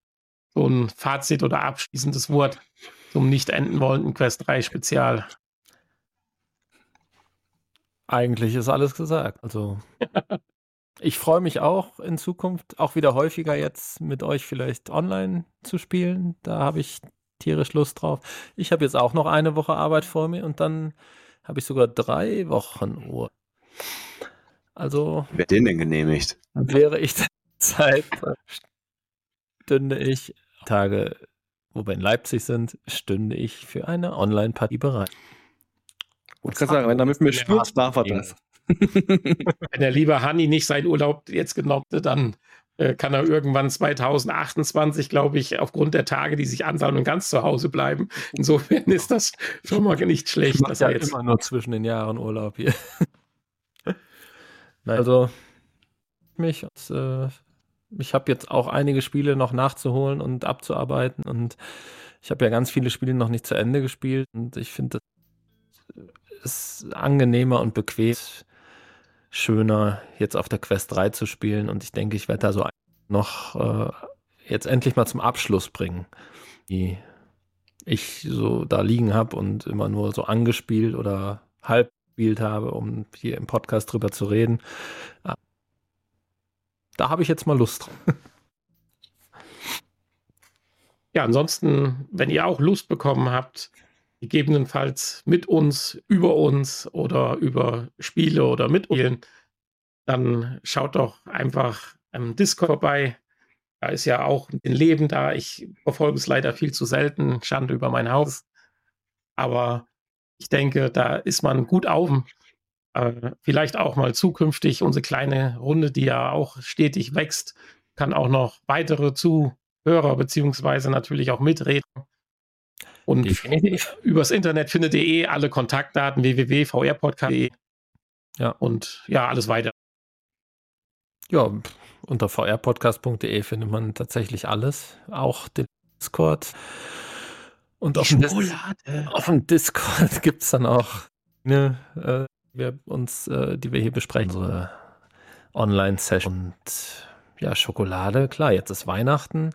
so ein Fazit oder abschließendes Wort zum nicht enden wollenden Quest 3 Spezial. Eigentlich ist alles gesagt. Also ich freue mich auch in Zukunft auch wieder häufiger jetzt mit euch vielleicht online zu spielen. Da habe ich tierisch Lust drauf. Ich habe jetzt auch noch eine Woche Arbeit vor mir und dann habe ich sogar drei Wochen Uhr. Also. Wer den denn genehmigt? Wäre ich Zeit, stünde ich Tage, wo wir in Leipzig sind, stünde ich für eine Online-Partie bereit. Ich kann sagen, wenn er mit mir spielt, darf er das. Wenn der liebe Hanni nicht seinen Urlaub jetzt genommen hat, dann kann er irgendwann 2028, glaube ich, aufgrund der Tage, die sich ansammeln, ganz zu Hause bleiben. Insofern ist das schon mal nicht schlecht. Ich dass ja jetzt immer nur zwischen den Jahren Urlaub hier. also mich äh, ich habe jetzt auch einige Spiele noch nachzuholen und abzuarbeiten und ich habe ja ganz viele Spiele noch nicht zu Ende gespielt und ich finde es ist angenehmer und bequem schöner, jetzt auf der Quest 3 zu spielen. Und ich denke, ich werde da so noch äh, jetzt endlich mal zum Abschluss bringen, die ich so da liegen habe und immer nur so angespielt oder halb gespielt habe, um hier im Podcast drüber zu reden. Ah. Da habe ich jetzt mal Lust. Ja, ansonsten, wenn ihr auch Lust bekommen habt, gegebenenfalls mit uns, über uns oder über Spiele oder mit mitspielen, dann schaut doch einfach im Discord bei. Da ist ja auch ein Leben da. Ich verfolge es leider viel zu selten. Schande über mein Haus. Aber ich denke, da ist man gut auf. Äh, vielleicht auch mal zukünftig unsere kleine Runde, die ja auch stetig wächst, kann auch noch weitere Zuhörer beziehungsweise natürlich auch mitreden. Und Definitiv. übers Internet findet ihr eh alle Kontaktdaten www.vrpodcast.de. Ja. Und ja, alles weiter. Ja, unter vrpodcast.de findet man tatsächlich alles, auch den Discord. Und auf dem, auf dem, Discord gibt es dann auch ne, äh, wir uns, äh, die wir hier besprechen, unsere Online-Session. Und ja, Schokolade, klar, jetzt ist Weihnachten.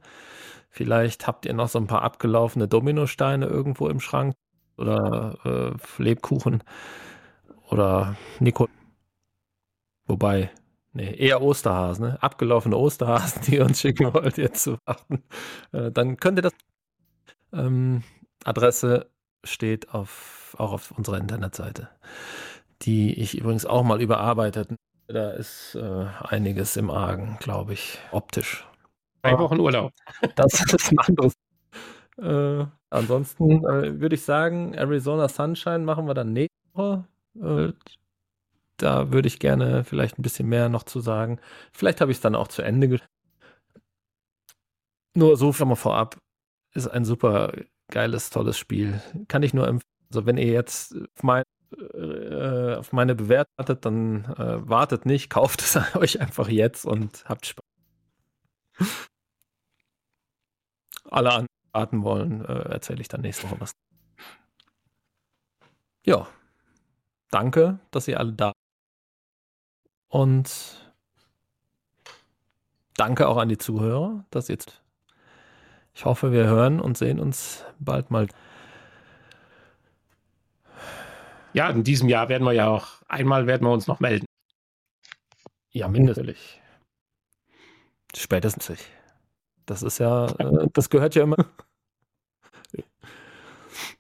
Vielleicht habt ihr noch so ein paar abgelaufene Dominosteine irgendwo im Schrank oder äh, Lebkuchen oder Nico. Wobei, nee, eher Osterhasen, ne? Abgelaufene Osterhasen, die ihr uns schicken wollt, jetzt zu warten. Äh, dann könnt ihr das. Ähm, Adresse steht auf, auch auf unserer Internetseite, die ich übrigens auch mal überarbeitet. Da ist äh, einiges im Argen, glaube ich, optisch. Drei Wochen Urlaub. Das ist ein anderes. Äh, ansonsten äh, würde ich sagen, Arizona Sunshine machen wir dann nächste Woche. Äh, da würde ich gerne vielleicht ein bisschen mehr noch zu sagen. Vielleicht habe ich es dann auch zu Ende geschrieben. Nur so viel mal vorab. Ist ein super geiles, tolles Spiel. Kann ich nur empfehlen. Also wenn ihr jetzt auf, mein, äh, auf meine Bewertung wartet, dann äh, wartet nicht, kauft es euch einfach jetzt und habt Spaß alle anraten wollen, äh, erzähle ich dann nächste Woche was. Ja, danke, dass ihr alle da und danke auch an die Zuhörer, dass jetzt. Ich hoffe, wir hören und sehen uns bald mal. Ja, in diesem Jahr werden wir ja auch einmal werden wir uns noch melden. Ja, mindestens. Spätestens. Das ist ja, äh, das gehört ja immer.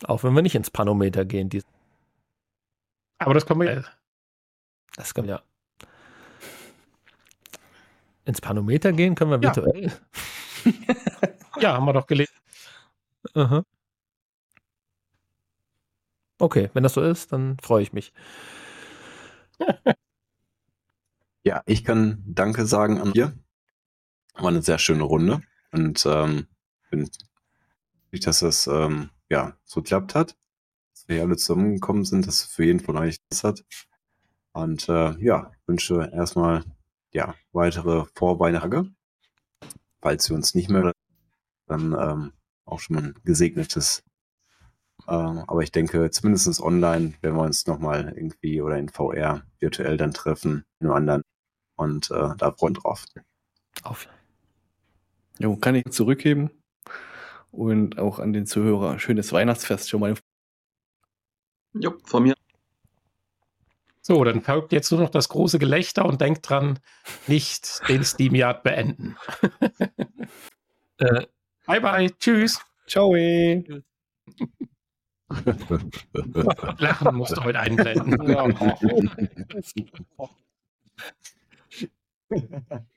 Auch wenn wir nicht ins Panometer gehen. Die Aber das können wir ja. Das können wir ja. Ins Panometer gehen können wir virtuell. Ja, ja haben wir doch gelesen. Uh Okay, wenn das so ist, dann freue ich mich. Ja, ich kann Danke sagen an dir. War eine sehr schöne Runde. Und ähm, bin dass das ähm, ja so klappt hat, dass wir hier alle zusammengekommen sind, dass es für jeden von euch das hat. Und äh, ja, wünsche erstmal ja weitere Vorweihnachten. Falls wir uns nicht mehr, dann ähm, auch schon mal ein gesegnetes. Ähm, aber ich denke, zumindest online werden wir uns nochmal irgendwie oder in VR virtuell dann treffen, in einem anderen. Und äh, da freuen drauf. Auf. Jo, kann ich zurückgeben. Und auch an den Zuhörer. Schönes Weihnachtsfest schon mal. Jo, von mir. So, dann folgt jetzt nur noch das große Gelächter und denkt dran, nicht den Steam Yard beenden. äh, bye bye, tschüss. Ciao. Lachen musst du heute einblenden. Ja.